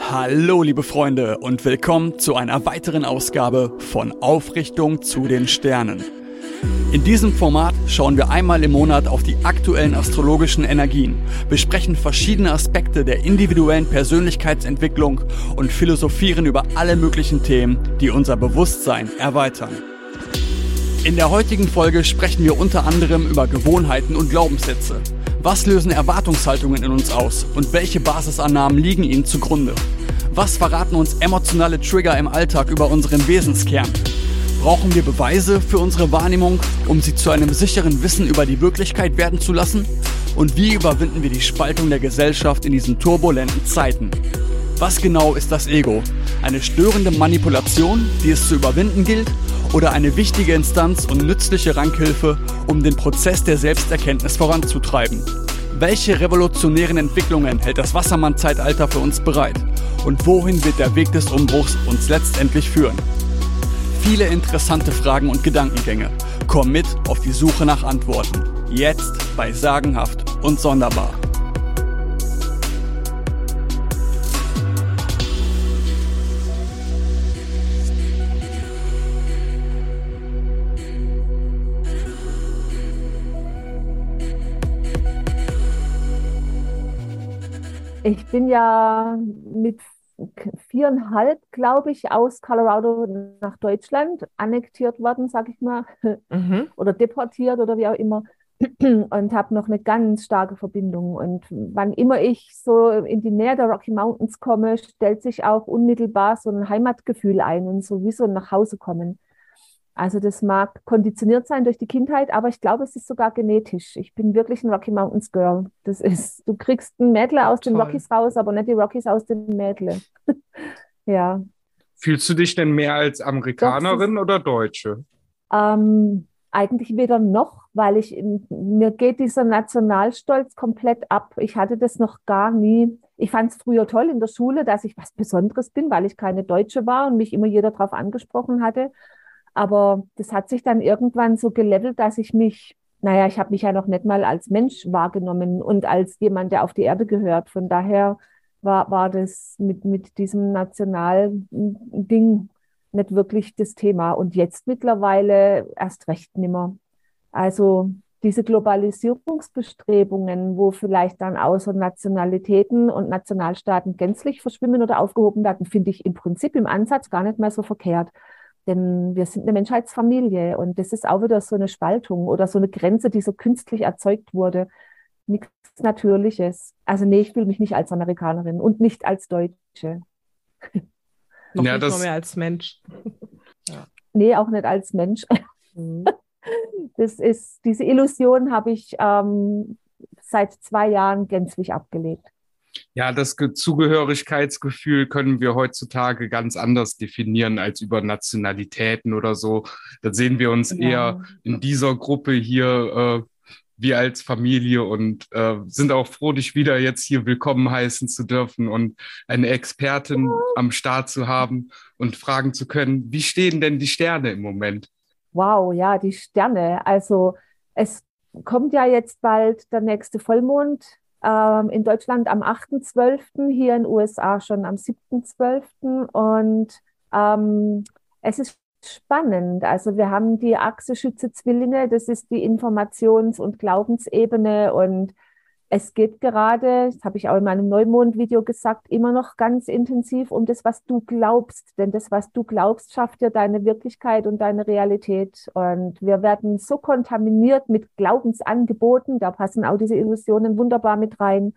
Hallo liebe Freunde und willkommen zu einer weiteren Ausgabe von Aufrichtung zu den Sternen. In diesem Format schauen wir einmal im Monat auf die aktuellen astrologischen Energien, besprechen verschiedene Aspekte der individuellen Persönlichkeitsentwicklung und philosophieren über alle möglichen Themen, die unser Bewusstsein erweitern. In der heutigen Folge sprechen wir unter anderem über Gewohnheiten und Glaubenssätze. Was lösen Erwartungshaltungen in uns aus und welche Basisannahmen liegen ihnen zugrunde? Was verraten uns emotionale Trigger im Alltag über unseren Wesenskern? Brauchen wir Beweise für unsere Wahrnehmung, um sie zu einem sicheren Wissen über die Wirklichkeit werden zu lassen? Und wie überwinden wir die Spaltung der Gesellschaft in diesen turbulenten Zeiten? Was genau ist das Ego? Eine störende Manipulation, die es zu überwinden gilt? Oder eine wichtige Instanz und nützliche Rankhilfe, um den Prozess der Selbsterkenntnis voranzutreiben? Welche revolutionären Entwicklungen hält das Wassermann-Zeitalter für uns bereit? Und wohin wird der Weg des Umbruchs uns letztendlich führen? Viele interessante Fragen und Gedankengänge. Komm mit auf die Suche nach Antworten. Jetzt bei Sagenhaft und Sonderbar. Ich bin ja mit viereinhalb, glaube ich, aus Colorado nach Deutschland annektiert worden, sag ich mal, mhm. oder deportiert oder wie auch immer. Und habe noch eine ganz starke Verbindung. Und wann immer ich so in die Nähe der Rocky Mountains komme, stellt sich auch unmittelbar so ein Heimatgefühl ein und so wie so ein Nachhausekommen. Also das mag konditioniert sein durch die Kindheit, aber ich glaube, es ist sogar genetisch. Ich bin wirklich ein Rocky Mountains Girl. Das ist, du kriegst ein Mädle aus Toll. den Rockies raus, aber nicht die Rockies aus den Mädle. ja. Fühlst du dich denn mehr als Amerikanerin Doch, oder Deutsche? Ähm, eigentlich weder noch, weil ich mir geht dieser Nationalstolz komplett ab. Ich hatte das noch gar nie. Ich fand es früher toll in der Schule, dass ich was Besonderes bin, weil ich keine Deutsche war und mich immer jeder darauf angesprochen hatte. Aber das hat sich dann irgendwann so gelevelt, dass ich mich, naja, ich habe mich ja noch nicht mal als Mensch wahrgenommen und als jemand, der auf die Erde gehört. Von daher war, war das mit, mit diesem Nationalding nicht wirklich das Thema. Und jetzt mittlerweile erst recht nimmer. Also diese Globalisierungsbestrebungen, wo vielleicht dann außer Nationalitäten und Nationalstaaten gänzlich verschwimmen oder aufgehoben werden, finde ich im Prinzip im Ansatz gar nicht mehr so verkehrt. Denn wir sind eine Menschheitsfamilie und das ist auch wieder so eine Spaltung oder so eine Grenze, die so künstlich erzeugt wurde. Nichts Natürliches. Also nee, ich fühle mich nicht als Amerikanerin und nicht als Deutsche. Noch ja, nicht das... mehr als Mensch. ja. Nee, auch nicht als Mensch. Mhm. Das ist, diese Illusion habe ich ähm, seit zwei Jahren gänzlich abgelegt. Ja, das Zugehörigkeitsgefühl können wir heutzutage ganz anders definieren als über Nationalitäten oder so. Da sehen wir uns ja. eher in dieser Gruppe hier äh, wie als Familie und äh, sind auch froh, dich wieder jetzt hier willkommen heißen zu dürfen und eine Expertin am Start zu haben und fragen zu können, wie stehen denn die Sterne im Moment? Wow, ja, die Sterne. Also es kommt ja jetzt bald der nächste Vollmond ähm, in Deutschland am 8.12., hier in den USA schon am 7.12. Und ähm, es ist spannend. Also wir haben die Achse Schütze-Zwillinge, das ist die Informations- und Glaubensebene und es geht gerade, das habe ich auch in meinem Neumond-Video gesagt, immer noch ganz intensiv um das, was du glaubst. Denn das, was du glaubst, schafft dir deine Wirklichkeit und deine Realität. Und wir werden so kontaminiert mit Glaubensangeboten, da passen auch diese Illusionen wunderbar mit rein.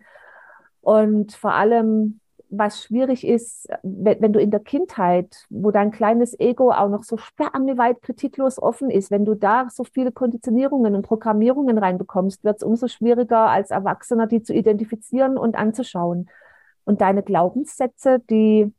Und vor allem was schwierig ist, wenn, wenn, du in der Kindheit, wo dein kleines Ego auch noch so sperrangelweit kritiklos offen ist, wenn du da so viele Konditionierungen und Programmierungen reinbekommst, wird es umso schwieriger als Erwachsener, die zu identifizieren und anzuschauen. Und deine Glaubenssätze, die,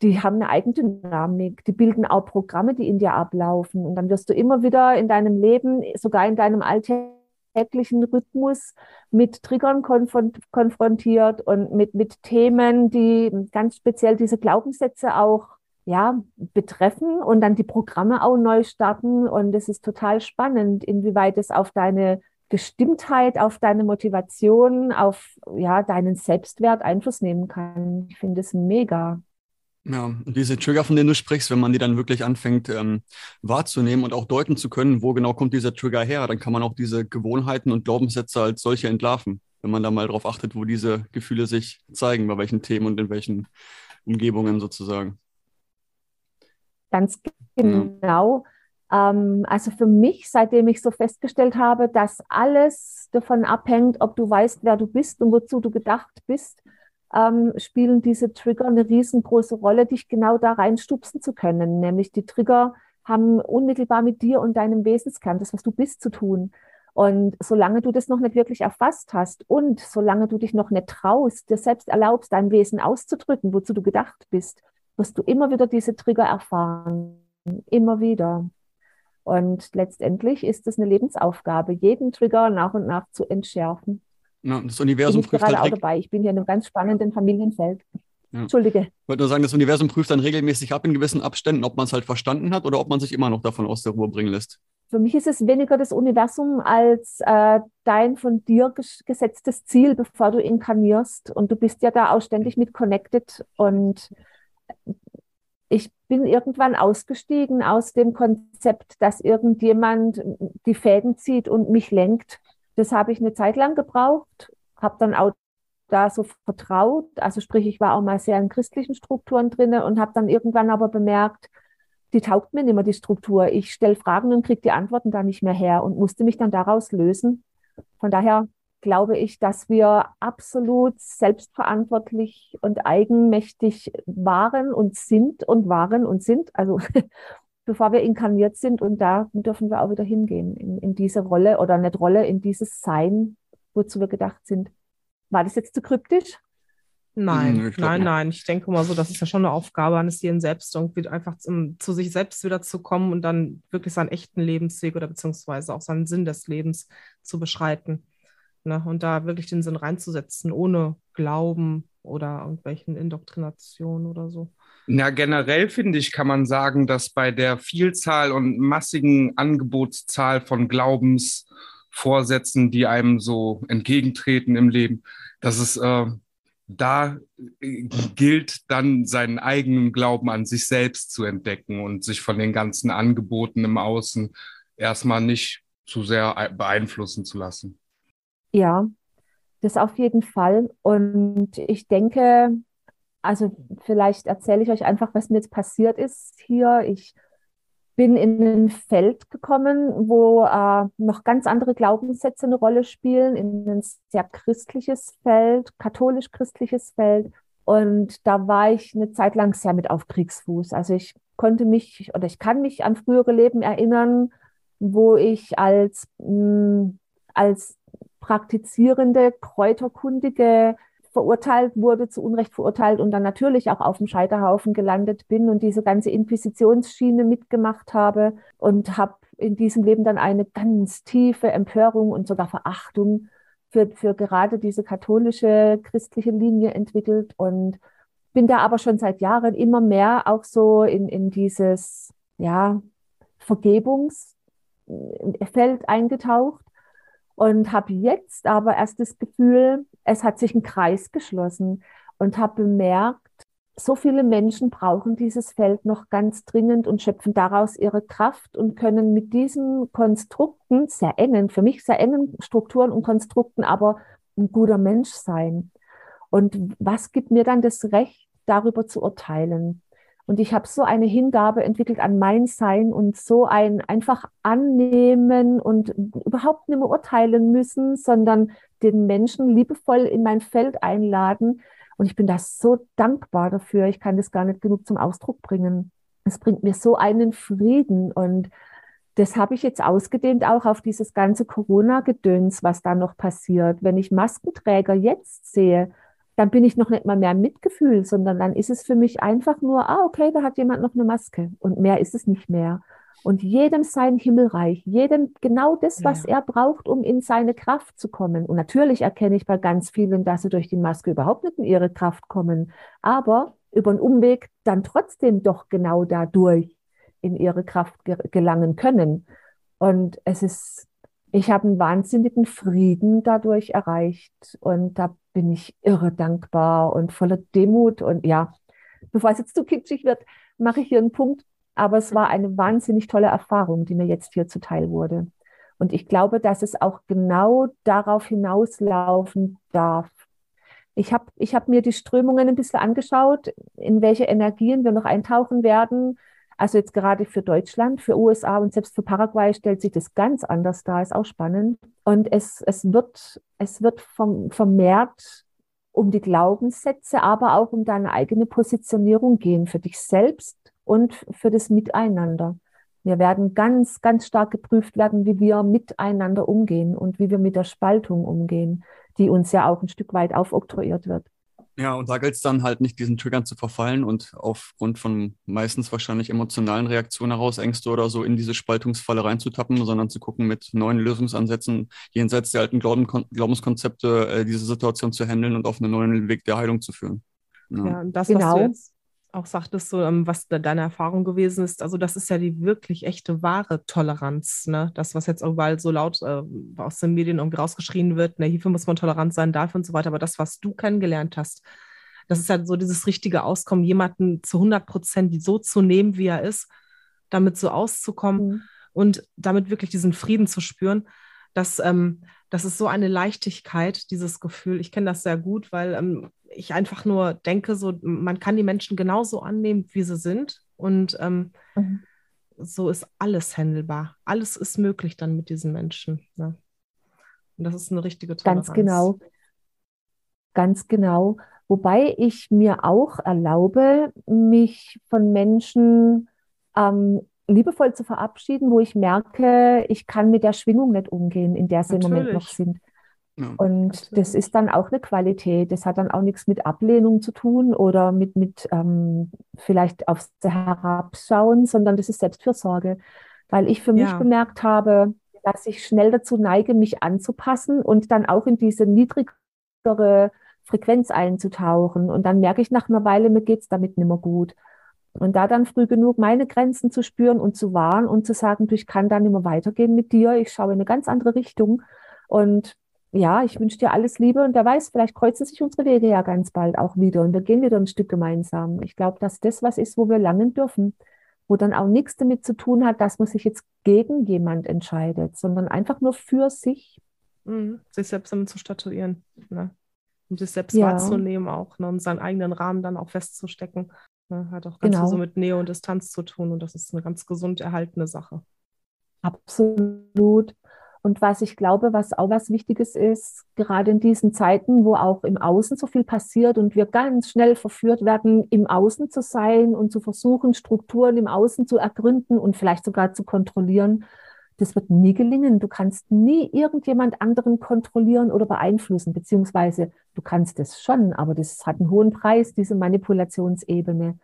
die haben eine Eigendynamik, die bilden auch Programme, die in dir ablaufen. Und dann wirst du immer wieder in deinem Leben, sogar in deinem Alltag, täglichen Rhythmus mit Triggern konfront konfrontiert und mit, mit Themen, die ganz speziell diese Glaubenssätze auch ja, betreffen und dann die Programme auch neu starten. Und es ist total spannend, inwieweit es auf deine Gestimmtheit, auf deine Motivation, auf ja, deinen Selbstwert Einfluss nehmen kann. Ich finde es mega. Ja, und diese Trigger, von denen du sprichst, wenn man die dann wirklich anfängt ähm, wahrzunehmen und auch deuten zu können, wo genau kommt dieser Trigger her, dann kann man auch diese Gewohnheiten und Glaubenssätze als solche entlarven, wenn man da mal darauf achtet, wo diese Gefühle sich zeigen, bei welchen Themen und in welchen Umgebungen sozusagen. Ganz genau. Ja. Ähm, also für mich, seitdem ich so festgestellt habe, dass alles davon abhängt, ob du weißt, wer du bist und wozu du gedacht bist, ähm, spielen diese Trigger eine riesengroße Rolle, dich genau da reinstupsen zu können. Nämlich die Trigger haben unmittelbar mit dir und deinem Wesenskern, das, was du bist, zu tun. Und solange du das noch nicht wirklich erfasst hast und solange du dich noch nicht traust, dir selbst erlaubst, dein Wesen auszudrücken, wozu du gedacht bist, wirst du immer wieder diese Trigger erfahren. Immer wieder. Und letztendlich ist es eine Lebensaufgabe, jeden Trigger nach und nach zu entschärfen. Ja, das Universum prüft gerade halt auch dabei. Ich bin hier in einem ganz spannenden Familienfeld. Ja. Entschuldige. Ich wollte nur sagen, das Universum prüft dann regelmäßig ab in gewissen Abständen, ob man es halt verstanden hat oder ob man sich immer noch davon aus der Ruhe bringen lässt. Für mich ist es weniger das Universum als äh, dein von dir gesetztes Ziel, bevor du inkarnierst. Und du bist ja da auch ständig mit connected. Und ich bin irgendwann ausgestiegen aus dem Konzept, dass irgendjemand die Fäden zieht und mich lenkt. Das habe ich eine Zeit lang gebraucht, habe dann auch da so vertraut. Also sprich, ich war auch mal sehr in christlichen Strukturen drin und habe dann irgendwann aber bemerkt, die taugt mir nicht mehr die Struktur. Ich stelle Fragen und kriege die Antworten da nicht mehr her und musste mich dann daraus lösen. Von daher glaube ich, dass wir absolut selbstverantwortlich und eigenmächtig waren und sind und waren und sind. Also bevor wir inkarniert sind und da dürfen wir auch wieder hingehen in, in diese Rolle oder nicht Rolle, in dieses Sein, wozu wir gedacht sind. War das jetzt zu kryptisch? Nein, hm, nein, nicht. nein. Ich denke mal so, das ist ja schon eine Aufgabe eines jeden selbst, irgendwie einfach zum, zu sich selbst wieder zu kommen und dann wirklich seinen echten Lebensweg oder beziehungsweise auch seinen Sinn des Lebens zu beschreiten. Ne? Und da wirklich den Sinn reinzusetzen, ohne Glauben oder irgendwelchen Indoktrinationen oder so. Ja, generell finde ich, kann man sagen, dass bei der Vielzahl und massigen Angebotszahl von Glaubensvorsätzen, die einem so entgegentreten im Leben, dass es äh, da äh, gilt, dann seinen eigenen Glauben an sich selbst zu entdecken und sich von den ganzen Angeboten im Außen erstmal nicht zu sehr beeinflussen zu lassen. Ja, das auf jeden Fall. Und ich denke, also vielleicht erzähle ich euch einfach, was mir jetzt passiert ist hier. Ich bin in ein Feld gekommen, wo äh, noch ganz andere Glaubenssätze eine Rolle spielen, in ein sehr christliches Feld, katholisch-christliches Feld. Und da war ich eine Zeit lang sehr mit auf Kriegsfuß. Also ich konnte mich oder ich kann mich an frühere Leben erinnern, wo ich als, mh, mm, als praktizierende, kräuterkundige verurteilt wurde, zu Unrecht verurteilt und dann natürlich auch auf dem Scheiterhaufen gelandet bin und diese ganze Inquisitionsschiene mitgemacht habe und habe in diesem Leben dann eine ganz tiefe Empörung und sogar Verachtung für, für gerade diese katholische christliche Linie entwickelt und bin da aber schon seit Jahren immer mehr auch so in, in dieses, ja, Vergebungsfeld eingetaucht und habe jetzt aber erst das Gefühl, es hat sich ein Kreis geschlossen und habe bemerkt, so viele Menschen brauchen dieses Feld noch ganz dringend und schöpfen daraus ihre Kraft und können mit diesen Konstrukten, sehr engen, für mich sehr engen Strukturen und Konstrukten, aber ein guter Mensch sein. Und was gibt mir dann das Recht, darüber zu urteilen? Und ich habe so eine Hingabe entwickelt an mein Sein und so ein einfach annehmen und überhaupt nicht mehr urteilen müssen, sondern den Menschen liebevoll in mein Feld einladen. Und ich bin da so dankbar dafür. Ich kann das gar nicht genug zum Ausdruck bringen. Es bringt mir so einen Frieden und das habe ich jetzt ausgedehnt auch auf dieses ganze Corona-Gedöns, was da noch passiert. Wenn ich Maskenträger jetzt sehe, dann bin ich noch nicht mal mehr Mitgefühl, sondern dann ist es für mich einfach nur, ah, okay, da hat jemand noch eine Maske und mehr ist es nicht mehr. Und jedem sein Himmelreich, jedem genau das, was ja. er braucht, um in seine Kraft zu kommen. Und natürlich erkenne ich bei ganz vielen, dass sie durch die Maske überhaupt nicht in ihre Kraft kommen, aber über einen Umweg dann trotzdem doch genau dadurch in ihre Kraft gelangen können. Und es ist ich habe einen wahnsinnigen Frieden dadurch erreicht und da bin ich irre dankbar und voller Demut und ja, bevor es jetzt zu kitschig wird, mache ich hier einen Punkt. Aber es war eine wahnsinnig tolle Erfahrung, die mir jetzt hier zuteil wurde. Und ich glaube, dass es auch genau darauf hinauslaufen darf. Ich habe ich hab mir die Strömungen ein bisschen angeschaut, in welche Energien wir noch eintauchen werden. Also jetzt gerade für Deutschland, für USA und selbst für Paraguay stellt sich das ganz anders dar, ist auch spannend. Und es, es wird, es wird vom, vermehrt um die Glaubenssätze, aber auch um deine eigene Positionierung gehen für dich selbst und für das Miteinander. Wir werden ganz, ganz stark geprüft werden, wie wir miteinander umgehen und wie wir mit der Spaltung umgehen, die uns ja auch ein Stück weit aufoktroyiert wird. Ja, und da gilt es dann halt nicht, diesen Triggern zu verfallen und aufgrund von meistens wahrscheinlich emotionalen Reaktionen heraus, Ängste oder so, in diese Spaltungsfalle reinzutappen, sondern zu gucken, mit neuen Lösungsansätzen jenseits der alten Glauben, Glaubenskonzepte äh, diese Situation zu handeln und auf einen neuen Weg der Heilung zu führen. Ja, ja das, genau. was du jetzt auch sagtest, so, ähm, was deine Erfahrung gewesen ist, also das ist ja die wirklich echte, wahre Toleranz. Ne? Das, was jetzt überall so laut äh, aus den Medien irgendwie rausgeschrien wird, ne, hierfür muss man tolerant sein, dafür und so weiter. Aber das, was du kennengelernt hast, das ist halt so dieses richtige Auskommen, jemanden zu 100 Prozent so zu nehmen, wie er ist, damit so auszukommen mhm. und damit wirklich diesen Frieden zu spüren. Das, ähm, das ist so eine Leichtigkeit, dieses Gefühl. Ich kenne das sehr gut, weil ähm, ich einfach nur denke, so man kann die Menschen genauso annehmen, wie sie sind. Und ähm, mhm. so ist alles handelbar. Alles ist möglich dann mit diesen Menschen. Ne? Und das ist eine richtige Toleranz. Ganz genau. Ganz genau. Wobei ich mir auch erlaube, mich von Menschen ähm, liebevoll zu verabschieden, wo ich merke, ich kann mit der Schwingung nicht umgehen, in der sie Natürlich. im Moment noch sind. Ja, und absolut. das ist dann auch eine Qualität. Das hat dann auch nichts mit Ablehnung zu tun oder mit, mit ähm, vielleicht aufs Herabschauen, sondern das ist Selbstfürsorge. Weil ich für mich ja. bemerkt habe, dass ich schnell dazu neige, mich anzupassen und dann auch in diese niedrigere Frequenz einzutauchen. Und dann merke ich nach einer Weile, mir geht es damit nicht mehr gut. Und da dann früh genug meine Grenzen zu spüren und zu wahren und zu sagen, du, ich kann da nicht mehr weitergehen mit dir, ich schaue in eine ganz andere Richtung. Und ja, ich wünsche dir alles Liebe und wer weiß, vielleicht kreuzen sich unsere Wege ja ganz bald auch wieder und wir gehen wieder ein Stück gemeinsam. Ich glaube, dass das was ist, wo wir langen dürfen, wo dann auch nichts damit zu tun hat, dass man sich jetzt gegen jemand entscheidet, sondern einfach nur für sich. Mhm. Sich selbst damit zu statuieren, ne? um sich selbst ja. wahrzunehmen auch ne? und seinen eigenen Rahmen dann auch festzustecken. Ne? Hat auch ganz genau. viel so mit Nähe und Distanz zu tun und das ist eine ganz gesund erhaltene Sache. Absolut. Und was ich glaube, was auch was Wichtiges ist, gerade in diesen Zeiten, wo auch im Außen so viel passiert und wir ganz schnell verführt werden, im Außen zu sein und zu versuchen, Strukturen im Außen zu ergründen und vielleicht sogar zu kontrollieren, das wird nie gelingen. Du kannst nie irgendjemand anderen kontrollieren oder beeinflussen, beziehungsweise du kannst es schon, aber das hat einen hohen Preis, diese Manipulationsebene.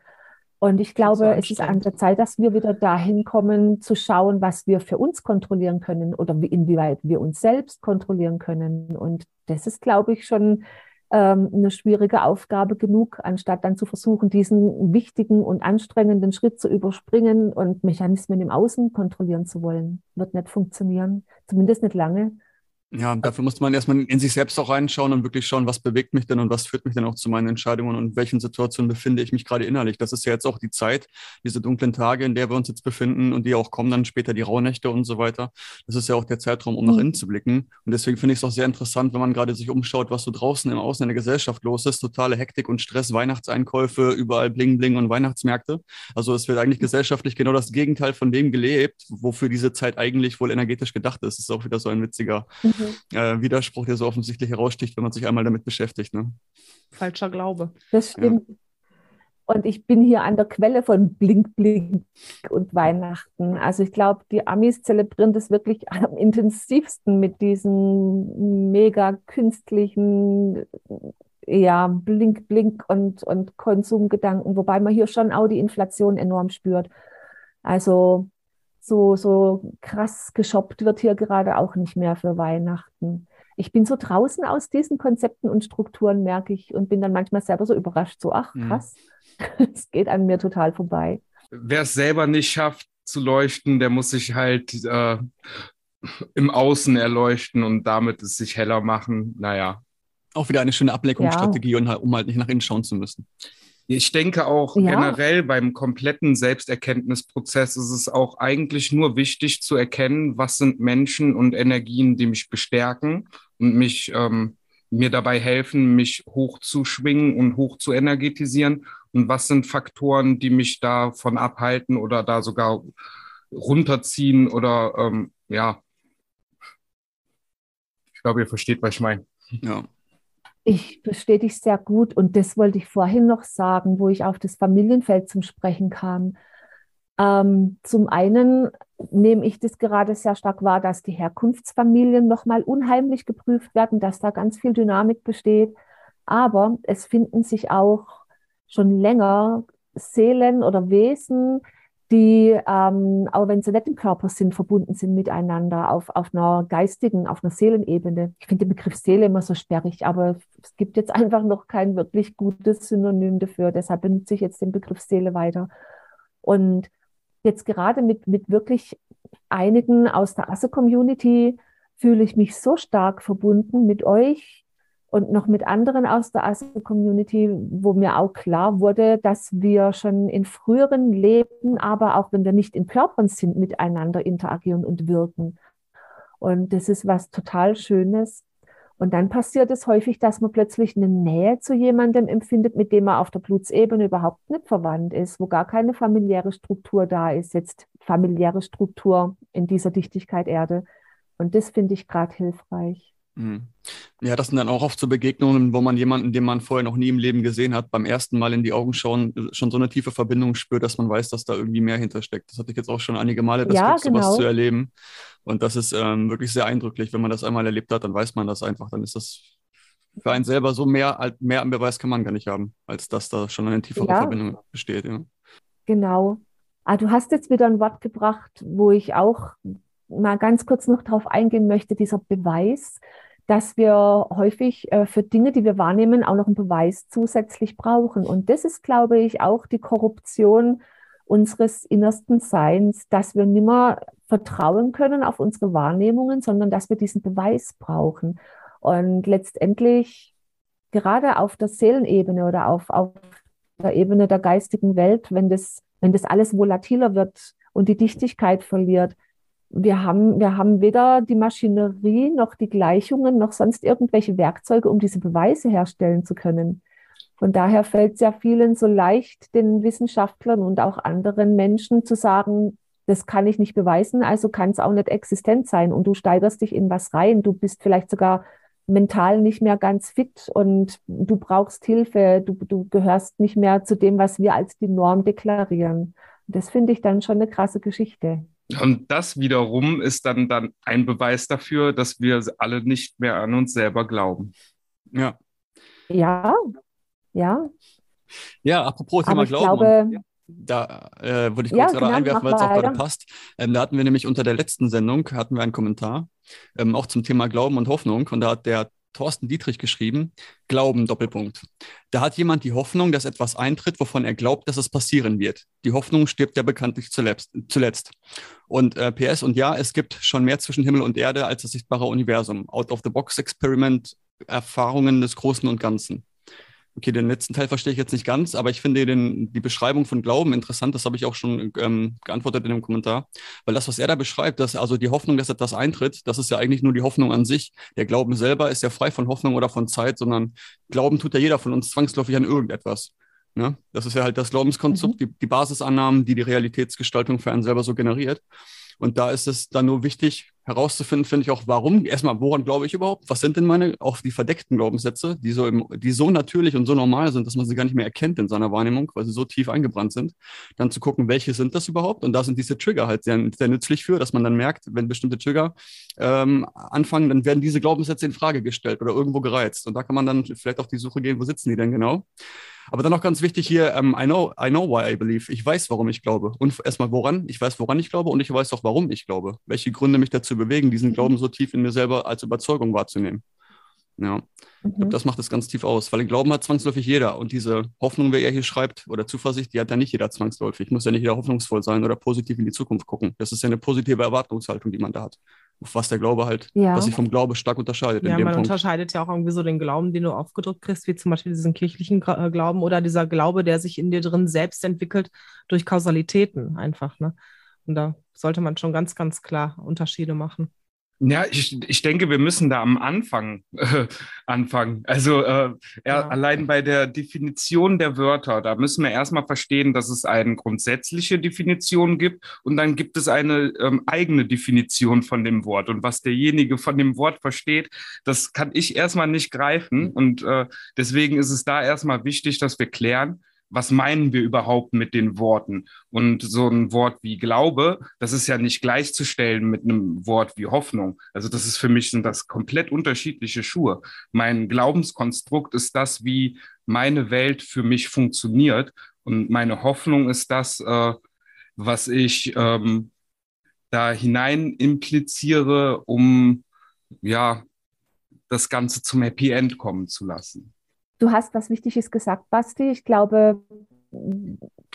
Und ich glaube, es ist an der Zeit, dass wir wieder dahin kommen, zu schauen, was wir für uns kontrollieren können oder inwieweit wir uns selbst kontrollieren können. Und das ist, glaube ich, schon ähm, eine schwierige Aufgabe genug, anstatt dann zu versuchen, diesen wichtigen und anstrengenden Schritt zu überspringen und Mechanismen im Außen kontrollieren zu wollen. Wird nicht funktionieren, zumindest nicht lange. Ja, dafür muss man erstmal in sich selbst auch reinschauen und wirklich schauen, was bewegt mich denn und was führt mich denn auch zu meinen Entscheidungen und in welchen Situationen befinde ich mich gerade innerlich. Das ist ja jetzt auch die Zeit, diese dunklen Tage, in der wir uns jetzt befinden und die auch kommen dann später, die Rauhnächte und so weiter. Das ist ja auch der Zeitraum, um mhm. nach innen zu blicken. Und deswegen finde ich es auch sehr interessant, wenn man gerade sich umschaut, was so draußen im Außen in der Gesellschaft los ist. Totale Hektik und Stress, Weihnachtseinkäufe, überall Bling Bling und Weihnachtsmärkte. Also es wird eigentlich gesellschaftlich genau das Gegenteil von dem gelebt, wofür diese Zeit eigentlich wohl energetisch gedacht ist. Das ist auch wieder so ein witziger mhm äh, Widerspruch, der so offensichtlich heraussticht, wenn man sich einmal damit beschäftigt. Ne? Falscher Glaube. Das stimmt. Ja. Und ich bin hier an der Quelle von Blink, Blink und Weihnachten. Also ich glaube, die Amis zelebrieren das wirklich am intensivsten mit diesen mega künstlichen, ja, Blink, Blink und, und Konsumgedanken, wobei man hier schon auch die Inflation enorm spürt. Also so, so krass geshoppt wird hier gerade auch nicht mehr für Weihnachten. Ich bin so draußen aus diesen Konzepten und Strukturen, merke ich, und bin dann manchmal selber so überrascht, so, ach mhm. krass, es mhm. geht an mir total vorbei. Wer es selber nicht schafft zu leuchten, der muss sich halt äh, im Außen erleuchten und damit es sich heller machen. Naja. Auch wieder eine schöne Ablenkungsstrategie, ja. um halt nicht nach innen schauen zu müssen. Ich denke auch ja. generell beim kompletten Selbsterkenntnisprozess ist es auch eigentlich nur wichtig zu erkennen, was sind Menschen und Energien, die mich bestärken und mich ähm, mir dabei helfen, mich hochzuschwingen und hoch zu energetisieren und was sind Faktoren, die mich davon abhalten oder da sogar runterziehen oder ähm, ja. Ich glaube, ihr versteht, was ich meine. Ja. Ich verstehe dich sehr gut und das wollte ich vorhin noch sagen, wo ich auf das Familienfeld zum Sprechen kam. Ähm, zum einen nehme ich das gerade sehr stark wahr, dass die Herkunftsfamilien nochmal unheimlich geprüft werden, dass da ganz viel Dynamik besteht. Aber es finden sich auch schon länger Seelen oder Wesen, die, ähm, auch wenn sie nicht im Körper sind, verbunden sind miteinander auf, auf einer geistigen, auf einer Seelenebene. Ich finde den Begriff Seele immer so sperrig, aber es gibt jetzt einfach noch kein wirklich gutes Synonym dafür. Deshalb benutze ich jetzt den Begriff Seele weiter. Und jetzt gerade mit, mit wirklich einigen aus der Asse-Community fühle ich mich so stark verbunden mit euch, und noch mit anderen aus der ASO-Community, wo mir auch klar wurde, dass wir schon in früheren Leben, aber auch wenn wir nicht in Körpern sind, miteinander interagieren und wirken. Und das ist was total Schönes. Und dann passiert es häufig, dass man plötzlich eine Nähe zu jemandem empfindet, mit dem man auf der Blutsebene überhaupt nicht verwandt ist, wo gar keine familiäre Struktur da ist, jetzt familiäre Struktur in dieser Dichtigkeit Erde. Und das finde ich gerade hilfreich. Mhm. Ja, das sind dann auch oft so Begegnungen, wo man jemanden, den man vorher noch nie im Leben gesehen hat, beim ersten Mal in die Augen schauen, schon so eine tiefe Verbindung spürt, dass man weiß, dass da irgendwie mehr hintersteckt. Das hatte ich jetzt auch schon einige Male, das ja, genau. sowas zu erleben. Und das ist ähm, wirklich sehr eindrücklich. Wenn man das einmal erlebt hat, dann weiß man das einfach. Dann ist das für einen selber so mehr, mehr am Beweis kann man gar nicht haben, als dass da schon eine tiefere ja. Verbindung besteht. Ja. Genau. Ah, du hast jetzt wieder ein Wort gebracht, wo ich auch mal ganz kurz noch darauf eingehen möchte, dieser Beweis dass wir häufig äh, für Dinge, die wir wahrnehmen, auch noch einen Beweis zusätzlich brauchen. Und das ist, glaube ich, auch die Korruption unseres innersten Seins, dass wir nimmer vertrauen können auf unsere Wahrnehmungen, sondern dass wir diesen Beweis brauchen. Und letztendlich gerade auf der Seelenebene oder auf, auf der Ebene der geistigen Welt, wenn das, wenn das alles volatiler wird und die Dichtigkeit verliert, wir haben, wir haben weder die Maschinerie noch die Gleichungen noch sonst irgendwelche Werkzeuge, um diese Beweise herstellen zu können. Von daher fällt es ja vielen so leicht, den Wissenschaftlern und auch anderen Menschen zu sagen, das kann ich nicht beweisen, also kann es auch nicht existent sein. Und du steigerst dich in was rein. Du bist vielleicht sogar mental nicht mehr ganz fit und du brauchst Hilfe. Du, du gehörst nicht mehr zu dem, was wir als die Norm deklarieren. Das finde ich dann schon eine krasse Geschichte. Und das wiederum ist dann, dann ein Beweis dafür, dass wir alle nicht mehr an uns selber glauben. Ja. Ja, ja. Ja, apropos Thema Glauben. Glaube, da äh, würde ich kurz ja, gerade genau, einwerfen, weil es auch gerade passt. Ähm, da hatten wir nämlich unter der letzten Sendung hatten wir einen Kommentar, ähm, auch zum Thema Glauben und Hoffnung. Und da hat der Thorsten Dietrich geschrieben, Glauben, Doppelpunkt. Da hat jemand die Hoffnung, dass etwas eintritt, wovon er glaubt, dass es passieren wird. Die Hoffnung stirbt ja bekanntlich zuletzt. Und äh, PS und ja, es gibt schon mehr zwischen Himmel und Erde als das sichtbare Universum. Out-of-the-Box-Experiment, Erfahrungen des Großen und Ganzen. Okay, den letzten Teil verstehe ich jetzt nicht ganz, aber ich finde den, die Beschreibung von Glauben interessant. Das habe ich auch schon ähm, geantwortet in dem Kommentar. Weil das, was er da beschreibt, dass also die Hoffnung, dass etwas eintritt, das ist ja eigentlich nur die Hoffnung an sich. Der Glauben selber ist ja frei von Hoffnung oder von Zeit, sondern Glauben tut ja jeder von uns zwangsläufig an irgendetwas. Ne? Das ist ja halt das Glaubenskonzept, mhm. die, die Basisannahmen, die die Realitätsgestaltung für einen selber so generiert. Und da ist es dann nur wichtig herauszufinden, finde ich auch, warum. Erstmal, woran glaube ich überhaupt? Was sind denn meine, auch die verdeckten Glaubenssätze, die so, im, die so natürlich und so normal sind, dass man sie gar nicht mehr erkennt in seiner Wahrnehmung, weil sie so tief eingebrannt sind. Dann zu gucken, welche sind das überhaupt? Und da sind diese Trigger halt sehr, sehr nützlich für, dass man dann merkt, wenn bestimmte Trigger ähm, anfangen, dann werden diese Glaubenssätze in Frage gestellt oder irgendwo gereizt. Und da kann man dann vielleicht auf die Suche gehen, wo sitzen die denn genau? Aber dann noch ganz wichtig hier, um, ähm, I, know, I know why I believe. Ich weiß, warum ich glaube. Und erstmal woran. Ich weiß, woran ich glaube und ich weiß auch, warum ich glaube. Welche Gründe mich dazu bewegen, diesen Glauben so tief in mir selber als Überzeugung wahrzunehmen. Ja, mhm. das macht es ganz tief aus, weil den Glauben hat zwangsläufig jeder. Und diese Hoffnung, wer er hier schreibt, oder Zuversicht, die hat ja nicht jeder zwangsläufig. Muss ja nicht jeder hoffnungsvoll sein oder positiv in die Zukunft gucken. Das ist ja eine positive Erwartungshaltung, die man da hat. was der Glaube halt, ja. was sich vom Glaube stark unterscheidet. Ja, man Punkt. unterscheidet ja auch irgendwie so den Glauben, den du aufgedrückt kriegst, wie zum Beispiel diesen kirchlichen äh, Glauben oder dieser Glaube, der sich in dir drin selbst entwickelt durch Kausalitäten einfach. Ne? Und da sollte man schon ganz, ganz klar Unterschiede machen. Ja, ich, ich denke, wir müssen da am Anfang äh, anfangen. Also äh, ja. allein bei der Definition der Wörter, da müssen wir erstmal verstehen, dass es eine grundsätzliche Definition gibt und dann gibt es eine ähm, eigene Definition von dem Wort. Und was derjenige von dem Wort versteht, das kann ich erstmal nicht greifen. Und äh, deswegen ist es da erstmal wichtig, dass wir klären, was meinen wir überhaupt mit den Worten? Und so ein Wort wie Glaube, das ist ja nicht gleichzustellen mit einem Wort wie Hoffnung. Also das ist für mich sind das komplett unterschiedliche Schuhe. Mein Glaubenskonstrukt ist das, wie meine Welt für mich funktioniert. Und meine Hoffnung ist das, äh, was ich ähm, da hinein impliziere, um ja das Ganze zum Happy End kommen zu lassen. Du hast was Wichtiges gesagt, Basti. Ich glaube,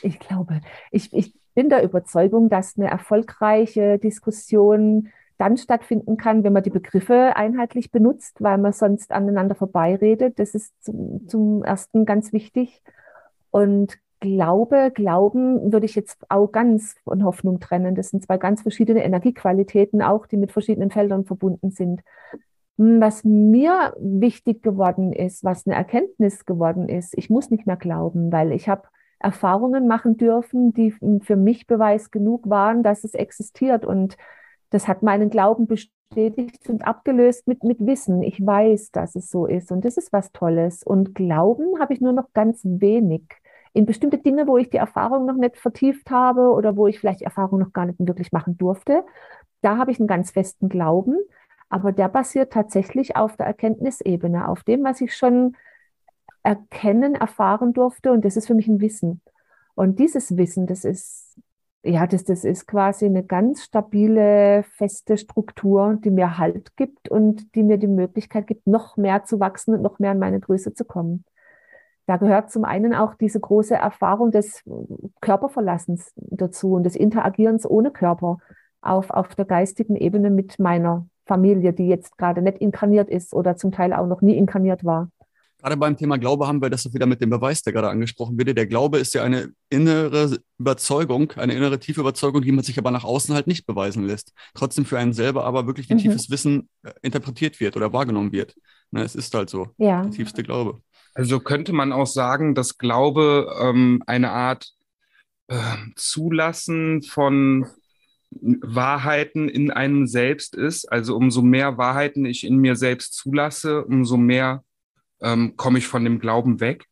ich glaube, ich, ich bin der Überzeugung, dass eine erfolgreiche Diskussion dann stattfinden kann, wenn man die Begriffe einheitlich benutzt, weil man sonst aneinander vorbeiredet. Das ist zum, zum ersten ganz wichtig. Und Glaube, Glauben würde ich jetzt auch ganz von Hoffnung trennen. Das sind zwei ganz verschiedene Energiequalitäten, auch die mit verschiedenen Feldern verbunden sind. Was mir wichtig geworden ist, was eine Erkenntnis geworden ist, ich muss nicht mehr glauben, weil ich habe Erfahrungen machen dürfen, die für mich Beweis genug waren, dass es existiert. Und das hat meinen Glauben bestätigt und abgelöst mit, mit Wissen. Ich weiß, dass es so ist. Und das ist was Tolles. Und Glauben habe ich nur noch ganz wenig. In bestimmte Dinge, wo ich die Erfahrung noch nicht vertieft habe oder wo ich vielleicht Erfahrung noch gar nicht wirklich machen durfte, da habe ich einen ganz festen Glauben. Aber der basiert tatsächlich auf der Erkenntnisebene, auf dem, was ich schon erkennen, erfahren durfte. Und das ist für mich ein Wissen. Und dieses Wissen, das ist, ja, das, das ist quasi eine ganz stabile, feste Struktur, die mir Halt gibt und die mir die Möglichkeit gibt, noch mehr zu wachsen und noch mehr in meine Größe zu kommen. Da gehört zum einen auch diese große Erfahrung des Körperverlassens dazu und des Interagierens ohne Körper auf, auf der geistigen Ebene mit meiner Familie, die jetzt gerade nicht inkarniert ist oder zum Teil auch noch nie inkarniert war. Gerade beim Thema Glaube haben wir das wieder mit dem Beweis, der gerade angesprochen wird. Der Glaube ist ja eine innere Überzeugung, eine innere tiefe Überzeugung, die man sich aber nach außen halt nicht beweisen lässt. Trotzdem für einen selber aber wirklich wie mhm. tiefes Wissen äh, interpretiert wird oder wahrgenommen wird. Ne, es ist halt so, ja. der tiefste Glaube. Also könnte man auch sagen, dass Glaube ähm, eine Art äh, Zulassen von Wahrheiten in einem selbst ist. Also umso mehr Wahrheiten ich in mir selbst zulasse, umso mehr ähm, komme ich von dem Glauben weg.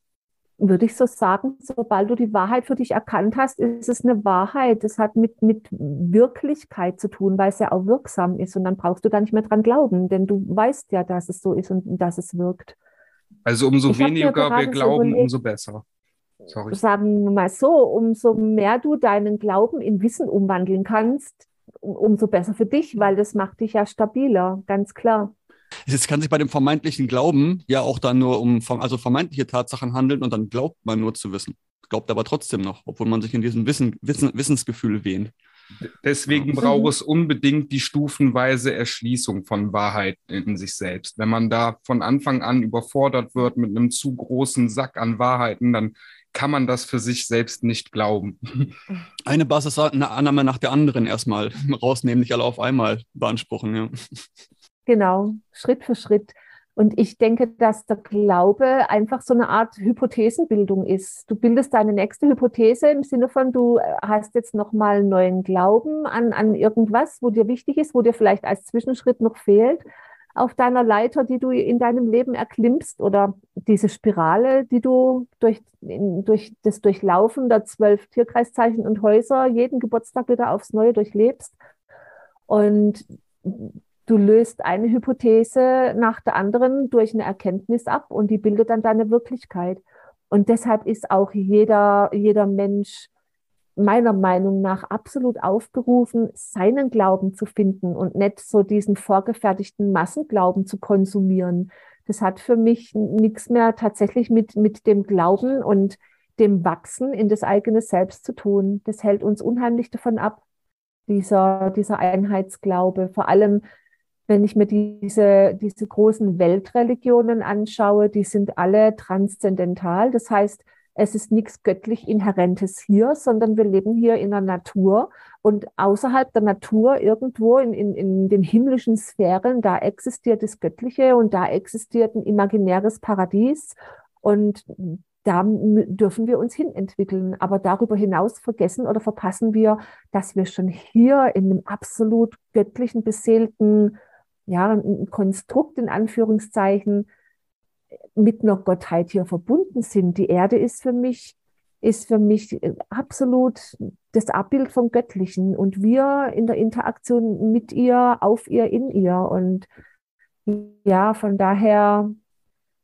Würde ich so sagen, sobald du die Wahrheit für dich erkannt hast, ist es eine Wahrheit. Das hat mit, mit Wirklichkeit zu tun, weil es ja auch wirksam ist. Und dann brauchst du da nicht mehr dran glauben, denn du weißt ja, dass es so ist und dass es wirkt. Also umso ich weniger wir glauben, so umso besser. Sorry. sagen wir mal so, umso mehr du deinen Glauben in Wissen umwandeln kannst, umso besser für dich, weil das macht dich ja stabiler, ganz klar. Es kann sich bei dem vermeintlichen Glauben ja auch dann nur um also vermeintliche Tatsachen handeln und dann glaubt man nur zu wissen. Glaubt aber trotzdem noch, obwohl man sich in diesem Wissen, Wissen, Wissensgefühl wähnt. Deswegen braucht es unbedingt die stufenweise Erschließung von Wahrheit in sich selbst. Wenn man da von Anfang an überfordert wird mit einem zu großen Sack an Wahrheiten, dann kann man das für sich selbst nicht glauben. Eine Basis eine Annahme nach der anderen erstmal rausnehmen, nicht alle auf einmal beanspruchen. Ja. Genau, Schritt für Schritt. Und ich denke, dass der Glaube einfach so eine Art Hypothesenbildung ist. Du bildest deine nächste Hypothese im Sinne von, du hast jetzt nochmal einen neuen Glauben an, an irgendwas, wo dir wichtig ist, wo dir vielleicht als Zwischenschritt noch fehlt auf deiner Leiter, die du in deinem Leben erklimmst oder diese Spirale, die du durch, durch das Durchlaufen der zwölf Tierkreiszeichen und Häuser jeden Geburtstag wieder aufs Neue durchlebst. Und du löst eine Hypothese nach der anderen durch eine Erkenntnis ab und die bildet dann deine Wirklichkeit. Und deshalb ist auch jeder, jeder Mensch meiner Meinung nach absolut aufgerufen, seinen Glauben zu finden und nicht so diesen vorgefertigten Massenglauben zu konsumieren. Das hat für mich nichts mehr tatsächlich mit, mit dem Glauben und dem Wachsen in das eigene Selbst zu tun. Das hält uns unheimlich davon ab, dieser, dieser Einheitsglaube. Vor allem, wenn ich mir diese, diese großen Weltreligionen anschaue, die sind alle transzendental. Das heißt, es ist nichts göttlich Inhärentes hier, sondern wir leben hier in der Natur. Und außerhalb der Natur, irgendwo in, in, in den himmlischen Sphären, da existiert das Göttliche und da existiert ein imaginäres Paradies. Und da dürfen wir uns hinentwickeln. Aber darüber hinaus vergessen oder verpassen wir, dass wir schon hier in einem absolut göttlichen, beseelten, ja, Konstrukt in Anführungszeichen mit einer Gottheit hier verbunden sind. Die Erde ist für mich, ist für mich absolut das Abbild vom Göttlichen und wir in der Interaktion mit ihr, auf ihr, in ihr. Und ja, von daher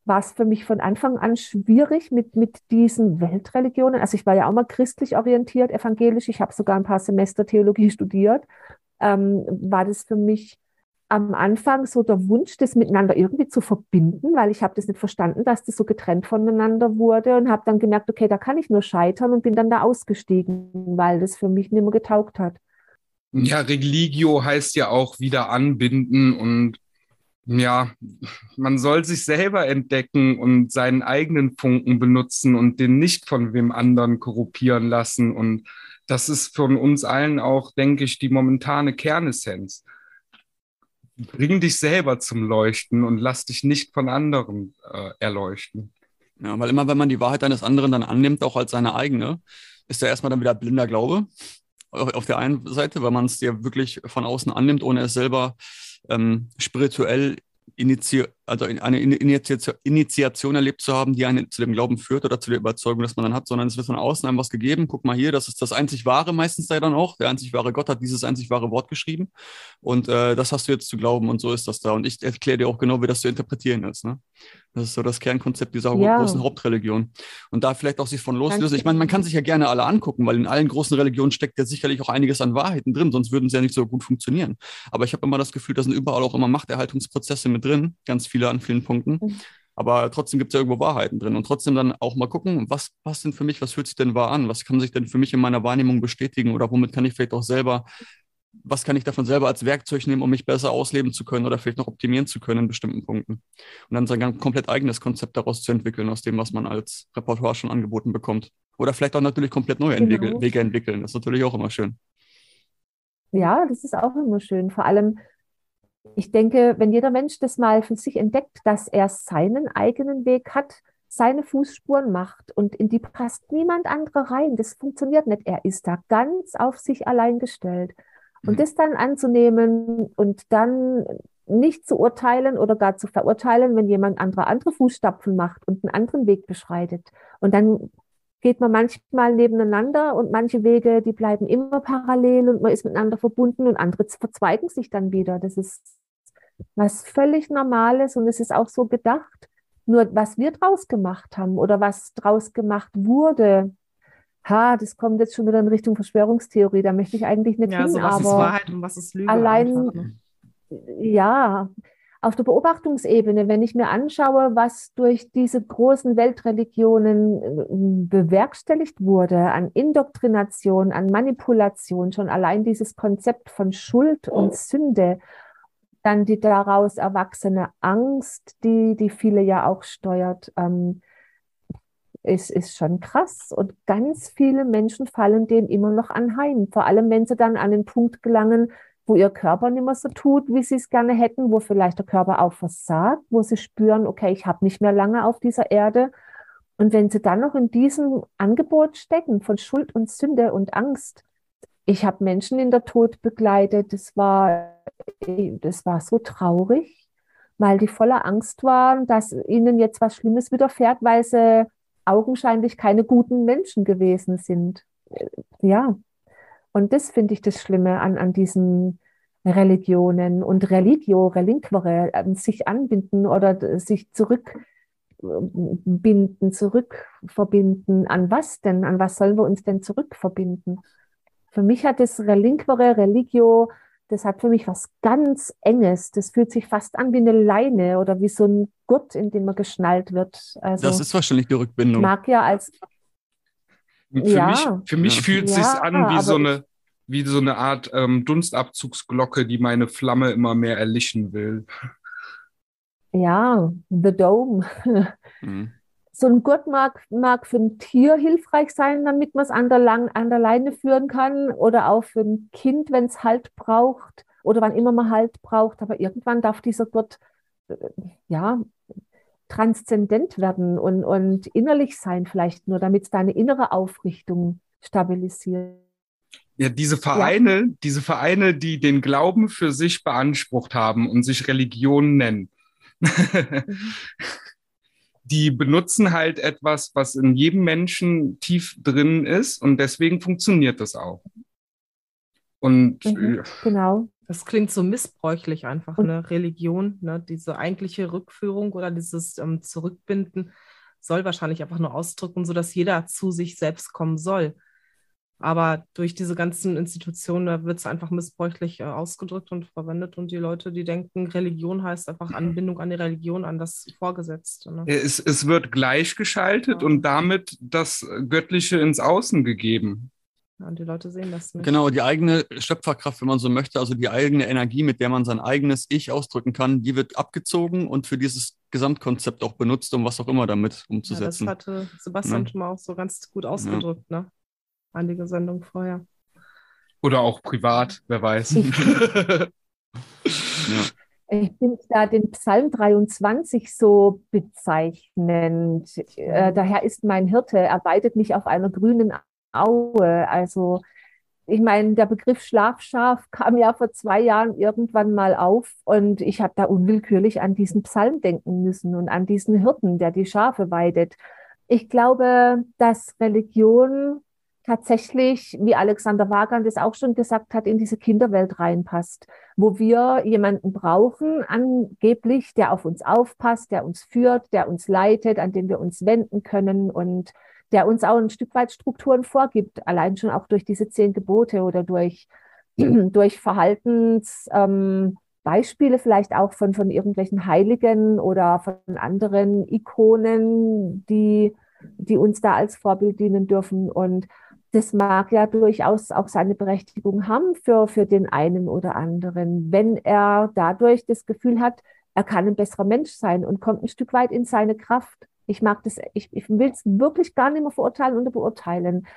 war es für mich von Anfang an schwierig mit, mit diesen Weltreligionen. Also ich war ja auch mal christlich orientiert, evangelisch. Ich habe sogar ein paar Semester Theologie studiert. Ähm, war das für mich am Anfang so der Wunsch, das miteinander irgendwie zu verbinden, weil ich habe das nicht verstanden, dass das so getrennt voneinander wurde und habe dann gemerkt, okay, da kann ich nur scheitern und bin dann da ausgestiegen, weil das für mich nicht mehr getaugt hat. Ja, Religio heißt ja auch wieder anbinden und ja, man soll sich selber entdecken und seinen eigenen Funken benutzen und den nicht von wem anderen korruptieren lassen. Und das ist von uns allen auch, denke ich, die momentane Kernessenz. Bring dich selber zum Leuchten und lass dich nicht von anderen äh, erleuchten. Ja, weil immer, wenn man die Wahrheit eines anderen dann annimmt, auch als seine eigene, ist ja erstmal dann wieder blinder Glaube auf der einen Seite, weil man es dir wirklich von außen annimmt, ohne es selber ähm, spirituell initi also eine Initiation erlebt zu haben, die einen zu dem Glauben führt oder zu der Überzeugung, dass man dann hat, sondern es wird von außen einem was gegeben. Guck mal hier, das ist das einzig Wahre meistens da dann auch. Der einzig wahre Gott hat dieses einzig wahre Wort geschrieben. Und äh, das hast du jetzt zu glauben und so ist das da. Und ich erkläre dir auch genau, wie das zu interpretieren ist. Ne? Das ist so das Kernkonzept dieser ja. großen Hauptreligion. Und da vielleicht auch sich von loslösen. Ich meine, man kann sich ja gerne alle angucken, weil in allen großen Religionen steckt ja sicherlich auch einiges an Wahrheiten drin, sonst würden sie ja nicht so gut funktionieren. Aber ich habe immer das Gefühl, da sind überall auch immer Machterhaltungsprozesse mit drin, ganz viele an vielen Punkten. Mhm. Aber trotzdem gibt es ja irgendwo Wahrheiten drin. Und trotzdem dann auch mal gucken, was passt denn für mich, was fühlt sich denn wahr an? Was kann sich denn für mich in meiner Wahrnehmung bestätigen? Oder womit kann ich vielleicht auch selber, was kann ich davon selber als Werkzeug nehmen, um mich besser ausleben zu können oder vielleicht noch optimieren zu können in bestimmten Punkten? Und dann sein komplett eigenes Konzept daraus zu entwickeln, aus dem, was man als Repertoire schon angeboten bekommt. Oder vielleicht auch natürlich komplett neue genau. Wege entwickeln. Das ist natürlich auch immer schön. Ja, das ist auch immer schön. Vor allem, ich denke, wenn jeder Mensch das mal für sich entdeckt, dass er seinen eigenen Weg hat, seine Fußspuren macht und in die passt niemand andere rein, das funktioniert nicht. Er ist da ganz auf sich allein gestellt. Und mhm. das dann anzunehmen und dann nicht zu urteilen oder gar zu verurteilen, wenn jemand andere andere Fußstapfen macht und einen anderen Weg beschreitet. Und dann geht man manchmal nebeneinander und manche Wege, die bleiben immer parallel und man ist miteinander verbunden und andere verzweigen sich dann wieder. Das ist was völlig Normales und es ist auch so gedacht. Nur was wir draus gemacht haben oder was draus gemacht wurde, ha, das kommt jetzt schon wieder in Richtung Verschwörungstheorie, da möchte ich eigentlich nicht ja, hin, so was aber ist Wahrheit und was ist Lüge allein, einfach, ne? ja, auf der Beobachtungsebene, wenn ich mir anschaue, was durch diese großen Weltreligionen äh, bewerkstelligt wurde an Indoktrination, an Manipulation, schon allein dieses Konzept von Schuld und Sünde dann die daraus erwachsene Angst, die, die viele ja auch steuert, ähm, ist, ist schon krass. Und ganz viele Menschen fallen dem immer noch anheim. Vor allem, wenn sie dann an den Punkt gelangen, wo ihr Körper nicht mehr so tut, wie sie es gerne hätten, wo vielleicht der Körper auch versagt, wo sie spüren, okay, ich habe nicht mehr lange auf dieser Erde. Und wenn sie dann noch in diesem Angebot stecken von Schuld und Sünde und Angst, ich habe Menschen in der Tod begleitet, das war das war so traurig, weil die voller Angst waren, dass ihnen jetzt was Schlimmes widerfährt, weil sie augenscheinlich keine guten Menschen gewesen sind. Ja, und das finde ich das Schlimme an, an diesen Religionen und Religio, Relinquere, ähm, sich anbinden oder sich zurückbinden, zurückverbinden. An was denn? An was sollen wir uns denn zurückverbinden? Für mich hat das Relinquere, Religio, das hat für mich was ganz Enges. Das fühlt sich fast an wie eine Leine oder wie so ein Gurt, in den man geschnallt wird. Also, das ist wahrscheinlich die Rückbindung. Mag ja als. Für ja. mich, für mich ja. fühlt es ja, sich an wie so eine wie so eine Art ähm, Dunstabzugsglocke, die meine Flamme immer mehr erlichen will. Ja, The Dome. Mhm. So ein Gurt mag, mag für ein Tier hilfreich sein, damit man es an der, Lang an der Leine führen kann oder auch für ein Kind, wenn es Halt braucht oder wann immer man Halt braucht. Aber irgendwann darf dieser Gurt äh, ja, transzendent werden und, und innerlich sein vielleicht nur, damit es deine innere Aufrichtung stabilisiert. Ja, diese Vereine, ja. diese Vereine, die den Glauben für sich beansprucht haben und sich Religion nennen, mhm. die benutzen halt etwas, was in jedem Menschen tief drin ist und deswegen funktioniert das auch. Und mhm, genau. Das klingt so missbräuchlich einfach, eine Religion, ne? diese eigentliche Rückführung oder dieses ähm, Zurückbinden soll wahrscheinlich einfach nur ausdrücken, sodass jeder zu sich selbst kommen soll. Aber durch diese ganzen Institutionen wird es einfach missbräuchlich äh, ausgedrückt und verwendet. Und die Leute, die denken, Religion heißt einfach Anbindung an die Religion, an das Vorgesetzte. Ne? Es, es wird gleichgeschaltet ja. und damit das Göttliche ins Außen gegeben. Ja, und die Leute sehen das nicht. Genau, die eigene Schöpferkraft, wenn man so möchte, also die eigene Energie, mit der man sein eigenes Ich ausdrücken kann, die wird abgezogen und für dieses Gesamtkonzept auch benutzt, um was auch immer damit umzusetzen. Ja, das hatte Sebastian ja. schon mal auch so ganz gut ausgedrückt, ja. ne? Einige Sendungen vorher. Oder auch privat, wer weiß. ja. Ich finde da den Psalm 23 so bezeichnend. Äh, daher ist mein Hirte, er weidet mich auf einer grünen Aue. Also ich meine, der Begriff Schlafschaf kam ja vor zwei Jahren irgendwann mal auf und ich habe da unwillkürlich an diesen Psalm denken müssen und an diesen Hirten, der die Schafe weidet. Ich glaube, dass Religion tatsächlich, wie Alexander Wagan das auch schon gesagt hat, in diese Kinderwelt reinpasst, wo wir jemanden brauchen, angeblich, der auf uns aufpasst, der uns führt, der uns leitet, an den wir uns wenden können und der uns auch ein Stück weit Strukturen vorgibt, allein schon auch durch diese zehn Gebote oder durch, durch Verhaltensbeispiele ähm, vielleicht auch von, von irgendwelchen Heiligen oder von anderen Ikonen, die, die uns da als Vorbild dienen dürfen. Und das mag ja durchaus auch seine Berechtigung haben für, für den einen oder anderen, wenn er dadurch das Gefühl hat, er kann ein besserer Mensch sein und kommt ein Stück weit in seine Kraft. Ich mag das, ich, ich will es wirklich gar nicht mehr verurteilen oder beurteilen.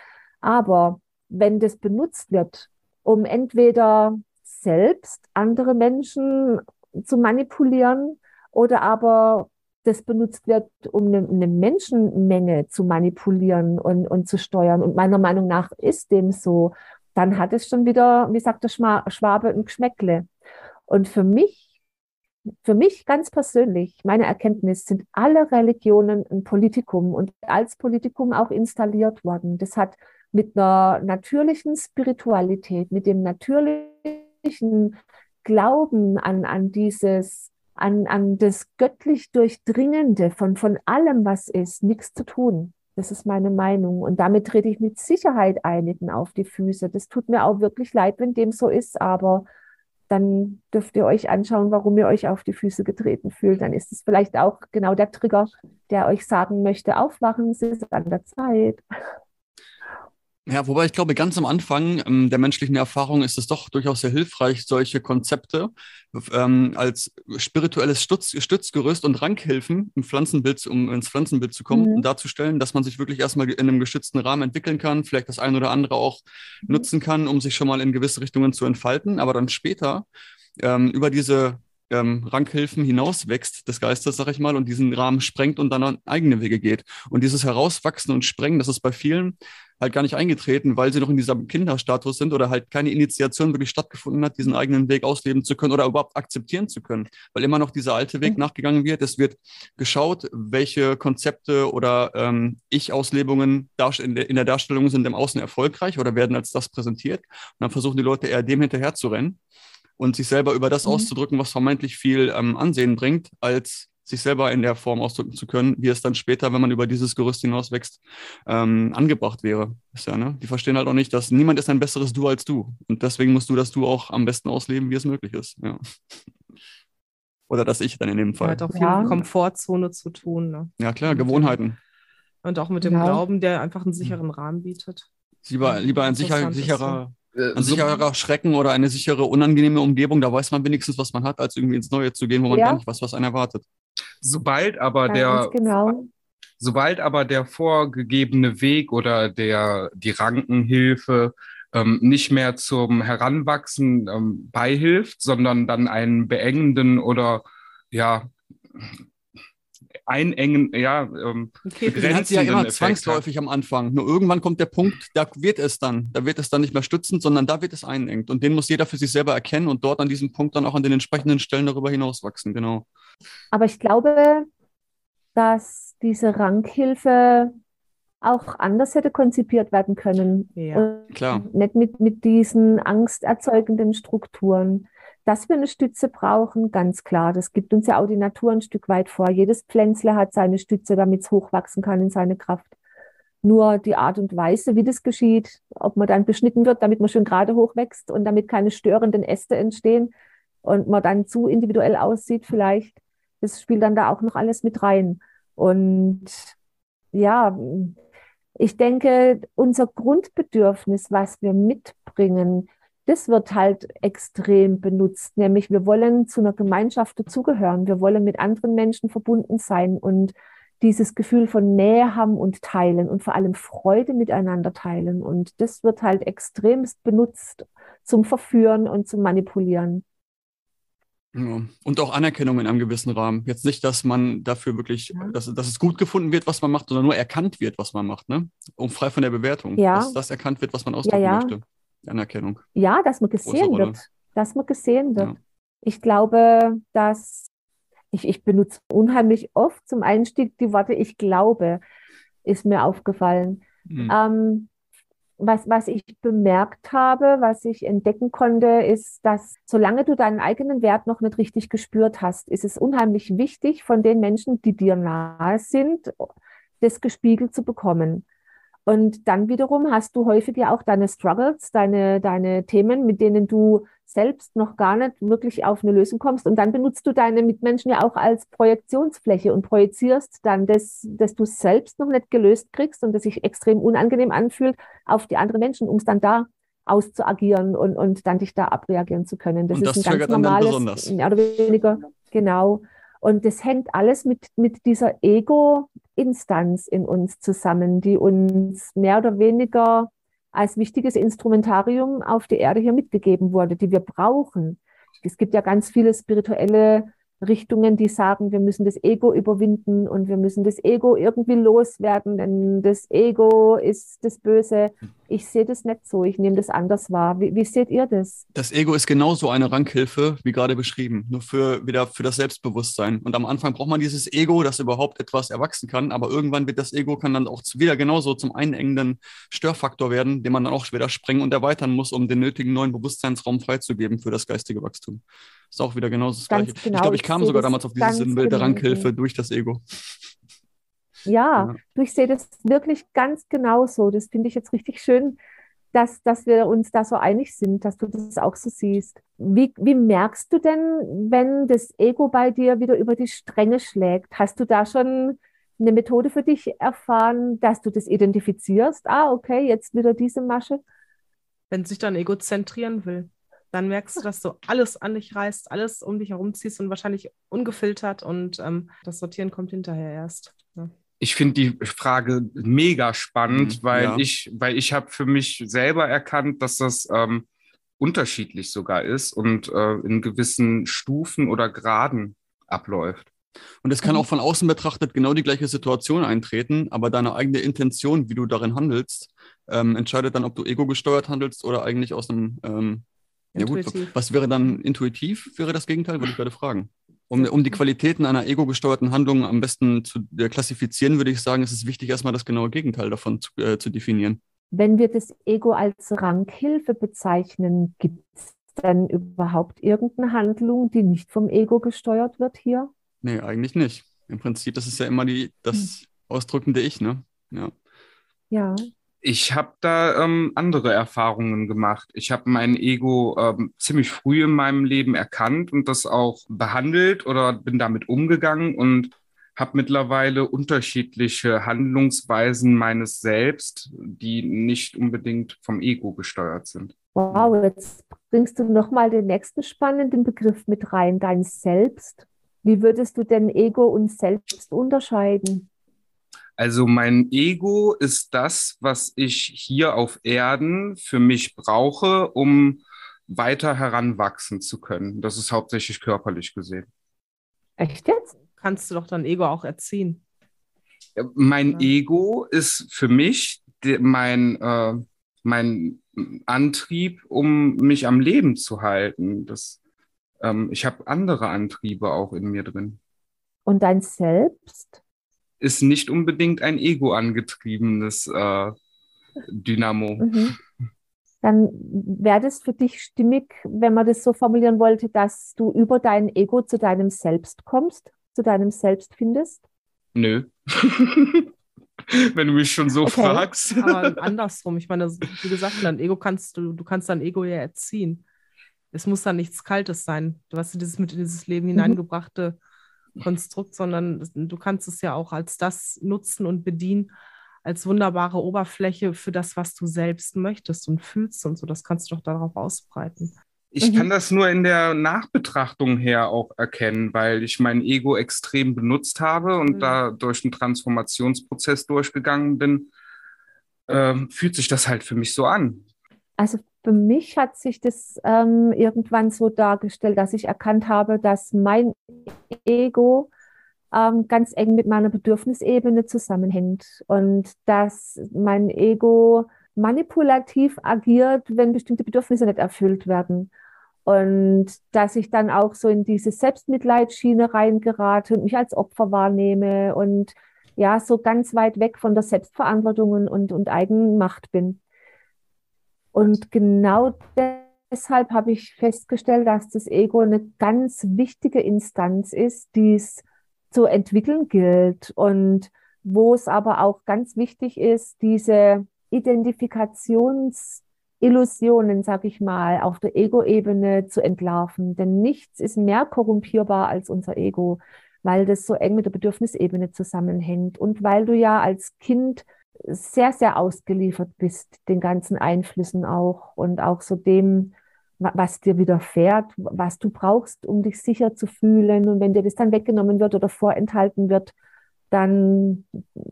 Aber wenn das benutzt wird, um entweder selbst andere Menschen zu manipulieren oder aber das benutzt wird, um eine, eine, Menschenmenge zu manipulieren und, und zu steuern. Und meiner Meinung nach ist dem so. Dann hat es schon wieder, wie sagt der Schwabe, ein Geschmäckle. Und für mich, für mich ganz persönlich, meine Erkenntnis, sind alle Religionen ein Politikum und als Politikum auch installiert worden. Das hat mit einer natürlichen Spiritualität, mit dem natürlichen Glauben an, an dieses an, an das göttlich Durchdringende von, von allem, was ist, nichts zu tun. Das ist meine Meinung. Und damit trete ich mit Sicherheit einigen auf die Füße. Das tut mir auch wirklich leid, wenn dem so ist, aber dann dürft ihr euch anschauen, warum ihr euch auf die Füße getreten fühlt. Dann ist es vielleicht auch genau der Trigger, der euch sagen möchte, aufwachen, es ist an der Zeit. Ja, wobei ich glaube, ganz am Anfang ähm, der menschlichen Erfahrung ist es doch durchaus sehr hilfreich, solche Konzepte ähm, als spirituelles Stütz, Stützgerüst und Rankhilfen im Pflanzenbild, um ins Pflanzenbild zu kommen, mhm. darzustellen, dass man sich wirklich erstmal in einem geschützten Rahmen entwickeln kann, vielleicht das ein oder andere auch mhm. nutzen kann, um sich schon mal in gewisse Richtungen zu entfalten, aber dann später ähm, über diese ähm, Ranghilfen hinauswächst des Geistes, sag ich mal, und diesen Rahmen sprengt und dann an eigene Wege geht. Und dieses Herauswachsen und Sprengen, das ist bei vielen halt gar nicht eingetreten, weil sie noch in diesem Kinderstatus sind oder halt keine Initiation wirklich stattgefunden hat, diesen eigenen Weg ausleben zu können oder überhaupt akzeptieren zu können, weil immer noch dieser alte Weg mhm. nachgegangen wird. Es wird geschaut, welche Konzepte oder ähm, Ich-Auslebungen in der, in der Darstellung sind im Außen erfolgreich oder werden als das präsentiert. Und dann versuchen die Leute eher dem hinterher zu rennen und sich selber über das mhm. auszudrücken, was vermeintlich viel ähm, Ansehen bringt, als sich selber in der Form ausdrücken zu können, wie es dann später, wenn man über dieses Gerüst hinauswächst, ähm, angebracht wäre. Ist ja, ne? Die verstehen halt auch nicht, dass niemand ist ein besseres Du als du. Und deswegen musst du das Du auch am besten ausleben, wie es möglich ist. Ja. Oder das Ich dann in dem Fall. Hat auch viel ja. Komfortzone zu tun. Ne? Ja, klar, Gewohnheiten. Und auch mit dem ja. Glauben, der einfach einen sicheren Rahmen bietet. Lieber, lieber ein sicher, sicherer, äh, ein sicherer Schrecken oder eine sichere, unangenehme Umgebung, da weiß man wenigstens, was man hat, als irgendwie ins Neue zu gehen, wo man ja. gar nicht weiß, was einen erwartet. Sobald aber ja, der genau. sobald aber der vorgegebene Weg oder der die Rankenhilfe ähm, nicht mehr zum Heranwachsen ähm, beihilft, sondern dann einen beengenden oder ja einengen, ja, ähm, okay. Den hat sie ja immer zwangsläufig hat. am Anfang. Nur irgendwann kommt der Punkt, da wird es dann, da wird es dann nicht mehr stützend, sondern da wird es einengt. Und den muss jeder für sich selber erkennen und dort an diesem Punkt dann auch an den entsprechenden Stellen darüber hinaus wachsen, genau. Aber ich glaube, dass diese Rankhilfe auch anders hätte konzipiert werden können. Ja, klar. Nicht mit, mit diesen angsterzeugenden Strukturen. Dass wir eine Stütze brauchen, ganz klar. Das gibt uns ja auch die Natur ein Stück weit vor. Jedes Pflänzle hat seine Stütze, damit es hochwachsen kann in seine Kraft. Nur die Art und Weise, wie das geschieht, ob man dann beschnitten wird, damit man schön gerade hochwächst und damit keine störenden Äste entstehen und man dann zu individuell aussieht vielleicht, das spielt dann da auch noch alles mit rein. Und ja, ich denke, unser Grundbedürfnis, was wir mitbringen, das wird halt extrem benutzt. Nämlich wir wollen zu einer Gemeinschaft dazugehören. Wir wollen mit anderen Menschen verbunden sein und dieses Gefühl von Nähe haben und teilen und vor allem Freude miteinander teilen. Und das wird halt extremst benutzt zum Verführen und zum Manipulieren. Ja. Und auch Anerkennung in einem gewissen Rahmen. Jetzt nicht, dass man dafür wirklich, ja. dass, dass es gut gefunden wird, was man macht, sondern nur erkannt wird, was man macht, ne? Um frei von der Bewertung. Ja. Dass das erkannt wird, was man ausdrücken ja, möchte. Anerkennung. Ja, dass man gesehen wird. Dass man gesehen wird. Ich glaube, dass ich, ich benutze unheimlich oft zum Einstieg die Worte ich glaube, ist mir aufgefallen. Mhm. Ähm, was, was ich bemerkt habe, was ich entdecken konnte, ist, dass solange du deinen eigenen Wert noch nicht richtig gespürt hast, ist es unheimlich wichtig, von den Menschen, die dir nahe sind, das gespiegelt zu bekommen. Und dann wiederum hast du häufig ja auch deine Struggles, deine, deine Themen, mit denen du selbst noch gar nicht wirklich auf eine Lösung kommst. Und dann benutzt du deine Mitmenschen ja auch als Projektionsfläche und projizierst dann das, dass du selbst noch nicht gelöst kriegst und das sich extrem unangenehm anfühlt, auf die anderen Menschen, um es dann da auszuagieren und, und dann dich da abreagieren zu können. Das, und das ist ein ganz normales, mehr oder weniger, genau. Und das hängt alles mit, mit dieser Ego-Instanz in uns zusammen, die uns mehr oder weniger als wichtiges Instrumentarium auf die Erde hier mitgegeben wurde, die wir brauchen. Es gibt ja ganz viele spirituelle Richtungen, die sagen, wir müssen das Ego überwinden und wir müssen das Ego irgendwie loswerden, denn das Ego ist das Böse. Ich sehe das nicht so, ich nehme das anders wahr. Wie, wie seht ihr das? Das Ego ist genauso eine Rankhilfe, wie gerade beschrieben, nur für wieder für das Selbstbewusstsein. Und am Anfang braucht man dieses Ego, das überhaupt etwas erwachsen kann, aber irgendwann wird das Ego kann dann auch wieder genauso zum einengenden Störfaktor werden, den man dann auch wieder sprengen und erweitern muss, um den nötigen neuen Bewusstseinsraum freizugeben für das geistige Wachstum. Ist auch wieder genauso das Gleiche. Genau. Ich glaube, ich kam sogar damals auf dieses Sinnbild der Rankhilfe durch das Ego. Ja, ja, du, ich sehe das wirklich ganz genauso. Das finde ich jetzt richtig schön, dass, dass wir uns da so einig sind, dass du das auch so siehst. Wie, wie merkst du denn, wenn das Ego bei dir wieder über die Stränge schlägt? Hast du da schon eine Methode für dich erfahren, dass du das identifizierst? Ah, okay, jetzt wieder diese Masche. Wenn sich dann Ego zentrieren will dann merkst du, dass du alles an dich reißt, alles um dich herum ziehst und wahrscheinlich ungefiltert und ähm, das Sortieren kommt hinterher erst. Ja. Ich finde die Frage mega spannend, mhm, weil ja. ich, weil ich habe für mich selber erkannt, dass das ähm, unterschiedlich sogar ist und äh, in gewissen Stufen oder Graden abläuft. Und es kann auch von außen betrachtet genau die gleiche Situation eintreten, aber deine eigene Intention, wie du darin handelst, ähm, entscheidet dann, ob du ego-gesteuert handelst oder eigentlich aus einem ähm, ja gut, was wäre dann intuitiv? Wäre das Gegenteil? Würde ich gerade fragen. Um, um die Qualitäten einer ego-gesteuerten Handlung am besten zu äh, klassifizieren, würde ich sagen, ist es wichtig, erstmal das genaue Gegenteil davon zu, äh, zu definieren. Wenn wir das Ego als Ranghilfe bezeichnen, gibt es denn überhaupt irgendeine Handlung, die nicht vom Ego gesteuert wird hier? Nee, eigentlich nicht. Im Prinzip, das ist ja immer die, das hm. ausdrückende Ich, ne? Ja. Ja. Ich habe da ähm, andere Erfahrungen gemacht. Ich habe mein Ego ähm, ziemlich früh in meinem Leben erkannt und das auch behandelt oder bin damit umgegangen und habe mittlerweile unterschiedliche Handlungsweisen meines Selbst, die nicht unbedingt vom Ego gesteuert sind. Wow, jetzt bringst du nochmal den nächsten spannenden Begriff mit rein, dein Selbst. Wie würdest du denn Ego und Selbst unterscheiden? Also mein Ego ist das, was ich hier auf Erden für mich brauche, um weiter heranwachsen zu können. Das ist hauptsächlich körperlich gesehen. Echt jetzt? Kannst du doch dein Ego auch erziehen. Mein ja. Ego ist für mich mein, äh, mein Antrieb, um mich am Leben zu halten. Das, ähm, ich habe andere Antriebe auch in mir drin. Und dein Selbst? Ist nicht unbedingt ein ego-angetriebenes äh, Dynamo. Mhm dann wäre das für dich stimmig, wenn man das so formulieren wollte, dass du über dein Ego zu deinem Selbst kommst, zu deinem Selbst findest? Nö. wenn du mich schon so okay. fragst. Aber andersrum, ich meine, wie gesagt, dein Ego kannst du, du kannst dein Ego ja erziehen. Es muss dann nichts Kaltes sein. Du hast dieses mit in dieses Leben mhm. hineingebrachte Konstrukt, sondern du kannst es ja auch als das nutzen und bedienen, als wunderbare Oberfläche für das, was du selbst möchtest und fühlst und so. Das kannst du doch darauf ausbreiten. Ich mhm. kann das nur in der Nachbetrachtung her auch erkennen, weil ich mein Ego extrem benutzt habe und mhm. da durch einen Transformationsprozess durchgegangen bin, äh, fühlt sich das halt für mich so an. Also für mich hat sich das ähm, irgendwann so dargestellt, dass ich erkannt habe, dass mein Ego ähm, ganz eng mit meiner Bedürfnisebene zusammenhängt und dass mein Ego manipulativ agiert, wenn bestimmte Bedürfnisse nicht erfüllt werden. Und dass ich dann auch so in diese Selbstmitleidsschiene reingerate und mich als Opfer wahrnehme und ja, so ganz weit weg von der Selbstverantwortung und, und Eigenmacht bin. Und genau deshalb habe ich festgestellt, dass das Ego eine ganz wichtige Instanz ist, die es zu entwickeln gilt und wo es aber auch ganz wichtig ist, diese Identifikationsillusionen, sag ich mal, auf der Ego-Ebene zu entlarven. Denn nichts ist mehr korrumpierbar als unser Ego, weil das so eng mit der Bedürfnisebene zusammenhängt und weil du ja als Kind sehr, sehr ausgeliefert bist, den ganzen Einflüssen auch und auch so dem, was dir widerfährt, was du brauchst, um dich sicher zu fühlen. Und wenn dir das dann weggenommen wird oder vorenthalten wird, dann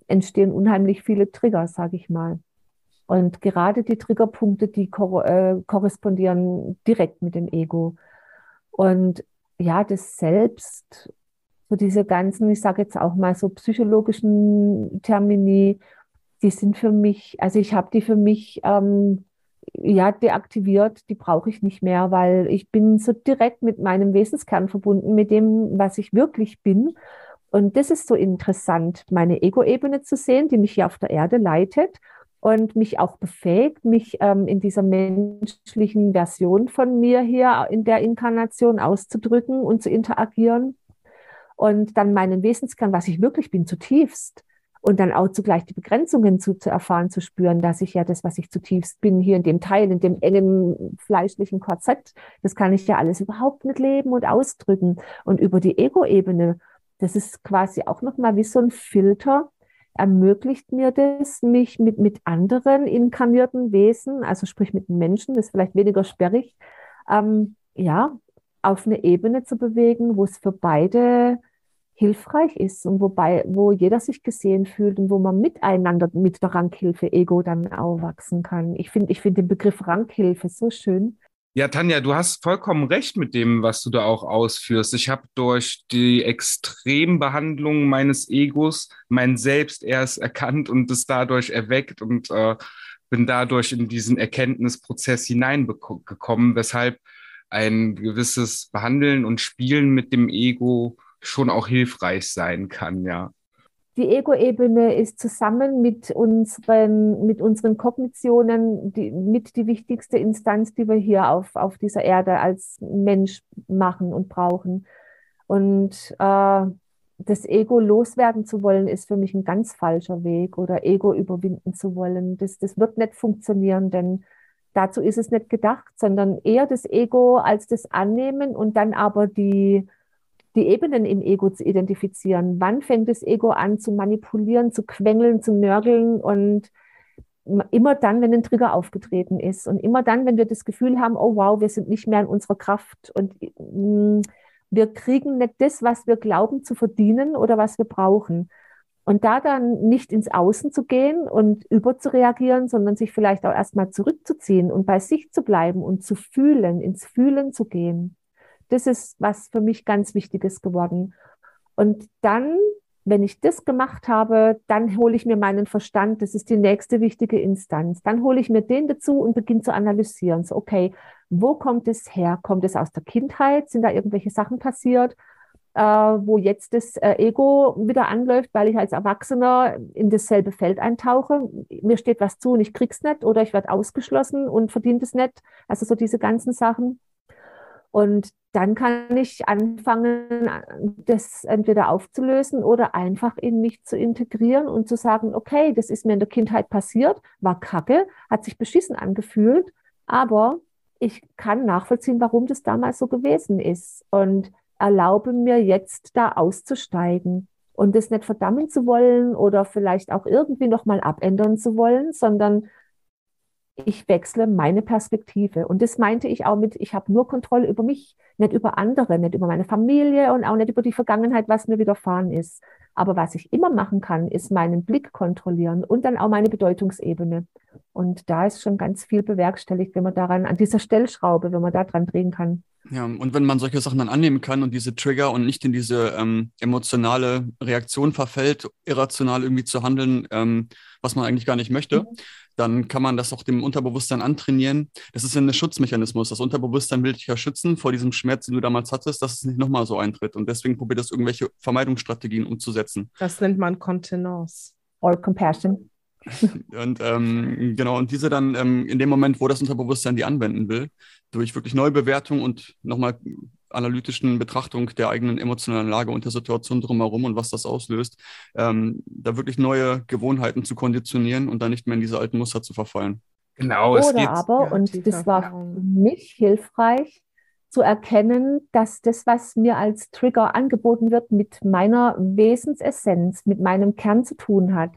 entstehen unheimlich viele Trigger, sage ich mal. Und gerade die Triggerpunkte, die kor äh, korrespondieren direkt mit dem Ego. Und ja, das Selbst, so diese ganzen, ich sage jetzt auch mal so psychologischen Termini, die sind für mich, also ich habe die für mich ähm, ja, deaktiviert, die brauche ich nicht mehr, weil ich bin so direkt mit meinem Wesenskern verbunden, mit dem, was ich wirklich bin. Und das ist so interessant, meine Ego-Ebene zu sehen, die mich hier auf der Erde leitet und mich auch befähigt, mich ähm, in dieser menschlichen Version von mir hier in der Inkarnation auszudrücken und zu interagieren. Und dann meinen Wesenskern, was ich wirklich bin, zutiefst und dann auch zugleich die Begrenzungen zu, zu erfahren, zu spüren, dass ich ja das, was ich zutiefst bin, hier in dem Teil, in dem engen fleischlichen Korsett, das kann ich ja alles überhaupt nicht leben und ausdrücken. Und über die Ego-Ebene, das ist quasi auch nochmal wie so ein Filter, ermöglicht mir das, mich mit, mit anderen inkarnierten Wesen, also sprich mit Menschen, das ist vielleicht weniger sperrig, ähm, ja, auf eine Ebene zu bewegen, wo es für beide hilfreich ist und wobei, wo jeder sich gesehen fühlt und wo man miteinander mit der Rankhilfe Ego dann auch wachsen kann. Ich finde ich finde den Begriff Rankhilfe so schön. Ja, Tanja, du hast vollkommen recht mit dem, was du da auch ausführst. Ich habe durch die Extrembehandlung meines Egos mein Selbst erst erkannt und es dadurch erweckt und äh, bin dadurch in diesen Erkenntnisprozess hineingekommen, weshalb ein gewisses Behandeln und Spielen mit dem Ego schon auch hilfreich sein kann, ja. Die Ego-Ebene ist zusammen mit unseren, mit unseren Kognitionen die, mit die wichtigste Instanz, die wir hier auf, auf dieser Erde als Mensch machen und brauchen. Und äh, das Ego loswerden zu wollen, ist für mich ein ganz falscher Weg oder Ego überwinden zu wollen. Das, das wird nicht funktionieren, denn dazu ist es nicht gedacht, sondern eher das Ego als das Annehmen und dann aber die, die Ebenen im Ego zu identifizieren. Wann fängt das Ego an zu manipulieren, zu quengeln, zu nörgeln und immer dann, wenn ein Trigger aufgetreten ist und immer dann, wenn wir das Gefühl haben, oh wow, wir sind nicht mehr in unserer Kraft und mm, wir kriegen nicht das, was wir glauben zu verdienen oder was wir brauchen. Und da dann nicht ins Außen zu gehen und überzureagieren, sondern sich vielleicht auch erstmal zurückzuziehen und bei sich zu bleiben und zu fühlen, ins Fühlen zu gehen. Das ist was für mich ganz Wichtiges geworden. Und dann, wenn ich das gemacht habe, dann hole ich mir meinen Verstand. Das ist die nächste wichtige Instanz. Dann hole ich mir den dazu und beginne zu analysieren. So, okay, wo kommt es her? Kommt es aus der Kindheit? Sind da irgendwelche Sachen passiert? äh, wo jetzt das äh, Ego wieder anläuft, weil ich als Erwachsener in dasselbe Feld eintauche. Mir steht was zu und ich krieg's nicht oder ich werde ausgeschlossen und verdiene es nicht. Also so diese ganzen Sachen. Und dann kann ich anfangen, das entweder aufzulösen oder einfach in mich zu integrieren und zu sagen, okay, das ist mir in der Kindheit passiert, war kacke, hat sich beschissen angefühlt, aber ich kann nachvollziehen, warum das damals so gewesen ist. Und erlaube mir jetzt da auszusteigen und das nicht verdammen zu wollen oder vielleicht auch irgendwie nochmal abändern zu wollen, sondern ich wechsle meine Perspektive. Und das meinte ich auch mit, ich habe nur Kontrolle über mich, nicht über andere, nicht über meine Familie und auch nicht über die Vergangenheit, was mir widerfahren ist. Aber was ich immer machen kann, ist meinen Blick kontrollieren und dann auch meine Bedeutungsebene. Und da ist schon ganz viel bewerkstelligt, wenn man daran, an dieser Stellschraube, wenn man da dran drehen kann. Ja, und wenn man solche Sachen dann annehmen kann und diese Trigger und nicht in diese ähm, emotionale Reaktion verfällt, irrational irgendwie zu handeln, ähm, was man eigentlich gar nicht möchte, mhm. dann kann man das auch dem Unterbewusstsein antrainieren. Das ist ein Schutzmechanismus. Das Unterbewusstsein will dich ja schützen vor diesem Schmerz, den du damals hattest, dass es nicht nochmal so eintritt. Und deswegen probiert das irgendwelche Vermeidungsstrategien umzusetzen. Das nennt man Kontenance. Or Compassion. und ähm, genau, und diese dann ähm, in dem Moment, wo das Unterbewusstsein die anwenden will, durch wirklich Neubewertung und nochmal analytischen Betrachtung der eigenen emotionalen Lage und der Situation drumherum und was das auslöst, ähm, da wirklich neue Gewohnheiten zu konditionieren und dann nicht mehr in diese alten Muster zu verfallen. Genau, es Oder geht, aber, ja, und das war für mich hilfreich, zu erkennen, dass das, was mir als Trigger angeboten wird, mit meiner Wesensessenz, mit meinem Kern zu tun hat.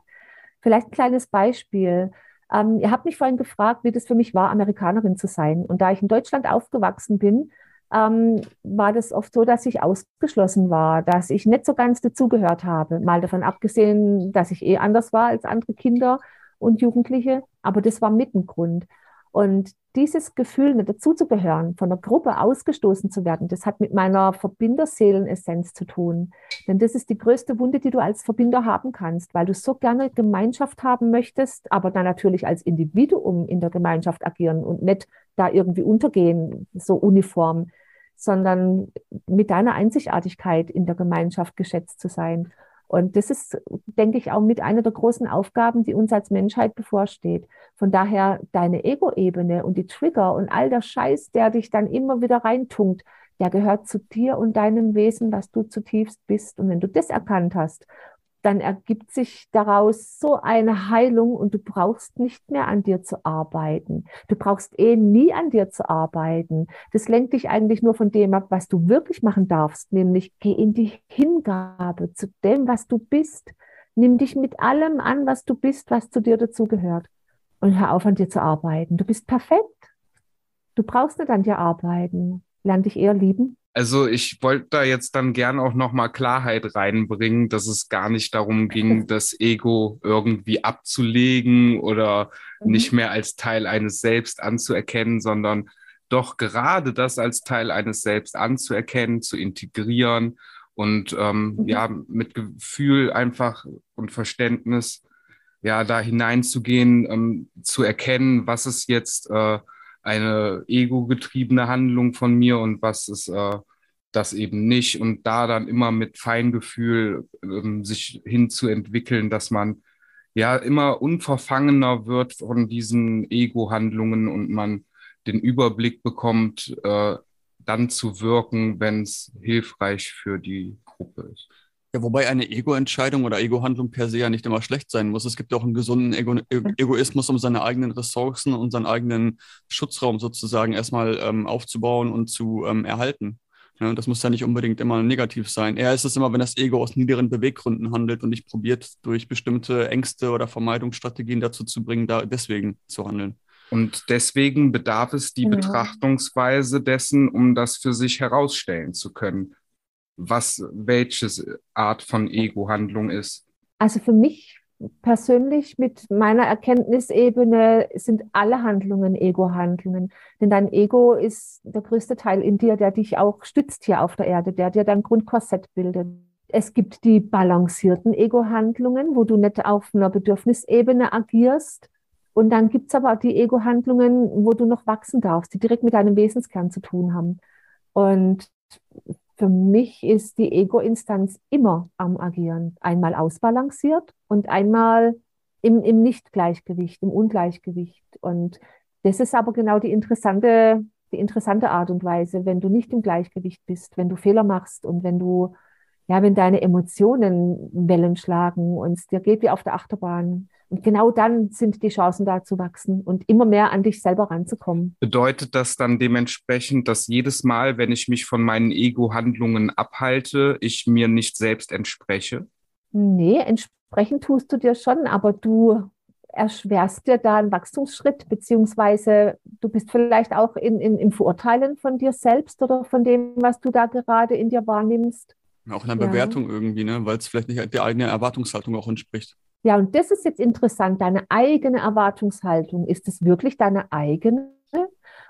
Vielleicht ein kleines Beispiel. Ähm, ihr habt mich vorhin gefragt, wie das für mich war, Amerikanerin zu sein. Und da ich in Deutschland aufgewachsen bin, ähm, war das oft so, dass ich ausgeschlossen war, dass ich nicht so ganz dazugehört habe. Mal davon abgesehen, dass ich eh anders war als andere Kinder und Jugendliche. Aber das war mit ein Grund. Und dieses Gefühl, nicht dazuzugehören, von der Gruppe ausgestoßen zu werden, das hat mit meiner Verbinderseelenessenz zu tun. Denn das ist die größte Wunde, die du als Verbinder haben kannst, weil du so gerne Gemeinschaft haben möchtest, aber dann natürlich als Individuum in der Gemeinschaft agieren und nicht da irgendwie untergehen, so uniform, sondern mit deiner Einzigartigkeit in der Gemeinschaft geschätzt zu sein. Und das ist, denke ich, auch mit einer der großen Aufgaben, die uns als Menschheit bevorsteht. Von daher deine Ego-Ebene und die Trigger und all der Scheiß, der dich dann immer wieder reintunkt, der gehört zu dir und deinem Wesen, was du zutiefst bist. Und wenn du das erkannt hast dann ergibt sich daraus so eine Heilung und du brauchst nicht mehr an dir zu arbeiten. Du brauchst eh nie an dir zu arbeiten. Das lenkt dich eigentlich nur von dem ab, was du wirklich machen darfst, nämlich geh in die Hingabe zu dem, was du bist. Nimm dich mit allem an, was du bist, was zu dir dazugehört. Und hör auf, an dir zu arbeiten. Du bist perfekt. Du brauchst nicht an dir arbeiten. Lern dich eher lieben also ich wollte da jetzt dann gern auch nochmal Klarheit reinbringen, dass es gar nicht darum ging, das Ego irgendwie abzulegen oder mhm. nicht mehr als Teil eines Selbst anzuerkennen, sondern doch gerade das als Teil eines Selbst anzuerkennen, zu integrieren und ähm, mhm. ja, mit Gefühl einfach und Verständnis ja da hineinzugehen, ähm, zu erkennen, was ist jetzt äh, eine ego-getriebene Handlung von mir und was ist äh, das eben nicht. Und da dann immer mit Feingefühl ähm, sich hinzuentwickeln, dass man ja immer unverfangener wird von diesen Ego-Handlungen und man den Überblick bekommt, äh, dann zu wirken, wenn es hilfreich für die Gruppe ist. Ja, wobei eine Ego-Entscheidung oder Ego-Handlung per se ja nicht immer schlecht sein muss. Es gibt auch einen gesunden Ego Egoismus, um seine eigenen Ressourcen und seinen eigenen Schutzraum sozusagen erstmal ähm, aufzubauen und zu ähm, erhalten. Ja, das muss ja nicht unbedingt immer negativ sein. Eher ist es immer, wenn das Ego aus niederen Beweggründen handelt und nicht probiert, durch bestimmte Ängste oder Vermeidungsstrategien dazu zu bringen, da deswegen zu handeln. Und deswegen bedarf es die ja. Betrachtungsweise dessen, um das für sich herausstellen zu können, was welches Art von Ego-Handlung ist. Also für mich persönlich mit meiner Erkenntnisebene sind alle Handlungen Ego-Handlungen. Denn dein Ego ist der größte Teil in dir, der dich auch stützt hier auf der Erde, der dir dein Grundkorsett bildet. Es gibt die balancierten Ego-Handlungen, wo du nicht auf einer Bedürfnisebene agierst. Und dann gibt es aber auch die Ego-Handlungen, wo du noch wachsen darfst, die direkt mit deinem Wesenskern zu tun haben. Und für mich ist die Ego-Instanz immer am Agieren. Einmal ausbalanciert und einmal im, im Nicht-Gleichgewicht, im Ungleichgewicht. Und das ist aber genau die interessante, die interessante Art und Weise, wenn du nicht im Gleichgewicht bist, wenn du Fehler machst und wenn du, ja, wenn deine Emotionen Wellen schlagen und es dir geht wie auf der Achterbahn, und genau dann sind die Chancen da zu wachsen und immer mehr an dich selber ranzukommen. Bedeutet das dann dementsprechend, dass jedes Mal, wenn ich mich von meinen Ego-Handlungen abhalte, ich mir nicht selbst entspreche? Nee, entsprechen tust du dir schon, aber du erschwerst dir da einen Wachstumsschritt, beziehungsweise du bist vielleicht auch in, in, im Verurteilen von dir selbst oder von dem, was du da gerade in dir wahrnimmst. Auch in der ja. Bewertung irgendwie, ne? weil es vielleicht nicht der eigenen Erwartungshaltung auch entspricht. Ja, und das ist jetzt interessant, deine eigene Erwartungshaltung. Ist es wirklich deine eigene?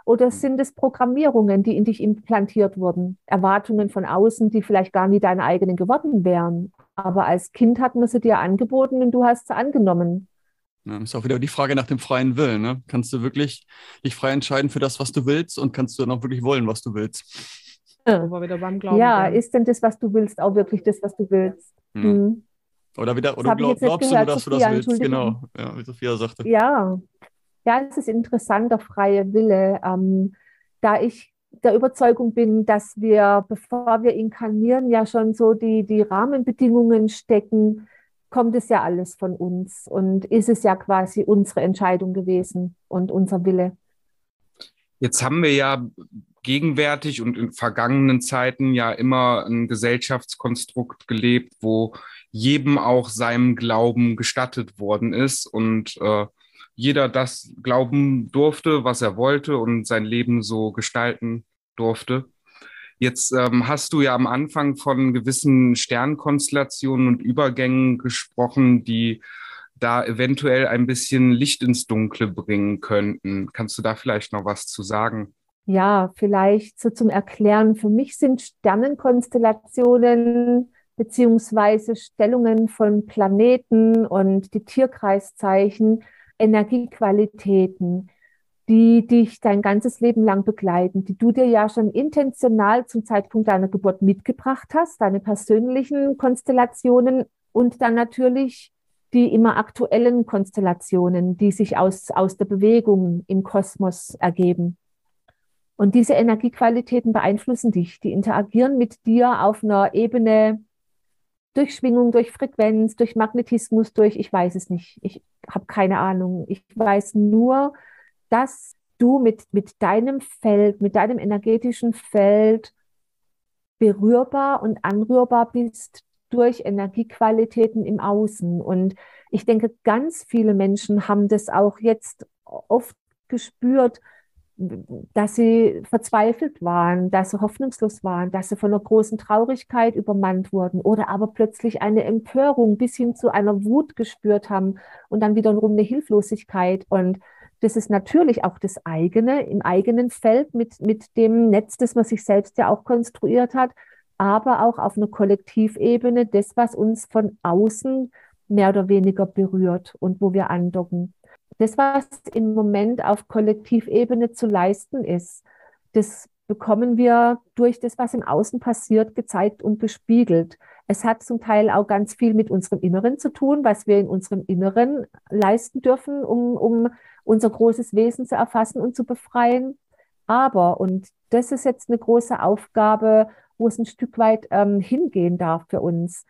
Oder hm. sind es Programmierungen, die in dich implantiert wurden? Erwartungen von außen, die vielleicht gar nie deine eigenen geworden wären. Aber als Kind hat man sie dir angeboten und du hast sie angenommen. Ja, ist auch wieder die Frage nach dem freien Willen. Ne? Kannst du wirklich dich frei entscheiden für das, was du willst und kannst du dann auch wirklich wollen, was du willst? Ja, ja ist denn das, was du willst, auch wirklich das, was du willst? Ja. Hm. Oder wieder, oder glaub, glaubst gehört, du, dass Sophia, du das willst? Genau, ja, wie Sophia sagte. Ja, ja, es ist interessant, der freie Wille. Ähm, da ich der Überzeugung bin, dass wir, bevor wir inkarnieren, ja schon so die, die Rahmenbedingungen stecken, kommt es ja alles von uns und ist es ja quasi unsere Entscheidung gewesen und unser Wille. Jetzt haben wir ja gegenwärtig und in vergangenen Zeiten ja immer ein Gesellschaftskonstrukt gelebt, wo jedem auch seinem Glauben gestattet worden ist und äh, jeder das glauben durfte, was er wollte und sein Leben so gestalten durfte. Jetzt ähm, hast du ja am Anfang von gewissen Sternkonstellationen und Übergängen gesprochen, die da eventuell ein bisschen Licht ins Dunkle bringen könnten. Kannst du da vielleicht noch was zu sagen? Ja, vielleicht so zum Erklären. Für mich sind Sternenkonstellationen beziehungsweise Stellungen von Planeten und die Tierkreiszeichen, Energiequalitäten, die dich dein ganzes Leben lang begleiten, die du dir ja schon intentional zum Zeitpunkt deiner Geburt mitgebracht hast, deine persönlichen Konstellationen und dann natürlich die immer aktuellen Konstellationen, die sich aus, aus der Bewegung im Kosmos ergeben. Und diese Energiequalitäten beeinflussen dich, die interagieren mit dir auf einer Ebene, durch Schwingung, durch Frequenz, durch Magnetismus, durch, ich weiß es nicht, ich habe keine Ahnung. Ich weiß nur, dass du mit, mit deinem Feld, mit deinem energetischen Feld berührbar und anrührbar bist durch Energiequalitäten im Außen. Und ich denke, ganz viele Menschen haben das auch jetzt oft gespürt, dass sie verzweifelt waren, dass sie hoffnungslos waren, dass sie von einer großen Traurigkeit übermannt wurden oder aber plötzlich eine Empörung bis hin zu einer Wut gespürt haben und dann wiederum eine Hilflosigkeit. Und das ist natürlich auch das eigene, im eigenen Feld mit, mit dem Netz, das man sich selbst ja auch konstruiert hat, aber auch auf einer Kollektivebene, das, was uns von außen mehr oder weniger berührt und wo wir andocken das, was im Moment auf Kollektivebene zu leisten ist, das bekommen wir durch das, was im Außen passiert, gezeigt und gespiegelt. Es hat zum Teil auch ganz viel mit unserem Inneren zu tun, was wir in unserem Inneren leisten dürfen, um, um unser großes Wesen zu erfassen und zu befreien. Aber, und das ist jetzt eine große Aufgabe, wo es ein Stück weit ähm, hingehen darf für uns,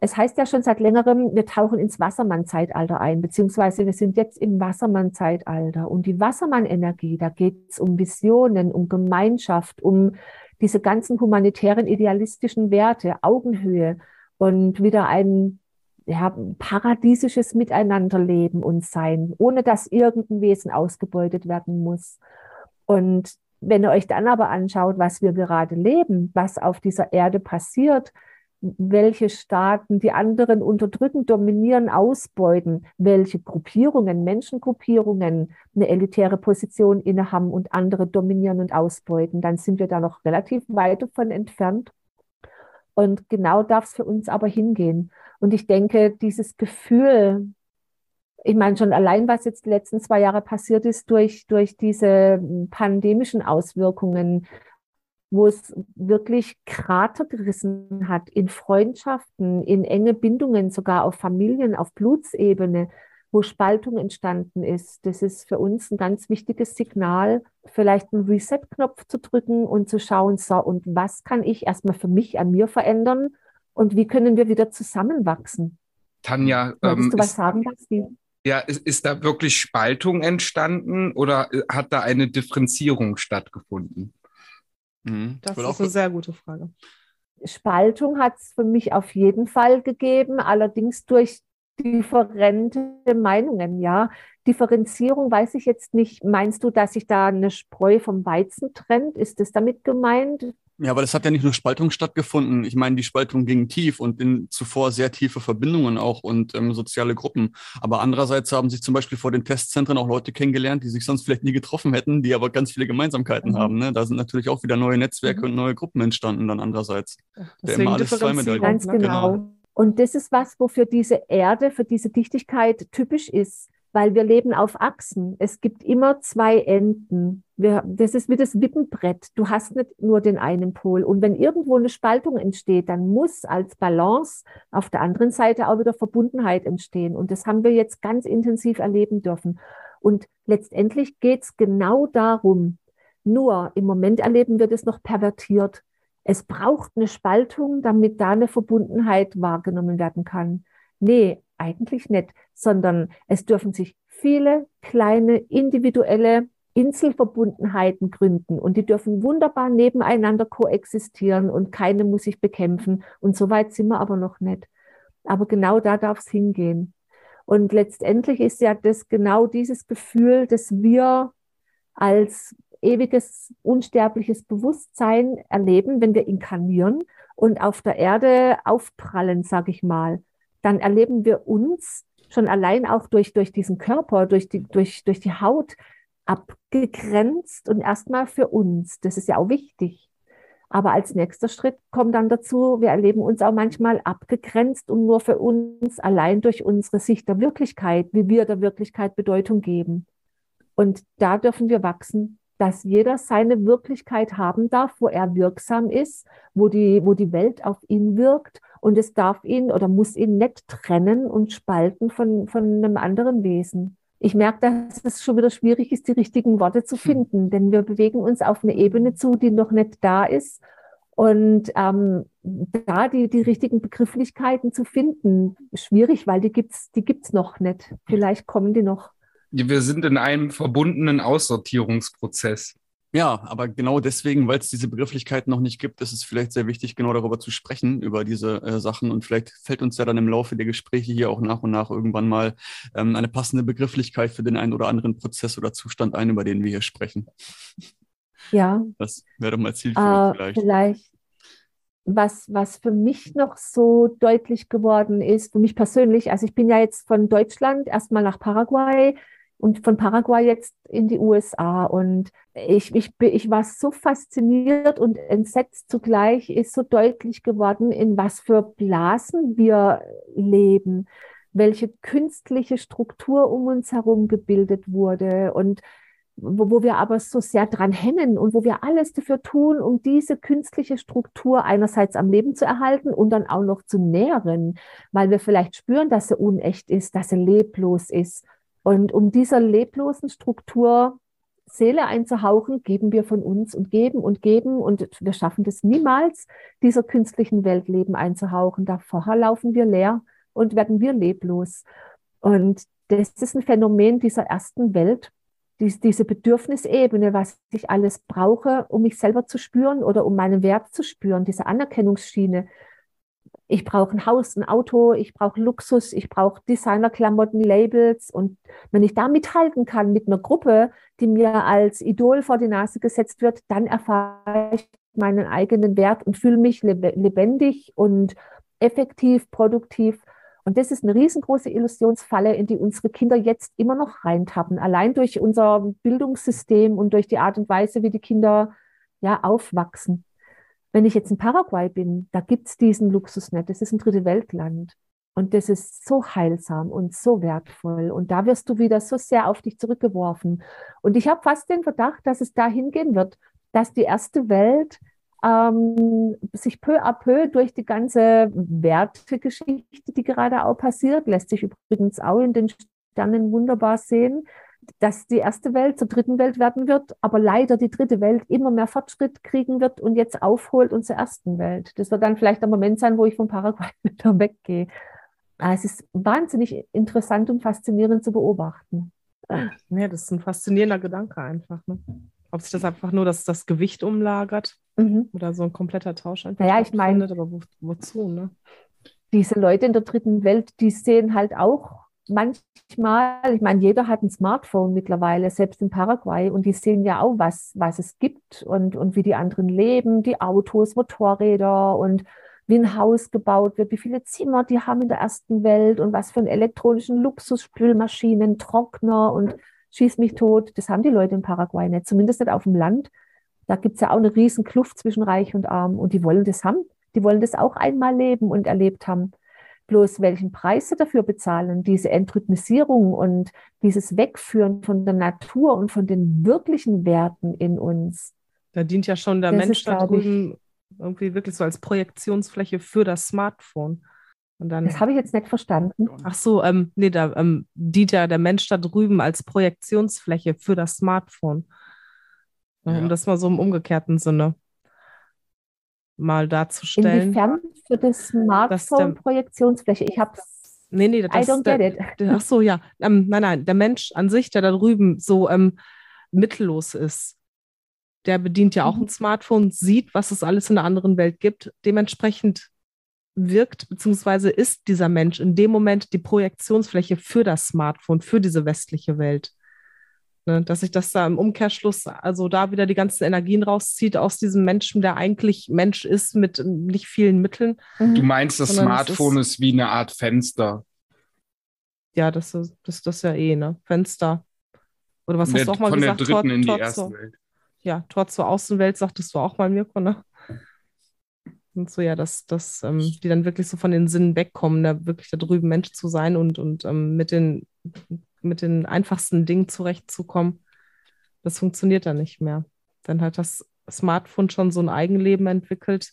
es heißt ja schon seit längerem, wir tauchen ins Wassermann-Zeitalter ein, beziehungsweise wir sind jetzt im Wassermann-Zeitalter. Und die Wassermann-Energie, da geht es um Visionen, um Gemeinschaft, um diese ganzen humanitären, idealistischen Werte, Augenhöhe und wieder ein ja, paradiesisches Miteinanderleben und Sein, ohne dass irgendein Wesen ausgebeutet werden muss. Und wenn ihr euch dann aber anschaut, was wir gerade leben, was auf dieser Erde passiert, welche Staaten die anderen unterdrücken, dominieren, ausbeuten, welche Gruppierungen, Menschengruppierungen eine elitäre Position innehaben und andere dominieren und ausbeuten, dann sind wir da noch relativ weit davon entfernt. Und genau darf es für uns aber hingehen. Und ich denke, dieses Gefühl, ich meine schon allein, was jetzt die letzten zwei Jahre passiert ist durch, durch diese pandemischen Auswirkungen, wo es wirklich Krater gerissen hat in Freundschaften, in enge Bindungen, sogar auf Familien, auf Blutsebene, wo Spaltung entstanden ist. Das ist für uns ein ganz wichtiges Signal, vielleicht einen Reset-Knopf zu drücken und zu schauen, so, und was kann ich erstmal für mich an mir verändern und wie können wir wieder zusammenwachsen? Tanja, Möchtest ähm, du was sagen, Basti? Ja, ist, ist da wirklich Spaltung entstanden oder äh, hat da eine Differenzierung stattgefunden? Mhm. Das ist eine sehr gute Frage. Spaltung hat es für mich auf jeden Fall gegeben, allerdings durch differente Meinungen, ja. Differenzierung weiß ich jetzt nicht. Meinst du, dass sich da eine Spreu vom Weizen trennt? Ist das damit gemeint? Ja, aber das hat ja nicht nur Spaltung stattgefunden. Ich meine, die Spaltung ging tief und in zuvor sehr tiefe Verbindungen auch und ähm, soziale Gruppen. Aber andererseits haben sich zum Beispiel vor den Testzentren auch Leute kennengelernt, die sich sonst vielleicht nie getroffen hätten, die aber ganz viele Gemeinsamkeiten mhm. haben. Ne? Da sind natürlich auch wieder neue Netzwerke mhm. und neue Gruppen entstanden dann andererseits. Deswegen immer alles zwei Ganz genau. genau. Und das ist was, wofür diese Erde, für diese Dichtigkeit typisch ist weil wir leben auf Achsen. Es gibt immer zwei Enden. Wir, das ist wie das Wippenbrett. Du hast nicht nur den einen Pol. Und wenn irgendwo eine Spaltung entsteht, dann muss als Balance auf der anderen Seite auch wieder Verbundenheit entstehen. Und das haben wir jetzt ganz intensiv erleben dürfen. Und letztendlich geht es genau darum. Nur im Moment erleben wir das noch pervertiert. Es braucht eine Spaltung, damit da eine Verbundenheit wahrgenommen werden kann. Nee, eigentlich nicht, sondern es dürfen sich viele kleine individuelle Inselverbundenheiten gründen und die dürfen wunderbar nebeneinander koexistieren und keine muss sich bekämpfen. Und so weit sind wir aber noch nicht. Aber genau da darf es hingehen. Und letztendlich ist ja das genau dieses Gefühl, dass wir als ewiges, unsterbliches Bewusstsein erleben, wenn wir inkarnieren und auf der Erde aufprallen, sage ich mal dann erleben wir uns schon allein auch durch, durch diesen Körper, durch die, durch, durch die Haut abgegrenzt und erstmal für uns. Das ist ja auch wichtig. Aber als nächster Schritt kommt dann dazu, wir erleben uns auch manchmal abgegrenzt und nur für uns allein durch unsere Sicht der Wirklichkeit, wie wir der Wirklichkeit Bedeutung geben. Und da dürfen wir wachsen, dass jeder seine Wirklichkeit haben darf, wo er wirksam ist, wo die, wo die Welt auf ihn wirkt und es darf ihn oder muss ihn nicht trennen und spalten von, von einem anderen Wesen. Ich merke, dass es schon wieder schwierig ist, die richtigen Worte zu hm. finden, denn wir bewegen uns auf eine Ebene zu, die noch nicht da ist. Und ähm, da die, die richtigen Begrifflichkeiten zu finden, schwierig, weil die gibt's, die gibt's noch nicht. Vielleicht kommen die noch. Wir sind in einem verbundenen Aussortierungsprozess. Ja, aber genau deswegen, weil es diese Begrifflichkeiten noch nicht gibt, ist es vielleicht sehr wichtig, genau darüber zu sprechen, über diese äh, Sachen. Und vielleicht fällt uns ja dann im Laufe der Gespräche hier auch nach und nach irgendwann mal ähm, eine passende Begrifflichkeit für den einen oder anderen Prozess oder Zustand ein, über den wir hier sprechen. Ja. Das wäre doch mal zielführend äh, vielleicht. Vielleicht. Was, was für mich noch so deutlich geworden ist, für mich persönlich, also ich bin ja jetzt von Deutschland erstmal nach Paraguay, und von Paraguay jetzt in die USA. Und ich, ich, ich war so fasziniert und entsetzt zugleich, ist so deutlich geworden, in was für Blasen wir leben, welche künstliche Struktur um uns herum gebildet wurde und wo, wo wir aber so sehr dran hängen und wo wir alles dafür tun, um diese künstliche Struktur einerseits am Leben zu erhalten und dann auch noch zu nähren, weil wir vielleicht spüren, dass sie unecht ist, dass sie leblos ist und um dieser leblosen Struktur Seele einzuhauchen, geben wir von uns und geben und geben und wir schaffen das niemals, dieser künstlichen Welt Leben einzuhauchen. Da vorher laufen wir leer und werden wir leblos. Und das ist ein Phänomen dieser ersten Welt. dies, diese Bedürfnisebene, was ich alles brauche, um mich selber zu spüren oder um meinen Wert zu spüren, diese Anerkennungsschiene. Ich brauche ein Haus, ein Auto, ich brauche Luxus, ich brauche Designerklamotten, Labels. Und wenn ich da mithalten kann mit einer Gruppe, die mir als Idol vor die Nase gesetzt wird, dann erfahre ich meinen eigenen Wert und fühle mich lebendig und effektiv, produktiv. Und das ist eine riesengroße Illusionsfalle, in die unsere Kinder jetzt immer noch reintappen. Allein durch unser Bildungssystem und durch die Art und Weise, wie die Kinder ja aufwachsen. Wenn ich jetzt in Paraguay bin, da gibt es diesen Luxus nicht. Das ist ein dritte Weltland. Und das ist so heilsam und so wertvoll. Und da wirst du wieder so sehr auf dich zurückgeworfen. Und ich habe fast den Verdacht, dass es dahin gehen wird, dass die erste Welt ähm, sich peu à peu durch die ganze Wertegeschichte, die gerade auch passiert, lässt sich übrigens auch in den Sternen wunderbar sehen, dass die erste Welt zur dritten Welt werden wird, aber leider die dritte Welt immer mehr Fortschritt kriegen wird und jetzt aufholt und zur ersten Welt. Das wird dann vielleicht der Moment sein, wo ich von Paraguay wieder weggehe. Ah, es ist wahnsinnig interessant und faszinierend zu beobachten. Ja, das ist ein faszinierender Gedanke einfach. Ne? Ob sich das einfach nur das, das Gewicht umlagert mhm. oder so ein kompletter Tausch einfach naja, ich meine, aber wo, wozu, ne? Diese Leute in der dritten Welt, die sehen halt auch manchmal, ich meine, jeder hat ein Smartphone mittlerweile, selbst in Paraguay, und die sehen ja auch, was, was es gibt und, und wie die anderen leben, die Autos, Motorräder und wie ein Haus gebaut wird, wie viele Zimmer die haben in der ersten Welt und was für einen elektronischen Luxus, Spülmaschinen, Trockner und schieß mich tot. Das haben die Leute in Paraguay nicht, zumindest nicht auf dem Land. Da gibt es ja auch eine riesen Kluft zwischen Reich und Arm und die wollen das haben. Die wollen das auch einmal leben und erlebt haben. Bloß welchen Preis sie dafür bezahlen, diese Entrhythmisierung und dieses Wegführen von der Natur und von den wirklichen Werten in uns. Da dient ja schon der Mensch da drüben irgendwie wirklich so als Projektionsfläche für das Smartphone. Dann, das habe ich jetzt nicht verstanden. Ach so, ähm, nee, da ähm, dient ja der Mensch da drüben als Projektionsfläche für das Smartphone. Ja. Um das mal so im umgekehrten Sinne mal darzustellen. Inwiefern für das Smartphone der, Projektionsfläche? Ich habe Nee, nee, das, I don't der, get it. Ach so, ja. Ähm, nein, nein, der Mensch an sich, der da drüben so ähm, mittellos ist, der bedient ja auch mhm. ein Smartphone, sieht, was es alles in der anderen Welt gibt. Dementsprechend wirkt bzw. ist dieser Mensch in dem Moment die Projektionsfläche für das Smartphone, für diese westliche Welt. Ne, dass sich das da im Umkehrschluss, also da wieder die ganzen Energien rauszieht aus diesem Menschen, der eigentlich Mensch ist mit nicht vielen Mitteln. Mhm. Du meinst, das Smartphone ist, ist, wie eine Art Fenster. Ja, das ist das, das ja eh, ne? Fenster. Oder was hast du auch mal von gesagt? Von der dritten Tor, in die erste zur, Welt. Ja, Tor zur Außenwelt, sagtest du auch mal, Mirko, ne? Und so, ja, dass, dass ähm, die dann wirklich so von den Sinnen wegkommen, da wirklich da drüben Mensch zu sein und, und ähm, mit, den, mit den einfachsten Dingen zurechtzukommen, das funktioniert dann nicht mehr. Dann hat das Smartphone schon so ein Eigenleben entwickelt,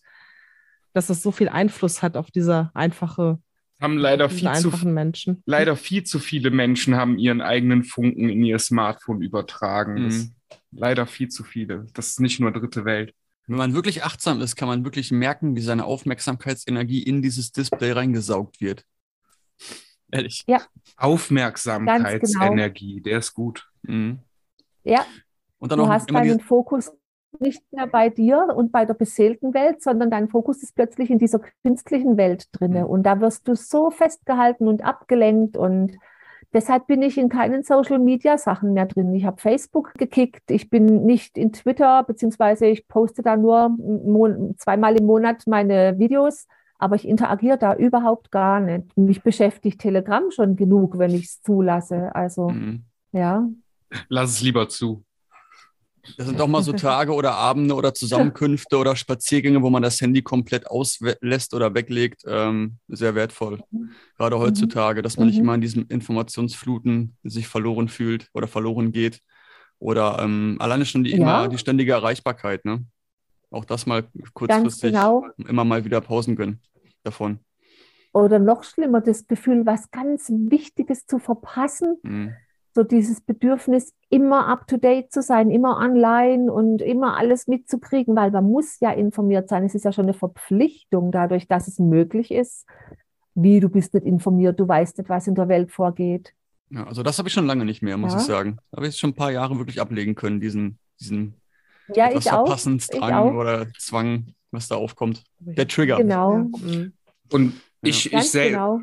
dass es so viel Einfluss hat auf diese einfache haben leider viel zu Menschen. leider viel zu viele Menschen haben ihren eigenen Funken in ihr Smartphone übertragen. Mhm. leider viel zu viele. Das ist nicht nur dritte Welt. Wenn man wirklich achtsam ist, kann man wirklich merken, wie seine Aufmerksamkeitsenergie in dieses Display reingesaugt wird. Ehrlich. Ja. Aufmerksamkeitsenergie, genau. der ist gut. Mhm. Ja. Und dann du hast deinen Fokus nicht mehr bei dir und bei der beseelten Welt, sondern dein Fokus ist plötzlich in dieser künstlichen Welt drinne. Mhm. Und da wirst du so festgehalten und abgelenkt und Deshalb bin ich in keinen Social Media Sachen mehr drin. Ich habe Facebook gekickt, ich bin nicht in Twitter, beziehungsweise ich poste da nur zweimal im Monat meine Videos, aber ich interagiere da überhaupt gar nicht. Mich beschäftigt Telegram schon genug, wenn ich es zulasse. Also, mhm. ja. Lass es lieber zu. Das sind doch mal so Tage oder Abende oder Zusammenkünfte oder Spaziergänge, wo man das Handy komplett auslässt oder weglegt. Ähm, sehr wertvoll. Gerade heutzutage, dass man nicht mhm. immer in diesem Informationsfluten sich verloren fühlt oder verloren geht. Oder ähm, alleine schon die, ja. immer, die ständige Erreichbarkeit. Ne? Auch das mal kurzfristig genau. immer mal wieder Pausen gönnen davon. Oder noch schlimmer, das Gefühl, was ganz Wichtiges zu verpassen. Mhm so dieses Bedürfnis, immer up-to-date zu sein, immer online und immer alles mitzukriegen, weil man muss ja informiert sein. Es ist ja schon eine Verpflichtung dadurch, dass es möglich ist. Wie, du bist nicht informiert, du weißt nicht, was in der Welt vorgeht. Ja, also das habe ich schon lange nicht mehr, muss ja. ich sagen. Da habe ich schon ein paar Jahre wirklich ablegen können, diesen, diesen ja, etwas Verpassensdrang oder Zwang, was da aufkommt. Der Trigger. Genau. Mhm. Und ich, ich, sel genau.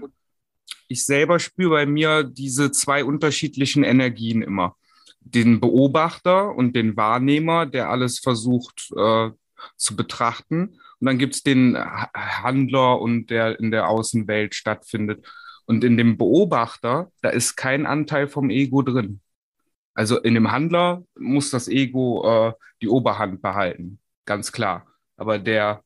ich selber spüre bei mir diese zwei unterschiedlichen Energien immer. Den Beobachter und den Wahrnehmer, der alles versucht äh, zu betrachten. Und dann gibt es den Handler und der in der Außenwelt stattfindet. Und in dem Beobachter, da ist kein Anteil vom Ego drin. Also in dem Handler muss das Ego äh, die Oberhand behalten, ganz klar. Aber der,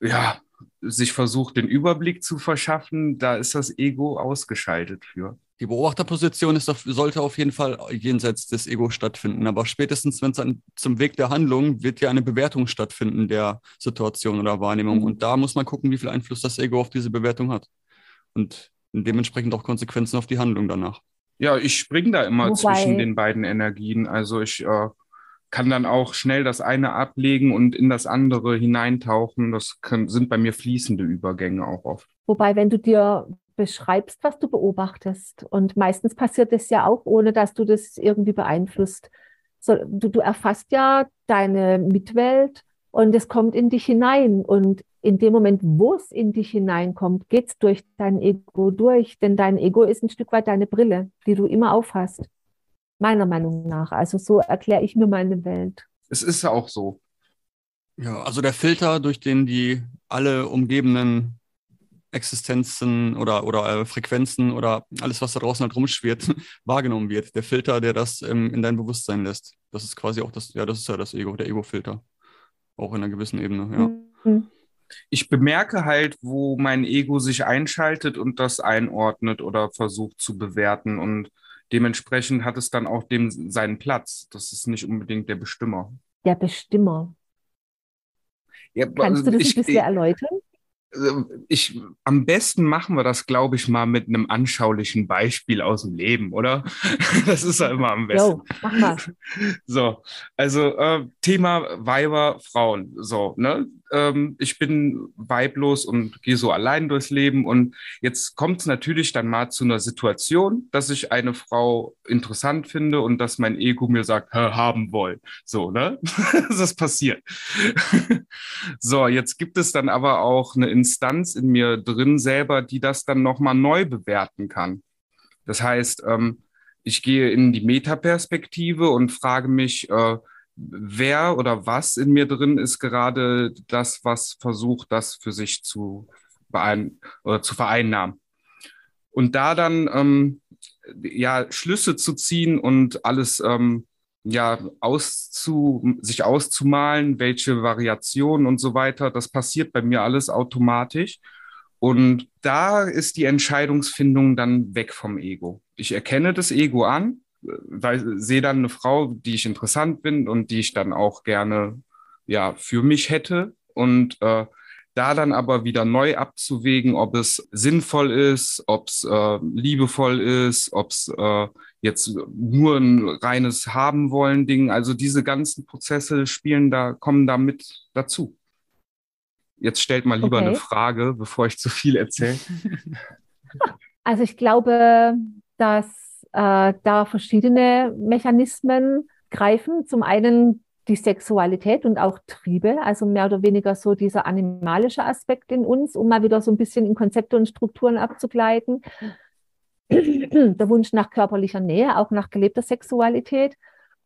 ja, sich versucht, den Überblick zu verschaffen, da ist das Ego ausgeschaltet für. Die Beobachterposition ist, sollte auf jeden Fall jenseits des Ego stattfinden. Aber spätestens, wenn es zum Weg der Handlung wird ja eine Bewertung stattfinden der Situation oder Wahrnehmung. Mhm. Und da muss man gucken, wie viel Einfluss das Ego auf diese Bewertung hat. Und dementsprechend auch Konsequenzen auf die Handlung danach. Ja, ich springe da immer Wobei... zwischen den beiden Energien. Also ich äh, kann dann auch schnell das eine ablegen und in das andere hineintauchen. Das können, sind bei mir fließende Übergänge auch oft. Wobei, wenn du dir beschreibst, was du beobachtest, und meistens passiert das ja auch, ohne dass du das irgendwie beeinflusst. So, du, du erfasst ja deine Mitwelt und es kommt in dich hinein. Und in dem Moment, wo es in dich hineinkommt, geht es durch dein Ego durch. Denn dein Ego ist ein Stück weit deine Brille, die du immer aufhast meiner Meinung nach. Also so erkläre ich mir meine Welt. Es ist ja auch so. Ja, also der Filter, durch den die alle umgebenden Existenzen oder, oder äh, Frequenzen oder alles, was da draußen halt rumschwirrt, wahrgenommen wird. Der Filter, der das ähm, in dein Bewusstsein lässt. Das ist quasi auch das, ja, das ist ja das Ego, der Ego-Filter. Auch in einer gewissen Ebene, ja. Mhm. Ich bemerke halt, wo mein Ego sich einschaltet und das einordnet oder versucht zu bewerten. Und dementsprechend hat es dann auch dem seinen Platz. Das ist nicht unbedingt der Bestimmer. Der Bestimmer. Ja, Kannst du das ich, ein bisschen erläutern? Also, ich, am besten machen wir das, glaube ich, mal mit einem anschaulichen Beispiel aus dem Leben, oder? Das ist ja immer am besten. Jo, mach mal. So, also äh, Thema Weiber, Frauen. So, ne? Ähm, ich bin weiblos und gehe so allein durchs Leben. Und jetzt kommt es natürlich dann mal zu einer Situation, dass ich eine Frau interessant finde und dass mein Ego mir sagt, haben wollen. So, ne? das passiert. so, jetzt gibt es dann aber auch eine Instanz in mir drin selber, die das dann nochmal neu bewerten kann. Das heißt, ähm, ich gehe in die Metaperspektive und frage mich, äh, wer oder was in mir drin ist gerade das, was versucht, das für sich zu, beein oder zu vereinnahmen. Und da dann ähm, ja Schlüsse zu ziehen und alles ähm, ja auszu, sich auszumalen, welche Variationen und so weiter, das passiert bei mir alles automatisch. Und da ist die Entscheidungsfindung dann weg vom Ego. Ich erkenne das Ego an sehe dann eine Frau, die ich interessant bin und die ich dann auch gerne ja für mich hätte und äh, da dann aber wieder neu abzuwägen, ob es sinnvoll ist, ob es äh, liebevoll ist, ob es äh, jetzt nur ein reines haben wollen Ding. Also diese ganzen Prozesse spielen da, kommen da mit dazu. Jetzt stellt mal lieber okay. eine Frage, bevor ich zu viel erzähle. Also ich glaube, dass äh, da verschiedene Mechanismen greifen. Zum einen die Sexualität und auch Triebe, also mehr oder weniger so dieser animalische Aspekt in uns, um mal wieder so ein bisschen in Konzepte und Strukturen abzugleiten. Der Wunsch nach körperlicher Nähe, auch nach gelebter Sexualität.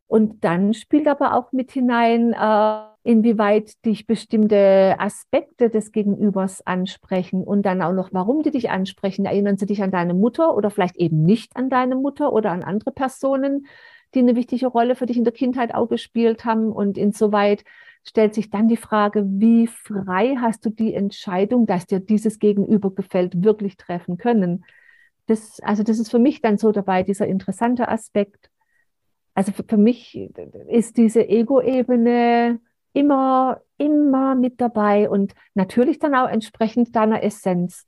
Und dann spielt aber auch mit hinein, äh, inwieweit dich bestimmte Aspekte des Gegenübers ansprechen und dann auch noch, warum die dich ansprechen. Erinnern sie dich an deine Mutter oder vielleicht eben nicht an deine Mutter oder an andere Personen, die eine wichtige Rolle für dich in der Kindheit auch gespielt haben. Und insoweit stellt sich dann die Frage, wie frei hast du die Entscheidung, dass dir dieses Gegenüber gefällt, wirklich treffen können? Das, also das ist für mich dann so dabei, dieser interessante Aspekt. Also für, für mich ist diese Ego-Ebene immer, immer mit dabei und natürlich dann auch entsprechend deiner Essenz.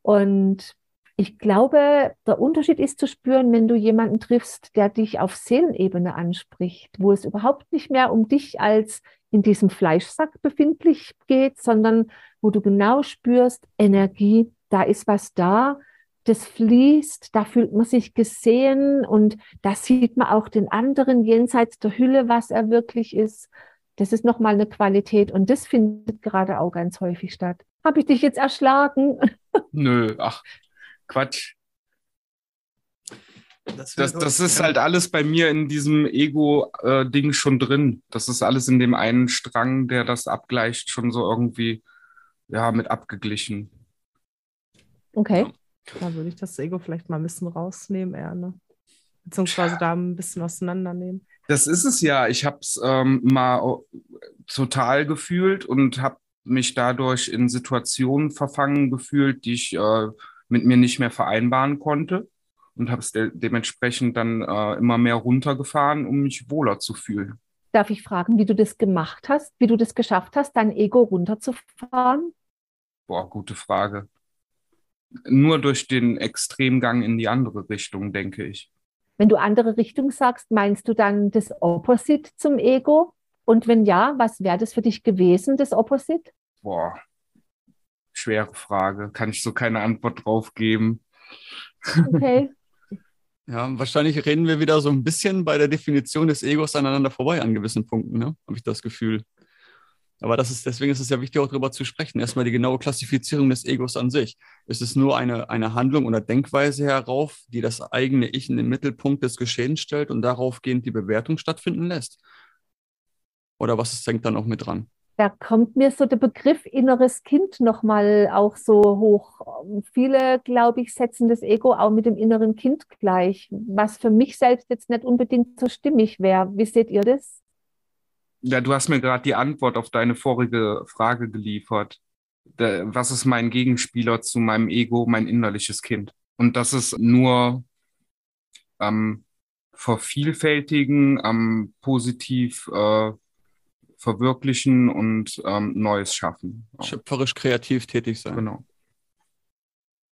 Und ich glaube, der Unterschied ist zu spüren, wenn du jemanden triffst, der dich auf Seelenebene anspricht, wo es überhaupt nicht mehr um dich als in diesem Fleischsack befindlich geht, sondern wo du genau spürst, Energie, da ist was da, das fließt, da fühlt man sich gesehen und da sieht man auch den anderen jenseits der Hülle, was er wirklich ist. Das ist nochmal eine Qualität und das findet gerade auch ganz häufig statt. Habe ich dich jetzt erschlagen? Nö, ach, Quatsch. Das, das, das ist halt alles bei mir in diesem Ego-Ding schon drin. Das ist alles in dem einen Strang, der das abgleicht, schon so irgendwie ja, mit abgeglichen. Okay. Da würde ich das Ego vielleicht mal ein bisschen rausnehmen, eher, ne? Beziehungsweise da ein bisschen auseinandernehmen. Das ist es ja. Ich habe es ähm, mal total gefühlt und habe mich dadurch in Situationen verfangen gefühlt, die ich äh, mit mir nicht mehr vereinbaren konnte und habe es de dementsprechend dann äh, immer mehr runtergefahren, um mich wohler zu fühlen. Darf ich fragen, wie du das gemacht hast, wie du das geschafft hast, dein Ego runterzufahren? Boah, gute Frage. Nur durch den Extremgang in die andere Richtung, denke ich. Wenn du andere Richtung sagst, meinst du dann das Opposite zum Ego? Und wenn ja, was wäre das für dich gewesen, das Opposite? Boah, schwere Frage. Kann ich so keine Antwort drauf geben. Okay. Ja, wahrscheinlich reden wir wieder so ein bisschen bei der Definition des Egos aneinander vorbei an gewissen Punkten, ne? habe ich das Gefühl. Aber das ist, deswegen ist es ja wichtig, auch darüber zu sprechen. Erstmal die genaue Klassifizierung des Egos an sich. Ist es nur eine, eine Handlung oder Denkweise herauf, die das eigene Ich in den Mittelpunkt des Geschehens stellt und daraufgehend die Bewertung stattfinden lässt? Oder was hängt dann auch mit dran? da kommt mir so der Begriff inneres Kind nochmal auch so hoch. Viele, glaube ich, setzen das Ego auch mit dem inneren Kind gleich, was für mich selbst jetzt nicht unbedingt so stimmig wäre. Wie seht ihr das? Ja, du hast mir gerade die Antwort auf deine vorige Frage geliefert. Was ist mein Gegenspieler zu meinem Ego, mein innerliches Kind? Und das ist nur am Vervielfältigen, am positiv äh, verwirklichen und ähm, Neues schaffen. Schöpferisch kreativ tätig sein. Genau.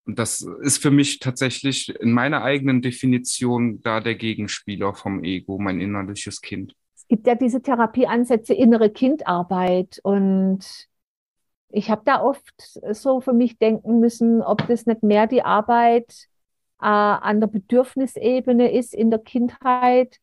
Und das ist für mich tatsächlich in meiner eigenen Definition da der Gegenspieler vom Ego, mein innerliches Kind. Es gibt ja diese Therapieansätze innere Kindarbeit und ich habe da oft so für mich denken müssen, ob das nicht mehr die Arbeit äh, an der Bedürfnisebene ist in der Kindheit,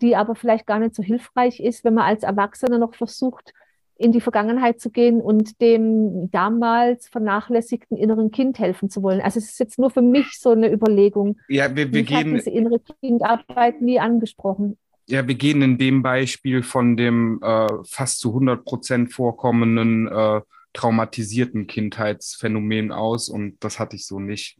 die aber vielleicht gar nicht so hilfreich ist, wenn man als Erwachsener noch versucht, in die Vergangenheit zu gehen und dem damals vernachlässigten inneren Kind helfen zu wollen. Also es ist jetzt nur für mich so eine Überlegung. Ja, wir, wir ich gehen diese innere Kindarbeit nie angesprochen. Ja, wir gehen in dem Beispiel von dem äh, fast zu 100 Prozent vorkommenden äh, traumatisierten Kindheitsphänomen aus und das hatte ich so nicht.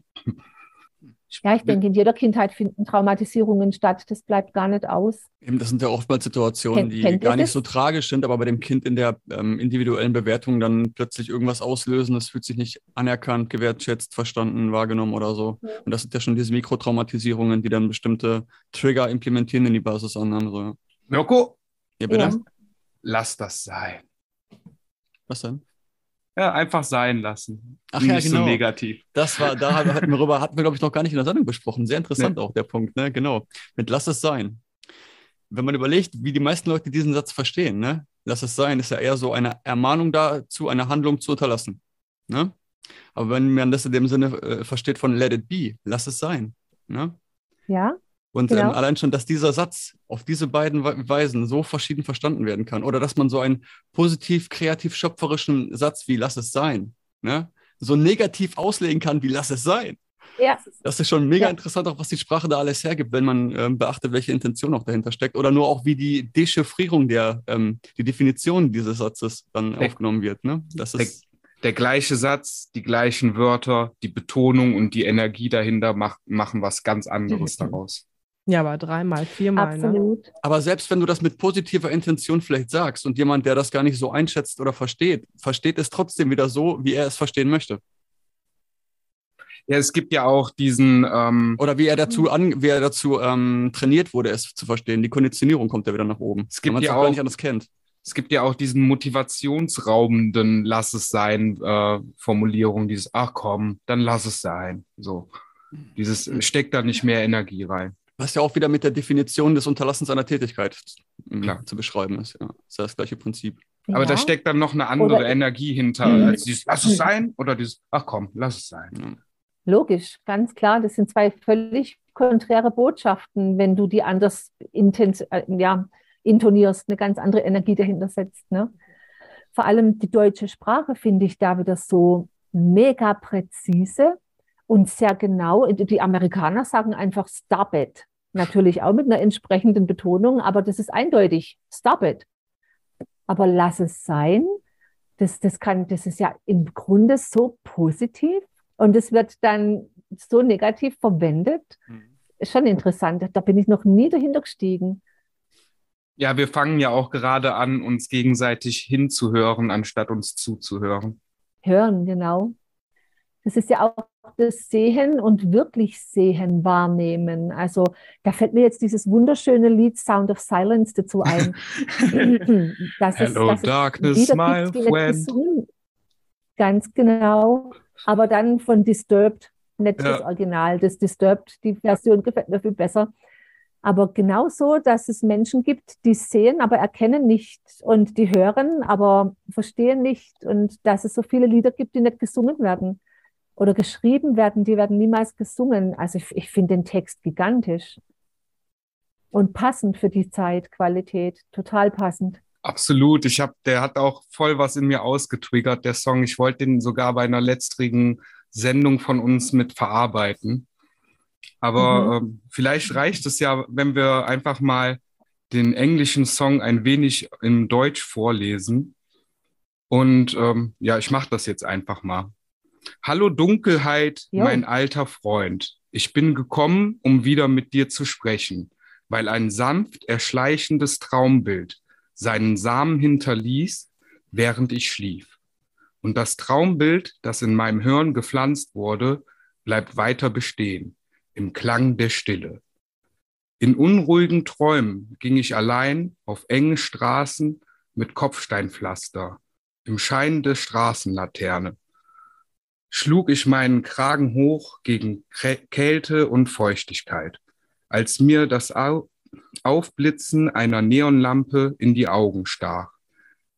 Ja, ich denke, in jeder Kindheit finden Traumatisierungen statt. Das bleibt gar nicht aus. Eben, das sind ja oftmals Situationen, Kennt- die kennt gar nicht das? so tragisch sind, aber bei dem Kind in der ähm, individuellen Bewertung dann plötzlich irgendwas auslösen. Das fühlt sich nicht anerkannt, gewertschätzt, verstanden, wahrgenommen oder so. Ja. Und das sind ja schon diese Mikrotraumatisierungen, die dann bestimmte Trigger implementieren in die Basisannahmen. So. ja. Mirko, Ja, bitte? Ja. lass das sein. Was denn? Ja, einfach sein lassen. Ach Nicht ja, genau. so negativ. Das war, da hatten wir darüber, hatten wir, glaube ich, noch gar nicht in der Sendung besprochen. Sehr interessant auch der Punkt, ne? Genau. Mit lass es sein. Wenn man überlegt, wie die meisten Leute diesen Satz verstehen, ne? Lass es sein, ist ja eher so eine Ermahnung dazu, eine Handlung zu unterlassen. Ne? Aber wenn man das in dem Sinne äh, versteht von let it be, lass es sein. Ne? Ja, Und Genau. ähm, allein schon, dass dieser Satz auf diese beiden We- Weisen so verschieden verstanden werden kann. Oder dass man so einen positiv, kreativ, schöpferischen Satz wie lass es sein, ne? so negativ auslegen kann wie lass es sein. ja, Das ist schon mega Ja. interessant, auch was die Sprache da alles hergibt, wenn man ähm, beachtet, welche Intention auch dahinter steckt. Oder nur auch, wie die Dechiffrierung der, ähm, die Definition dieses Satzes dann Der- aufgenommen wird. Ne? Das Der, ist, der gleiche Satz, die gleichen Wörter, die Betonung und die Energie dahinter mach, machen was ganz anderes Mhm. daraus. Ja, aber dreimal, viermal. Ne? absolut. aber selbst wenn du das mit positiver Intention vielleicht sagst und jemand, der das gar nicht so einschätzt oder versteht, versteht es trotzdem wieder so, wie er es verstehen möchte. Ja, es gibt ja auch diesen, ähm, Oder wie er dazu, an, wie er dazu ähm, trainiert wurde, es zu verstehen. Die Konditionierung kommt ja wieder nach oben. Es gibt Wenn man es ja auch gar nicht anders kennt. es gibt ja auch diesen motivationsraubenden Lass es sein äh, Formulierung, dieses Ach komm, dann lass es sein. So. Dieses Mhm. steckt da nicht mehr Energie rein. Was ja auch wieder mit der Definition des Unterlassens einer Tätigkeit Klar. zu beschreiben ist. Ja. Das ist ja das gleiche Prinzip. Aber ja. da steckt dann noch eine andere Oder- Energie hinter, Mhm. als dieses Lass es sein oder dieses Ach komm, lass es sein. Ja. Logisch, ganz klar. Das sind zwei völlig konträre Botschaften, wenn du die anders intens, äh, ja, intonierst, eine ganz andere Energie dahinter setzt. Ne? Vor allem die deutsche Sprache finde ich da wieder so mega präzise und sehr genau. Die Amerikaner sagen einfach Stop it. Natürlich auch mit einer entsprechenden Betonung, aber das ist eindeutig. Stop it. Aber lass es sein. Das, das, kann, das ist ja im Grunde so positiv und es wird dann so negativ verwendet. Mhm. Ist schon interessant. Da bin ich noch nie dahinter gestiegen. Ja, wir fangen ja auch gerade an, uns gegenseitig hinzuhören, anstatt uns zuzuhören. Hören, genau. Das ist ja auch das Sehen und wirklich Sehen wahrnehmen. Also da fällt mir jetzt dieses wunderschöne Lied Sound of Silence dazu ein. das Hello ist, Darkness, my friend. Ganz genau. Aber dann von Disturbed, nicht ja. das Original. Das Disturbed, die Version gefällt mir viel besser. Aber genauso, dass es Menschen gibt, die sehen, aber erkennen nicht und die hören, aber verstehen nicht und dass es so viele Lieder gibt, die nicht gesungen werden oder geschrieben werden, die werden niemals gesungen. Also ich, ich finde den Text gigantisch und passend für die Zeitqualität, total passend. Absolut. Ich habe, der hat auch voll was in mir ausgetriggert, der Song. Ich wollte den sogar bei einer letztrigen Sendung von uns mit verarbeiten. Aber mhm. ähm, vielleicht reicht es ja, wenn wir einfach mal den englischen Song ein wenig in Deutsch vorlesen. Und ähm, ja, ich mache das jetzt einfach mal. Hallo Dunkelheit, jo. mein alter Freund. Ich bin gekommen, um wieder mit dir zu sprechen, weil ein sanft erschleichendes Traumbild seinen Samen hinterließ, während ich schlief. Und das Traumbild, das in meinem Hirn gepflanzt wurde, bleibt weiter bestehen, im Klang der Stille. In unruhigen Träumen ging ich allein auf engen Straßen mit Kopfsteinpflaster, im Schein der Straßenlaterne schlug ich meinen Kragen hoch gegen Kälte und Feuchtigkeit, als mir das Aufblitzen einer Neonlampe in die Augen stach,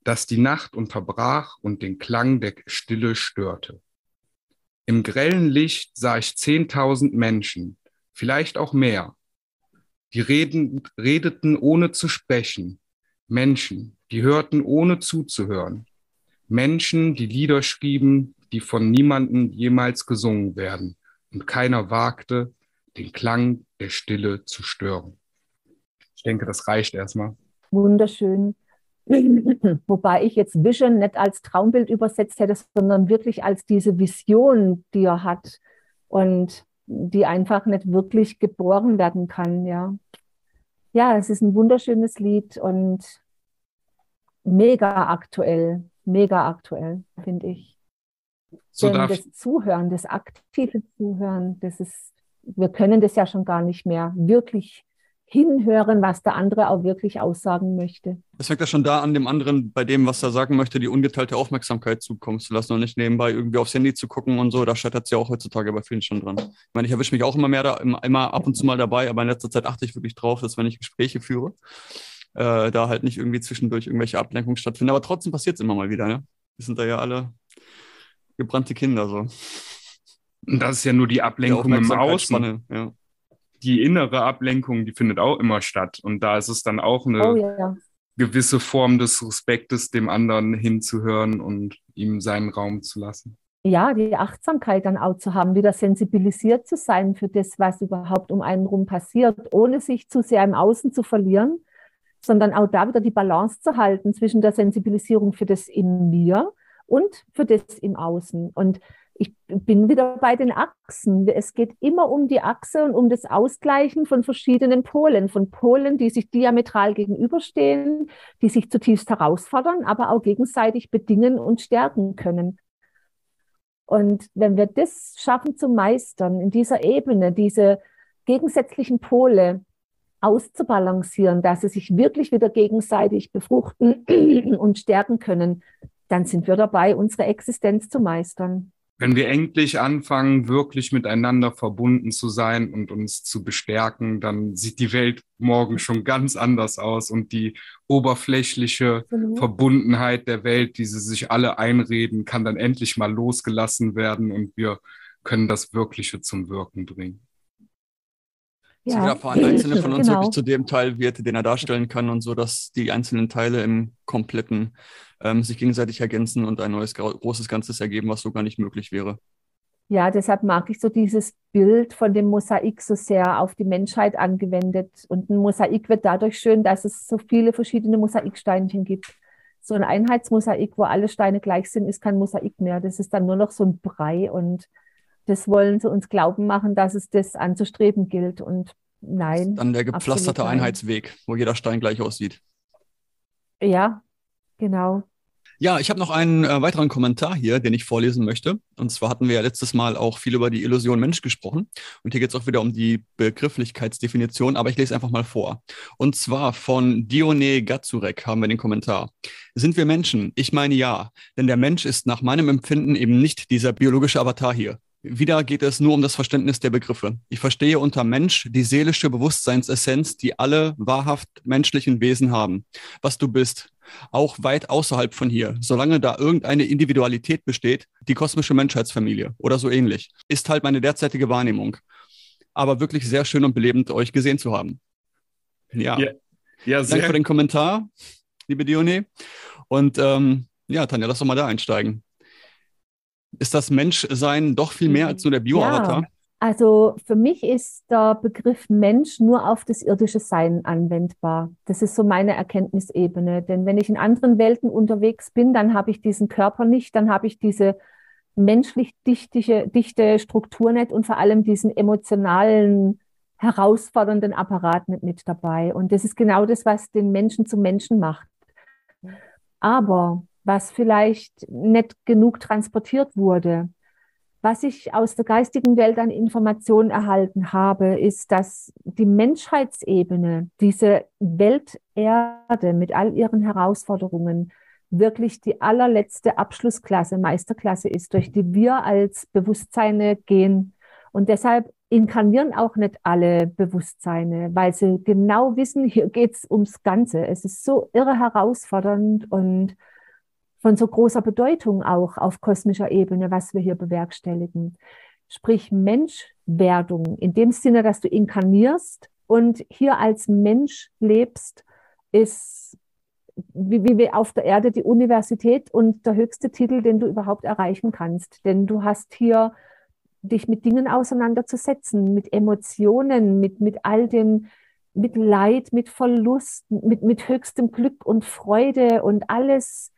das die Nacht unterbrach und den Klang der Stille störte. Im grellen Licht sah ich zehntausend Menschen, vielleicht auch mehr. Die reden, redeten ohne zu sprechen, Menschen, die hörten ohne zuzuhören, Menschen, die Lieder schrieben, die von niemandem jemals gesungen werden, und keiner wagte, den Klang der Stille zu stören. Ich denke, das reicht erstmal. Wunderschön. Wobei ich jetzt Vision nicht als Traumbild übersetzt hätte, sondern wirklich als diese Vision, die er hat und die einfach nicht wirklich geboren werden kann, ja. Ja, es ist ein wunderschönes Lied und mega aktuell, mega aktuell, finde ich. So Denn das Zuhören, das aktive Zuhören, das ist, wir können das ja schon gar nicht mehr wirklich hinhören, was der andere auch wirklich aussagen möchte. Es fängt ja schon da an, dem anderen bei dem, was er sagen möchte, die ungeteilte Aufmerksamkeit zukommen zu lassen und nicht nebenbei irgendwie aufs Handy zu gucken und so. Da scheitert es ja auch heutzutage bei vielen schon dran. Ich meine, ich erwische mich auch immer mehr da, immer ab und zu mal dabei, aber in letzter Zeit achte ich wirklich drauf, dass wenn ich Gespräche führe, äh, da halt nicht irgendwie zwischendurch irgendwelche Ablenkungen stattfinden. Aber trotzdem passiert es immer mal wieder. Ne? Wir sind da ja alle gebrannte Kinder so. Und das ist ja nur die Ablenkung die im Außen. Ja. Die innere Ablenkung, die findet auch immer statt. Und da ist es dann auch eine oh, ja. gewisse Form des Respektes, dem anderen hinzuhören und ihm seinen Raum zu lassen. Ja, die Achtsamkeit dann auch zu haben, wieder sensibilisiert zu sein für das, was überhaupt um einen rum passiert, ohne sich zu sehr im Außen zu verlieren, sondern auch da wieder die Balance zu halten zwischen der Sensibilisierung für das in mir und für das im Außen. Und ich bin wieder bei den Achsen. Es geht immer um die Achse und um das Ausgleichen von verschiedenen Polen, von Polen, die sich diametral gegenüberstehen, die sich zutiefst herausfordern, aber auch gegenseitig bedingen und stärken können. Und wenn wir das schaffen zu meistern, in dieser Ebene, diese gegensätzlichen Pole auszubalancieren, dass sie sich wirklich wieder gegenseitig befruchten und stärken können, dann sind wir dabei, unsere Existenz zu meistern. Wenn wir endlich anfangen, wirklich miteinander verbunden zu sein und uns zu bestärken, dann sieht die Welt morgen schon ganz anders aus und die oberflächliche mhm. Verbundenheit der Welt, die sie sich alle einreden, kann dann endlich mal losgelassen werden und wir können das Wirkliche zum Wirken bringen. Ja, ja vor einzelne von uns genau. wirklich zu dem Teil wird, den er darstellen kann und so, dass die einzelnen Teile im Kompletten ähm, sich gegenseitig ergänzen und ein neues großes Ganzes ergeben, was so gar nicht möglich wäre. Ja, deshalb mag ich so dieses Bild von dem Mosaik so sehr auf die Menschheit angewendet. Und ein Mosaik wird dadurch schön, dass es so viele verschiedene Mosaiksteinchen gibt. So ein Einheitsmosaik, wo alle Steine gleich sind, ist kein Mosaik mehr. Das ist dann nur noch so ein Brei. Und das wollen sie uns glauben machen, dass es das anzustreben gilt. Und nein. Dann der gepflasterte Einheitsweg, wo jeder Stein gleich aussieht. Ja, genau. Ja, ich habe noch einen äh, weiteren Kommentar hier, den ich vorlesen möchte. Und zwar hatten wir ja letztes Mal auch viel über die Illusion Mensch gesprochen. Und hier geht es auch wieder um die Begrifflichkeitsdefinition, aber ich lese einfach mal vor. Und zwar von Dione Gazurek haben wir den Kommentar. Sind wir Menschen? Ich meine ja, denn der Mensch ist nach meinem Empfinden eben nicht dieser biologische Avatar hier. Wieder geht es nur um das Verständnis der Begriffe. Ich verstehe unter Mensch die seelische Bewusstseinsessenz, die alle wahrhaft menschlichen Wesen haben. Was du bist, auch weit außerhalb von hier, solange da irgendeine Individualität besteht, die kosmische Menschheitsfamilie oder so ähnlich, ist halt meine derzeitige Wahrnehmung. Aber wirklich sehr schön und belebend, euch gesehen zu haben. Ja. ja, ja Danke für den Kommentar, liebe Dione. Und ähm, ja, Tanja, lass doch mal da einsteigen ist das Menschsein doch viel mehr als nur der Bio-Avatar? Ja. Also für mich ist der Begriff Mensch nur auf das irdische Sein anwendbar. Das ist so meine Erkenntnisebene. Denn wenn ich in anderen Welten unterwegs bin, dann habe ich diesen Körper nicht, dann habe ich diese menschlich dichte, dichte Struktur nicht und vor allem diesen emotionalen, herausfordernden Apparat nicht mit dabei. Und das ist genau das, was den Menschen zum Menschen macht. Aber was vielleicht nicht genug transportiert wurde. Was ich aus der geistigen Welt an Informationen erhalten habe, ist, dass die Menschheitsebene, diese Welterde mit all ihren Herausforderungen, wirklich die allerletzte Abschlussklasse, Meisterklasse ist, durch die wir als Bewusstseine gehen. Und deshalb inkarnieren auch nicht alle Bewusstseine, weil sie genau wissen, hier geht's ums Ganze. Es ist so irre herausfordernd und von so großer Bedeutung auch auf kosmischer Ebene, was wir hier bewerkstelligen. Sprich Menschwerdung in dem Sinne, dass du inkarnierst und hier als Mensch lebst, ist wie, wie auf der Erde die Universität und der höchste Titel, den du überhaupt erreichen kannst. Denn du hast hier dich mit Dingen auseinanderzusetzen, mit Emotionen, mit, mit all den, mit Leid, mit Verlust, mit, mit höchstem Glück und Freude und alles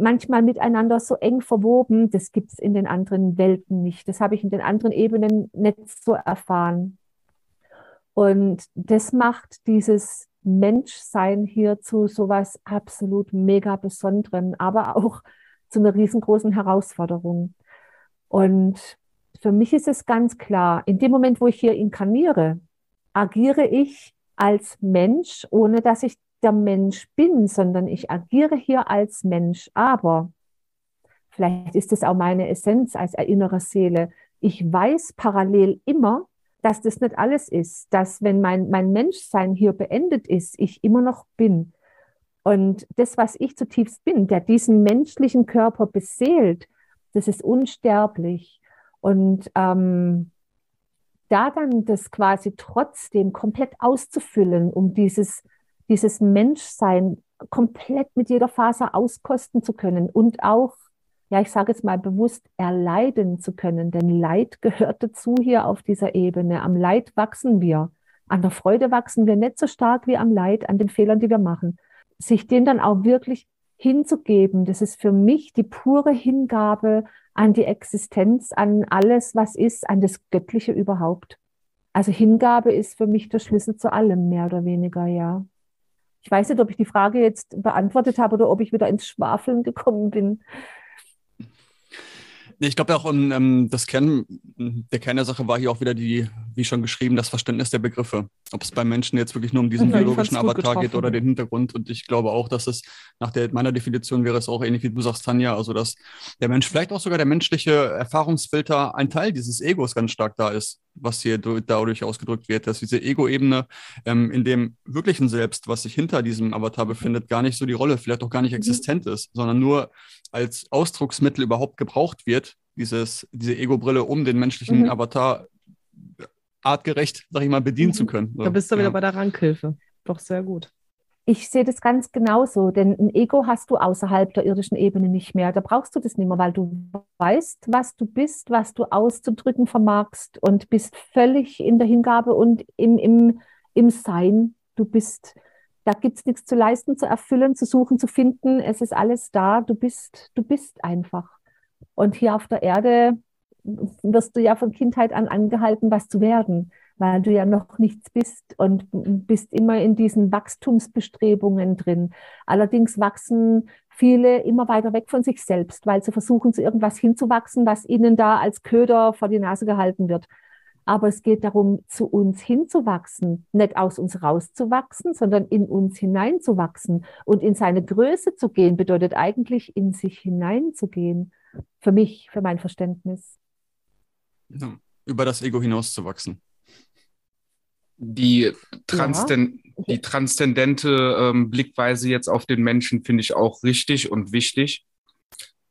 manchmal miteinander so eng verwoben, das gibt es in den anderen Welten nicht. Das habe ich in den anderen Ebenen nicht so erfahren. Und das macht dieses Menschsein hier zu sowas absolut mega Besonderem, aber auch zu einer riesengroßen Herausforderung. Und für mich ist es ganz klar, in dem Moment, wo ich hier inkarniere, agiere ich als Mensch, ohne dass ich der Mensch bin, sondern ich agiere hier als Mensch. Aber vielleicht ist es auch meine Essenz als erinnere Seele. Ich weiß parallel immer, dass das nicht alles ist, dass wenn mein, mein Menschsein hier beendet ist, ich immer noch bin. Und das, was ich zutiefst bin, der diesen menschlichen Körper beseelt, das ist unsterblich. Und ähm, da dann das quasi trotzdem komplett auszufüllen, um dieses dieses Menschsein komplett mit jeder Faser auskosten zu können und auch, ja, ich sage jetzt mal bewusst, erleiden zu können. Denn Leid gehört dazu hier auf dieser Ebene. Am Leid wachsen wir. An der Freude wachsen wir nicht so stark wie am Leid, an den Fehlern, die wir machen. Sich den dann auch wirklich hinzugeben, das ist für mich die pure Hingabe an die Existenz, an alles, was ist, an das Göttliche überhaupt. Also Hingabe ist für mich der Schlüssel zu allem, mehr oder weniger, ja. Ich weiß nicht, ob ich die Frage jetzt beantwortet habe oder ob ich wieder ins Schwafeln gekommen bin. Ich glaube auch, ähm, das Kern, der Kern der Sache war hier auch wieder die, wie schon geschrieben, das Verständnis der Begriffe. Ob es beim Menschen jetzt wirklich nur um diesen ja, biologischen Avatar geht oder den Hintergrund. Und ich glaube auch, dass es nach der, meiner Definition wäre es auch ähnlich wie du sagst, Tanja, also dass der Mensch, vielleicht auch sogar der menschliche Erfahrungsfilter, ein Teil dieses Egos ganz stark da ist, was hier dadurch ausgedrückt wird, dass diese Ego-Ebene ähm, in dem wirklichen Selbst, was sich hinter diesem Avatar befindet, gar nicht so die Rolle, vielleicht auch gar nicht mhm. existent ist, sondern nur als Ausdrucksmittel überhaupt gebraucht wird, dieses, diese Ego-Brille, um den menschlichen mhm. Avatar artgerecht, sag ich mal, bedienen mhm. zu können. So, da bist du ja. wieder bei der Rankhilfe. Doch sehr gut. Ich sehe das ganz genauso, denn ein Ego hast du außerhalb der irdischen Ebene nicht mehr. Da brauchst du das nicht mehr, weil du weißt, was du bist, was du auszudrücken vermagst und bist völlig in der Hingabe und im, im, im Sein. Du bist, da gibt es nichts zu leisten, zu erfüllen, zu suchen, zu finden. Es ist alles da. Du bist, du bist einfach. Und hier auf der Erde wirst du ja von Kindheit an angehalten, was zu werden weil du ja noch nichts bist und bist immer in diesen Wachstumsbestrebungen drin. Allerdings wachsen viele immer weiter weg von sich selbst, weil sie versuchen, zu irgendwas hinzuwachsen, was ihnen da als Köder vor die Nase gehalten wird. Aber es geht darum, zu uns hinzuwachsen, nicht aus uns rauszuwachsen, sondern in uns hineinzuwachsen. Und in seine Größe zu gehen, bedeutet eigentlich, in sich hineinzugehen. Für mich, für mein Verständnis. Ja, über das Ego hinauszuwachsen die, Transden ja. die transzendente ähm, Blickweise jetzt auf den Menschen finde ich auch richtig und wichtig.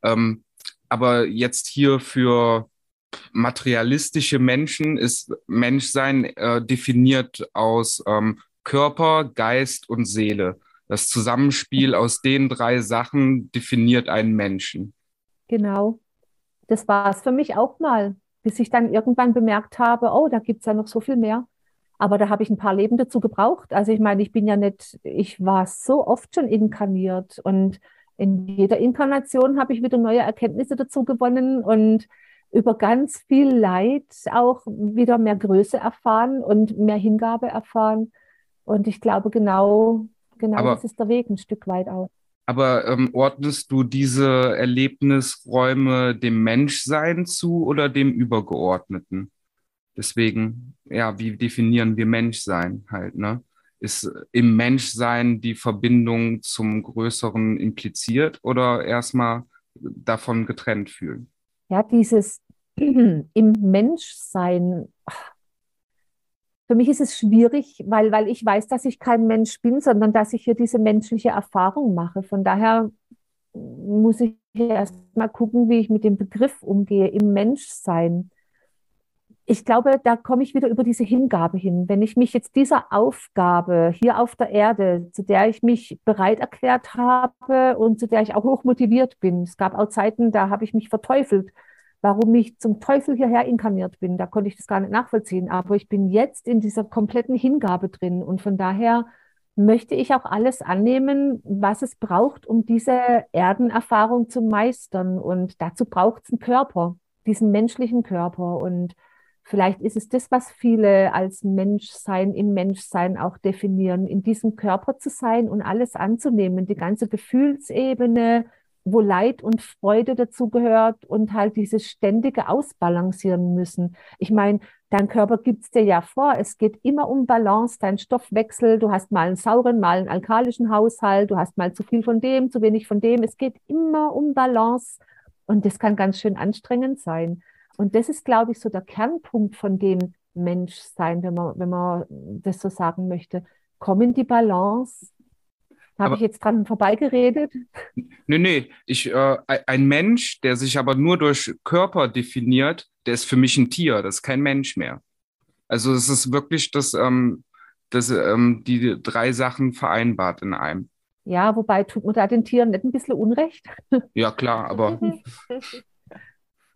Ähm, aber jetzt hier für materialistische Menschen ist Menschsein äh, definiert aus ähm, Körper, Geist und Seele. Das Zusammenspiel aus den drei Sachen definiert einen Menschen. Genau. Das war es für mich auch mal, bis ich dann irgendwann bemerkt habe, oh, da gibt es ja noch so viel mehr. Aber da habe ich ein paar Leben dazu gebraucht. Also ich meine, ich bin ja nicht, ich war so oft schon inkarniert und in jeder Inkarnation habe ich wieder neue Erkenntnisse dazu gewonnen und über ganz viel Leid auch wieder mehr Größe erfahren und mehr Hingabe erfahren. Und ich glaube, genau, genau aber, das ist der Weg ein Stück weit auch. Aber ähm, ordnest du diese Erlebnisräume dem Menschsein zu oder dem Übergeordneten? Deswegen, ja, wie definieren wir Menschsein halt, ne? Ist im Menschsein die Verbindung zum Größeren impliziert oder erstmal davon getrennt fühlen? Ja, dieses im Menschsein. Für mich ist es schwierig, weil, weil ich weiß, dass ich kein Mensch bin, sondern dass ich hier diese menschliche Erfahrung mache. Von daher muss ich erst mal gucken, wie ich mit dem Begriff umgehe, im Menschsein ich glaube, da komme ich wieder über diese Hingabe hin. Wenn ich mich jetzt dieser Aufgabe hier auf der Erde, zu der ich mich bereit erklärt habe und zu der ich auch hoch motiviert bin, es gab auch Zeiten, da habe ich mich verteufelt, warum ich zum Teufel hierher inkarniert bin. Da konnte ich das gar nicht nachvollziehen. Aber ich bin jetzt in dieser kompletten Hingabe drin und von daher möchte ich auch alles annehmen, was es braucht, um diese Erdenerfahrung zu meistern. Und dazu braucht es einen Körper, diesen menschlichen Körper. Und Vielleicht ist es das, was viele als Menschsein im Menschsein auch definieren, in diesem Körper zu sein und alles anzunehmen, die ganze Gefühlsebene, wo Leid und Freude dazugehört und halt dieses ständige Ausbalancieren müssen. Ich meine, dein Körper gibt es dir ja vor, es geht immer um Balance, dein Stoffwechsel, du hast mal einen sauren, mal einen alkalischen Haushalt, du hast mal zu viel von dem, zu wenig von dem. Es geht immer um Balance und das kann ganz schön anstrengend sein. Und das ist, glaube ich, so der Kernpunkt von dem Menschsein, wenn man, wenn man das so sagen möchte. Komm in die Balance. Habe ich jetzt dran vorbeigeredet? Nee, nee. Ich, äh, ein Mensch, der sich aber nur durch Körper definiert, der ist für mich ein Tier, das ist kein Mensch mehr. Also es ist wirklich das, ähm, das, ähm, die drei Sachen vereinbart in einem. Ja, wobei tut man da den Tieren nicht ein bisschen Unrecht? Ja, klar, aber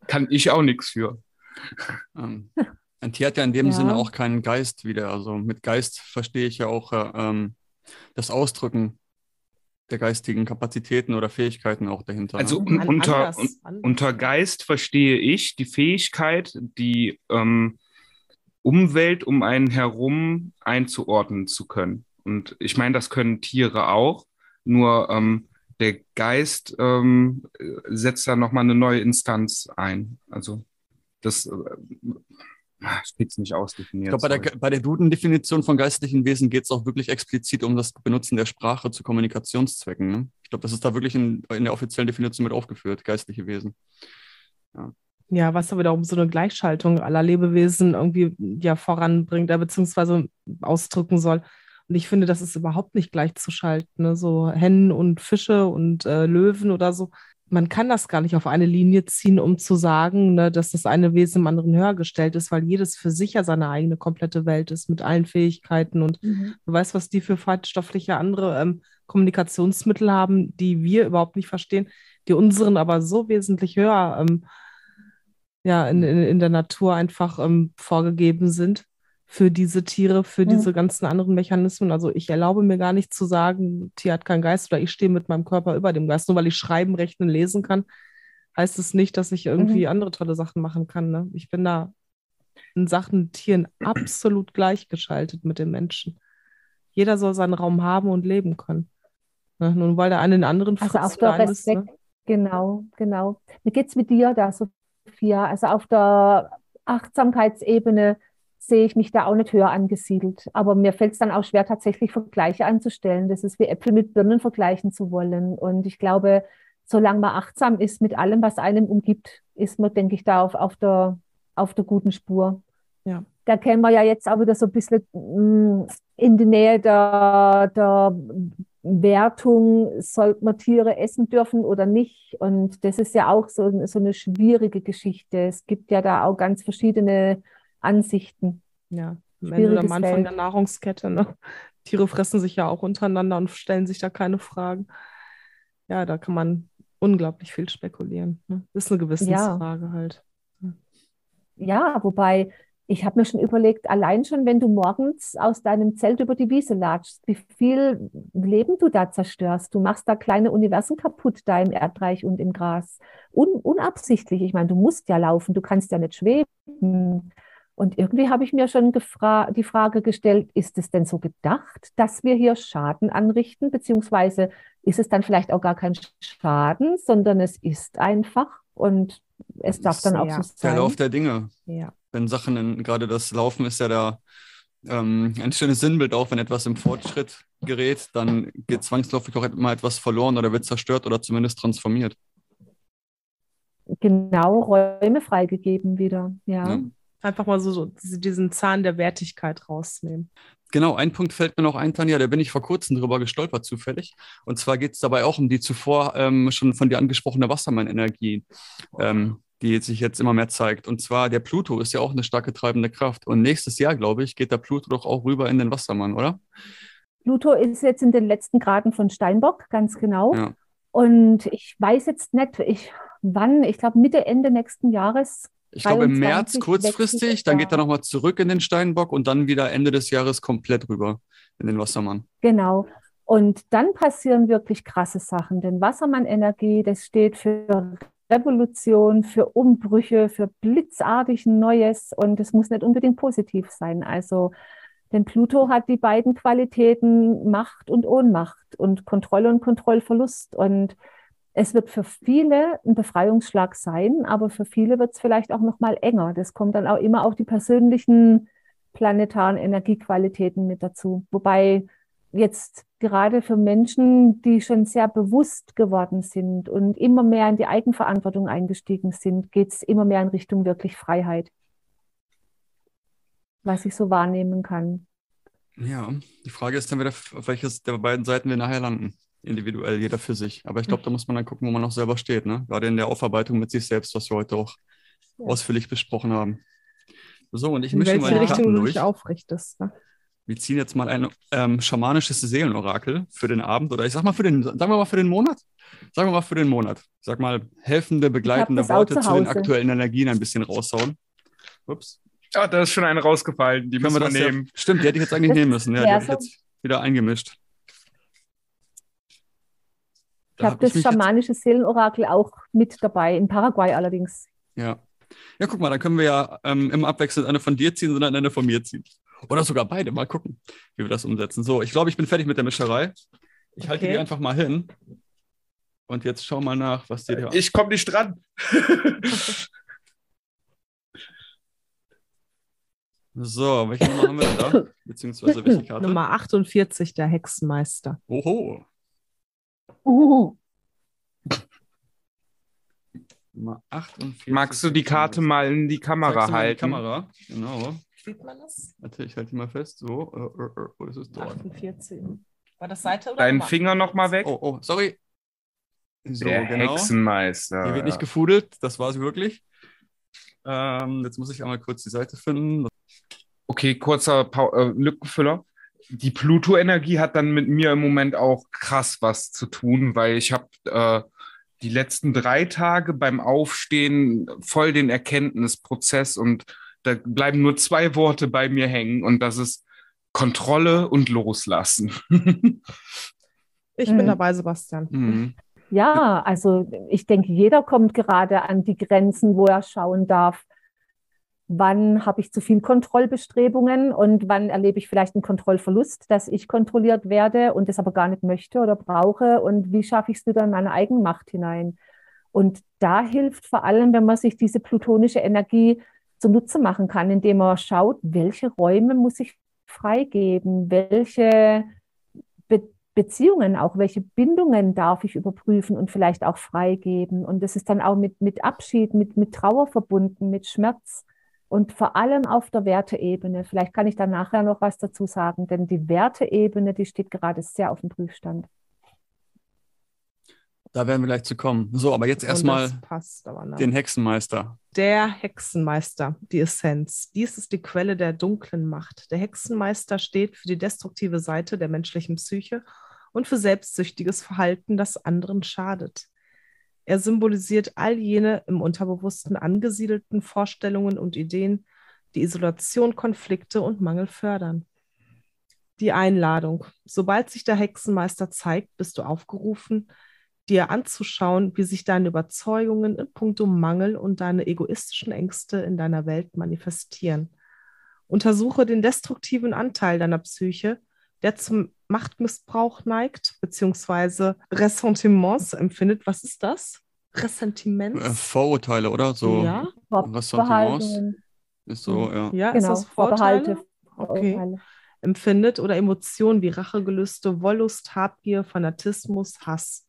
kann ich auch nichts für. Ähm, ein Tier hat ja in dem ja. Sinne auch keinen Geist wieder. Also mit Geist verstehe ich ja auch äh, ähm, das Ausdrücken der geistigen Kapazitäten oder Fähigkeiten auch dahinter. Also ne? unter, anders, unter Geist verstehe ich die Fähigkeit, die ähm, Umwelt um einen herum einzuordnen zu können. Und ich meine, das können Tiere auch, nur ähm, der Geist ähm, setzt da nochmal eine neue Instanz ein. Also das äh, ich krieg's nicht ausdefiniert. Ich glaube, bei der, bei der Duden-Definition von geistlichen Wesen geht es auch wirklich explizit um das Benutzen der Sprache zu Kommunikationszwecken. Ne? Ich glaube, das ist da wirklich in, in, der offiziellen Definition mit aufgeführt, geistliche Wesen. Ja. Ja, was aber wiederum so eine Gleichschaltung aller Lebewesen irgendwie ja voranbringt, beziehungsweise ausdrücken soll. Und ich finde, das ist überhaupt nicht gleichzuschalten. Ne? So Hennen und Fische und äh, Löwen oder so. man kann das gar nicht auf eine Linie ziehen, um zu sagen, ne, dass das eine Wesen im anderen höher gestellt ist, weil jedes für sich ja seine eigene komplette Welt ist mit allen Fähigkeiten und mhm. du weißt, was die für feinstoffliche andere ähm, Kommunikationsmittel haben, die wir überhaupt nicht verstehen, die unseren aber so wesentlich höher ähm, ja, in, in, in der Natur einfach ähm, vorgegeben sind für diese Tiere, für mhm. diese ganzen anderen Mechanismen. Also ich erlaube mir gar nicht zu sagen, Tier hat keinen Geist oder ich stehe mit meinem Körper über dem Geist. Nur weil ich schreiben, rechnen, lesen kann, heißt es nicht, dass ich irgendwie mhm. andere tolle Sachen machen kann. Ne? Ich bin da in Sachen Tieren absolut gleichgeschaltet mit den Menschen. Jeder soll seinen Raum haben und leben können. Ne? Nun, weil der eine den anderen Also auf der Respekt, ist, ne? genau, genau. Wie geht es mit dir da, Sophia? Also auf der Achtsamkeitsebene sehe ich mich da auch nicht höher angesiedelt. Aber mir fällt es dann auch schwer, tatsächlich Vergleiche anzustellen. Das ist wie Äpfel mit Birnen vergleichen zu wollen. Und ich glaube, solange man achtsam ist mit allem, was einem umgibt, ist man, denke ich, da auf, auf, der, auf der guten Spur. Ja. Da kennen wir ja jetzt auch wieder so ein bisschen mm, in die Nähe der, der Wertung, sollte man Tiere essen dürfen oder nicht. Und das ist ja auch so, so eine schwierige Geschichte. Es gibt ja da auch ganz verschiedene Ansichten. Ja, Ende am Anfang Feld. der Nahrungskette. Ne? Tiere fressen sich ja auch untereinander und stellen sich da keine Fragen. Ja, da kann man unglaublich viel spekulieren. Ne? Ist eine Gewissensfrage ja. halt. Ja, wobei ich habe mir schon überlegt, allein schon, wenn du morgens aus deinem Zelt über die Wiese latschst, wie viel Leben du da zerstörst. Du machst da kleine Universen kaputt, da im Erdreich und im Gras. Un unabsichtlich. Ich meine, du musst ja laufen, du kannst ja nicht schweben. Und irgendwie habe ich mir schon die Frage gestellt, ist es denn so gedacht, dass wir hier Schaden anrichten, beziehungsweise ist es dann vielleicht auch gar kein Schaden, sondern es ist einfach und es darf dann auch ja. so sein. Der Lauf der Dinge. Ja. Wenn Sachen, gerade das Laufen ist ja da ähm, ein schönes Sinnbild auch, wenn etwas im Fortschritt gerät, dann geht zwangsläufig auch immer etwas verloren oder wird zerstört oder zumindest transformiert. Genau, Räume freigegeben wieder, ja. ja einfach mal so, so diesen Zahn der Wertigkeit rausnehmen. Genau, ein Punkt fällt mir noch ein, Tanja, da bin ich vor kurzem drüber gestolpert zufällig. Und zwar geht es dabei auch um die zuvor ähm, schon von dir angesprochene Wassermann-Energie, ähm, die sich jetzt immer mehr zeigt. Und zwar der Pluto ist ja auch eine starke treibende Kraft. Und nächstes Jahr, glaube ich, geht der Pluto doch auch rüber in den Wassermann, oder? Pluto ist jetzt in den letzten Graden von Steinbock, ganz genau. Ja. Und ich weiß jetzt nicht, ich, wann, ich glaube Mitte, Ende nächsten Jahres ich glaube im März kurzfristig, dann geht er nochmal zurück in den Steinbock und dann wieder Ende des Jahres komplett rüber in den Wassermann. Genau. Und dann passieren wirklich krasse Sachen, denn Wassermann-Energie, das steht für Revolution, für Umbrüche, für blitzartig Neues und es muss nicht unbedingt positiv sein. Also, denn Pluto hat die beiden Qualitäten Macht und Ohnmacht und Kontrolle und Kontrollverlust und es wird für viele ein Befreiungsschlag sein, aber für viele wird es vielleicht auch noch mal enger. Das kommt dann auch immer auf die persönlichen planetaren Energiequalitäten mit dazu. Wobei jetzt gerade für Menschen, die schon sehr bewusst geworden sind und immer mehr in die Eigenverantwortung eingestiegen sind, geht es immer mehr in Richtung wirklich Freiheit, was ich so wahrnehmen kann. Ja, die Frage ist dann wieder, auf welches der beiden Seiten wir nachher landen individuell, jeder für sich. Aber ich glaube, da muss man dann gucken, wo man auch selber steht. Ne? Gerade in der Aufarbeitung mit sich selbst, was wir heute auch ja. ausführlich besprochen haben. So, und ich in mische mal die Richtung Karten durch. aufrichtest. Ne? Wir ziehen jetzt mal ein ähm, schamanisches Seelenorakel für den Abend oder ich sag mal für den, sagen wir mal für den Monat. Sagen wir mal für den Monat. Sag mal helfende, begleitende Worte zu, zu den aktuellen Energien ein bisschen raushauen. Ups. Ah, da ist schon eine rausgefallen. Die Können müssen wir nehmen. Ja, stimmt, die hätte ich jetzt eigentlich nehmen müssen. Ja, die habe ich jetzt wieder eingemischt. Ich habe hab das schamanische Seelenorakel auch mit dabei, in Paraguay allerdings. Ja. Ja, guck mal, dann können wir ja ähm, immer abwechselnd eine von dir ziehen, sondern eine von mir ziehen. Oder sogar beide. Mal gucken, wie wir das umsetzen. So, ich glaube, ich bin fertig mit der Mischerei. Ich okay. halte die einfach mal hin. Und jetzt schau mal nach, was dir da. Ich komme nicht dran. so, welche Nummer haben wir denn da? Beziehungsweise welche Karte? Nummer 48, der Hexenmeister. Oho. Uh. Nummer 48. Magst du die Karte mal in die Kamera halten? Die Kamera, genau. Sieht man das? Warte, ich halte die mal fest. So, uh, uh, wo ist es dort? 48. War das Seite oder? Deinen Finger noch mal weg. Oh, oh, sorry. So, der genau. Hexenmeister. Hier wird ja. nicht gefudelt, das war sie wirklich. Ähm, jetzt muss ich einmal kurz die Seite finden. Okay, kurzer pa äh, Lückenfüller. Die Pluto-Energie hat dann mit mir im Moment auch krass was zu tun, weil ich habe äh, die letzten drei Tage beim Aufstehen voll den Erkenntnisprozess und da bleiben nur zwei Worte bei mir hängen und das ist Kontrolle und Loslassen. ich bin mhm. dabei, Sebastian. Mhm. Ja, also ich denke, jeder kommt gerade an die Grenzen, wo er schauen darf, wann habe ich zu viel Kontrollbestrebungen und wann erlebe ich vielleicht einen Kontrollverlust, dass ich kontrolliert werde und das aber gar nicht möchte oder brauche und wie schaffe ich es wieder in meine Eigenmacht hinein. Und da hilft vor allem, wenn man sich diese plutonische Energie zunutze machen kann, indem man schaut, welche Räume muss ich freigeben, welche Be Beziehungen, auch welche Bindungen darf ich überprüfen und vielleicht auch freigeben. Und das ist dann auch mit, mit Abschied, mit, mit Trauer verbunden, mit Schmerz und vor allem auf der Werteebene. Vielleicht kann ich da nachher noch was dazu sagen, denn die Werteebene, die steht gerade sehr auf dem Prüfstand. Da werden wir gleich zu kommen. So, aber jetzt erstmal den Hexenmeister. Der Hexenmeister, die Essenz. Dies ist die Quelle der dunklen Macht. Der Hexenmeister steht für die destruktive Seite der menschlichen Psyche und für selbstsüchtiges Verhalten, das anderen schadet. Er symbolisiert all jene im Unterbewussten angesiedelten Vorstellungen und Ideen, die Isolation, Konflikte und Mangel fördern. Die Einladung. Sobald sich der Hexenmeister zeigt, bist du aufgerufen, dir anzuschauen, wie sich deine Überzeugungen in puncto Mangel und deine egoistischen Ängste in deiner Welt manifestieren. Untersuche den destruktiven Anteil deiner Psyche, der zum Machtmissbrauch neigt, beziehungsweise Ressentiments empfindet. Was ist das? Ressentiment? Äh, Vorurteile, oder? So ja. Ressentiments ist so, ja. Ja, genau. ist das Vorurteile? Okay. Empfindet oder Emotionen wie Rachegelüste, Wollust, Habgier, Fanatismus, Hass.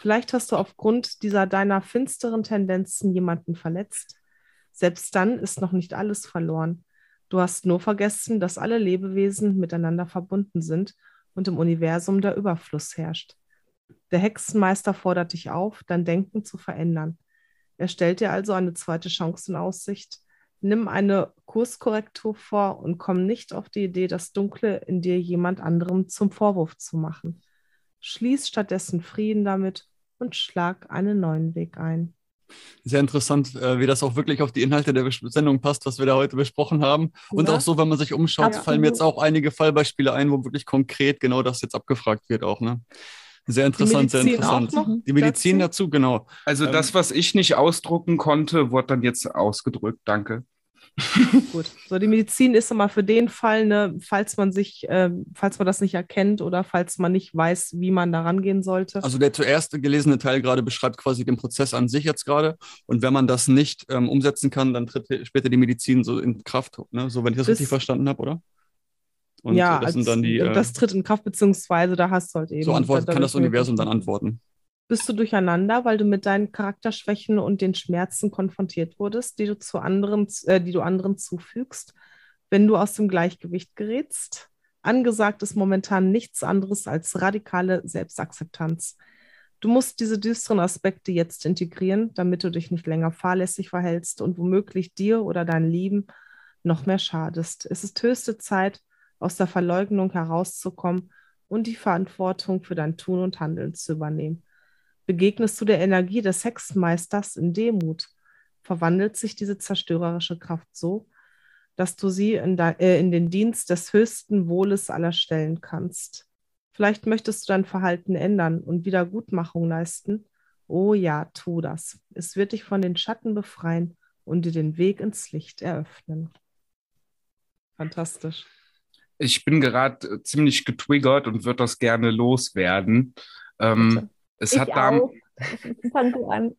Vielleicht hast du aufgrund dieser deiner finsteren Tendenzen jemanden verletzt. Selbst dann ist noch nicht alles verloren. Du hast nur vergessen, dass alle Lebewesen miteinander verbunden sind und im Universum der Überfluss herrscht. Der Hexenmeister fordert dich auf, dein Denken zu verändern. Er stellt dir also eine zweite Chance in Aussicht. Nimm eine Kurskorrektur vor und komm nicht auf die Idee, das Dunkle in dir jemand anderem zum Vorwurf zu machen. Schließ stattdessen Frieden damit und schlag einen neuen Weg ein sehr interessant, äh, wie das auch wirklich auf die Inhalte der Sendung passt, was wir da heute besprochen haben. Und ja. auch so, wenn man sich umschaut, ja. fallen mir jetzt auch einige Fallbeispiele ein, wo wirklich konkret genau das jetzt abgefragt wird auch. Ne? Sehr interessant, sehr interessant. Die Medizin dazu? dazu, genau. Also ähm, das, was ich nicht ausdrucken konnte, wurde dann jetzt ausgedrückt. Danke. Gut. So, die Medizin ist immer für den Fall, ne, falls man sich, äh, falls man das nicht erkennt oder falls man nicht weiß, wie man da rangehen sollte. Also der zuerst gelesene Teil gerade beschreibt quasi den Prozess an sich jetzt gerade. Und wenn man das nicht ähm, umsetzen kann, dann tritt später die Medizin so in Kraft, ne? So, wenn ich das Bis, richtig verstanden habe, oder? Und ja, das, als, die, äh, das tritt in Kraft, beziehungsweise da hast du halt eben. So antwortet, kann das Universum dann antworten bist du durcheinander, weil du mit deinen Charakterschwächen und den Schmerzen konfrontiert wurdest, die du zu anderen, äh, die du anderen zufügst, wenn du aus dem Gleichgewicht gerätst. Angesagt ist momentan nichts anderes als radikale Selbstakzeptanz. Du musst diese düsteren Aspekte jetzt integrieren, damit du dich nicht länger fahrlässig verhältst und womöglich dir oder deinen Lieben noch mehr schadest. Es ist höchste Zeit, aus der Verleugnung herauszukommen und die Verantwortung für dein Tun und Handeln zu übernehmen. Begegnest du der Energie des Hexenmeisters in Demut, verwandelt sich diese zerstörerische Kraft so, dass du sie in, äh, in, den Dienst des höchsten Wohles aller stellen kannst. Vielleicht möchtest du dein Verhalten ändern und Wiedergutmachung leisten. Oh ja, tu das. Es wird dich von den Schatten befreien und dir den Weg ins Licht eröffnen. Fantastisch. Ich bin gerade ziemlich getriggert und würde das gerne loswerden. Ähm, es ich hat auch. Fang du an.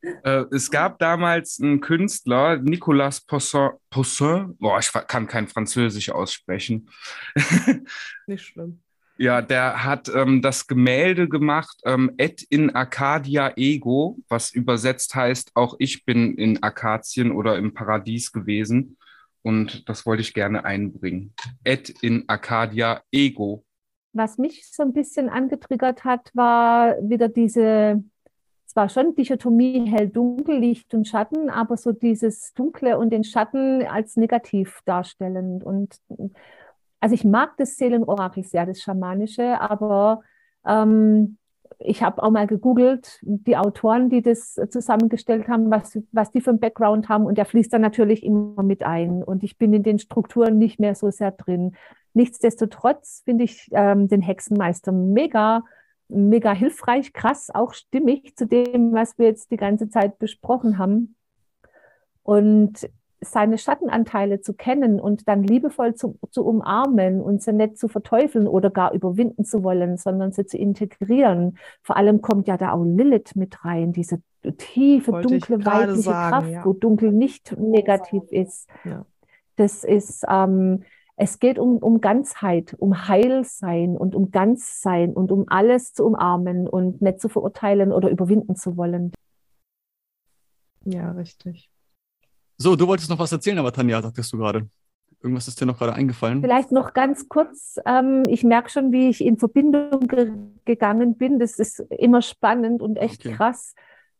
Äh, es gab damals einen Künstler, Nicolas Poussin, Poussin, boah, ich kann kein Französisch aussprechen. Nicht schlimm. Ja, der hat ähm, das Gemälde gemacht, ähm, Et in Arcadia Ego, was übersetzt heißt, auch ich bin in Akazien oder im Paradies gewesen. Und das wollte ich gerne einbringen. Et in Arcadia Ego. Was mich so ein bisschen angetriggert hat, war wieder diese, zwar schon Dichotomie hell-dunkel, Licht und Schatten, aber so dieses Dunkle und den Schatten als negativ darstellend. Und also ich mag das Seelenorakel sehr, das Schamanische, aber ähm, ich habe auch mal gegoogelt, die Autoren, die das zusammengestellt haben, was, was die für einen Background haben. Und der fließt dann natürlich immer mit ein. Und ich bin in den Strukturen nicht mehr so sehr drin. Nichtsdestotrotz finde ich ähm, den Hexenmeister mega, mega hilfreich, krass, auch stimmig zu dem, was wir jetzt die ganze Zeit besprochen haben. Und seine Schattenanteile zu kennen und dann liebevoll zu, zu umarmen und sie nicht zu verteufeln oder gar überwinden zu wollen, sondern sie zu integrieren. Vor allem kommt ja da auch Lilith mit rein, diese tiefe, Wollte dunkle, weibliche sagen, Kraft, ja. wo dunkel nicht negativ ist. Ja. Das ist, ähm, es geht um, um Ganzheit, um Heilsein und um Ganzsein und um alles zu umarmen und nicht zu verurteilen oder überwinden zu wollen. Ja, richtig. So, du wolltest noch was erzählen, aber Tanja, sagtest du gerade. Irgendwas ist dir noch gerade eingefallen? Vielleicht noch ganz kurz. Ähm, ich merke schon, wie ich in Verbindung ge gegangen bin. Das ist immer spannend und echt okay. krass.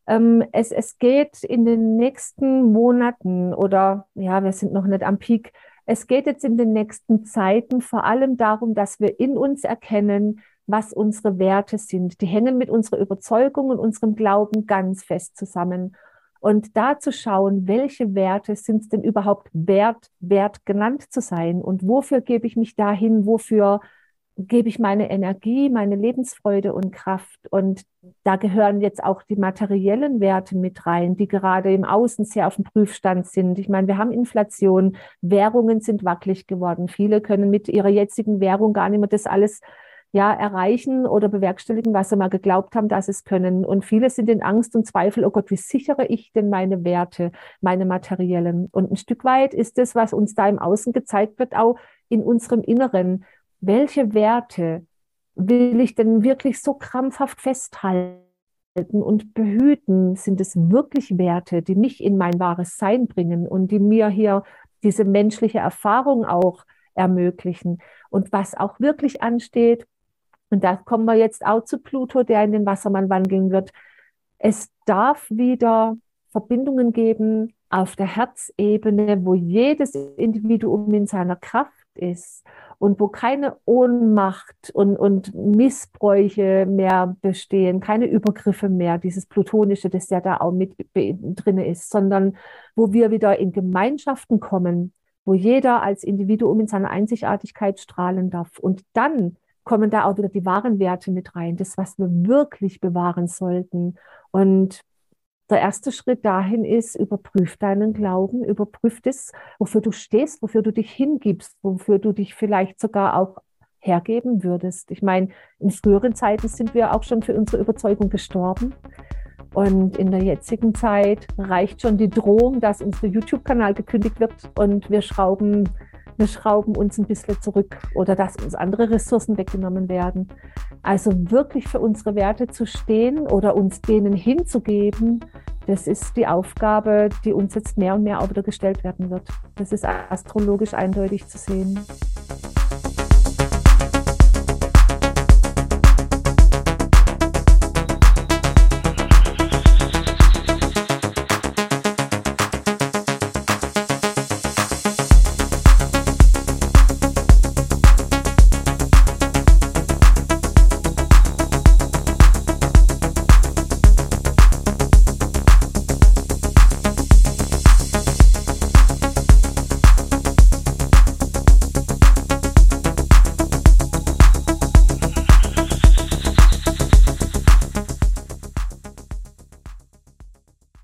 Ähm, es, es geht in den nächsten Monaten oder ja, wir sind noch nicht am Peak. Es geht jetzt in den nächsten Zeiten vor allem darum, dass wir in uns erkennen, was unsere Werte sind. Die hängen mit unserer Überzeugung und unserem Glauben ganz fest zusammen. Und da zu schauen, welche Werte sind es denn überhaupt wert, wert genannt zu sein und wofür gebe ich mich dahin, wofür gebe ich meine Energie, meine Lebensfreude und Kraft. Und da gehören jetzt auch die materiellen Werte mit rein, die gerade im Außen sehr auf dem Prüfstand sind. Ich meine, wir haben Inflation, Währungen sind wackelig geworden. Viele können mit ihrer jetzigen Währung gar nicht mehr das alles ja, erreichen oder bewerkstelligen, was sie mal geglaubt haben, dass es können. Und viele sind in Angst und Zweifel, oh Gott, wie sichere ich denn meine Werte, meine materiellen? Und ein Stück weit ist es, was uns da im Außen gezeigt wird, auch in unserem Inneren. Welche Werte will ich denn wirklich so krampfhaft festhalten? und behüten, sind es wirklich Werte, die mich in mein wahres Sein bringen und die mir hier diese menschliche Erfahrung auch ermöglichen. Und was auch wirklich ansteht, und da kommen wir jetzt auch zu Pluto, der in den Wassermann wandeln wird. Es darf wieder Verbindungen geben auf der Herzebene, wo jedes Individuum in seiner Kraft ist und wo keine Ohnmacht und, und Missbräuche mehr bestehen, keine Übergriffe mehr, dieses Plutonische, das ja da auch mit drin ist, sondern wo wir wieder in Gemeinschaften kommen, wo jeder als Individuum in seiner Einzigartigkeit strahlen darf. Und dann kommen da auch wieder die wahren Werte mit rein, das, was wir wirklich bewahren sollten. Und der erste Schritt dahin ist, überprüf deinen Glauben, überprüf das, wofür du stehst, wofür du dich hingibst, wofür du dich vielleicht sogar auch hergeben würdest. Ich meine, in früheren Zeiten sind wir auch schon für unsere Überzeugung gestorben. Und in der jetzigen Zeit reicht schon die Drohung, dass unser YouTube-Kanal gekündigt wird und wir schrauben wir schrauben uns ein bisschen zurück oder dass uns andere Ressourcen weggenommen werden. Also wirklich für unsere Werte zu stehen oder uns denen hinzugeben, das ist die Aufgabe, die uns jetzt mehr und mehr auch wieder gestellt werden wird. Das ist astrologisch eindeutig zu sehen.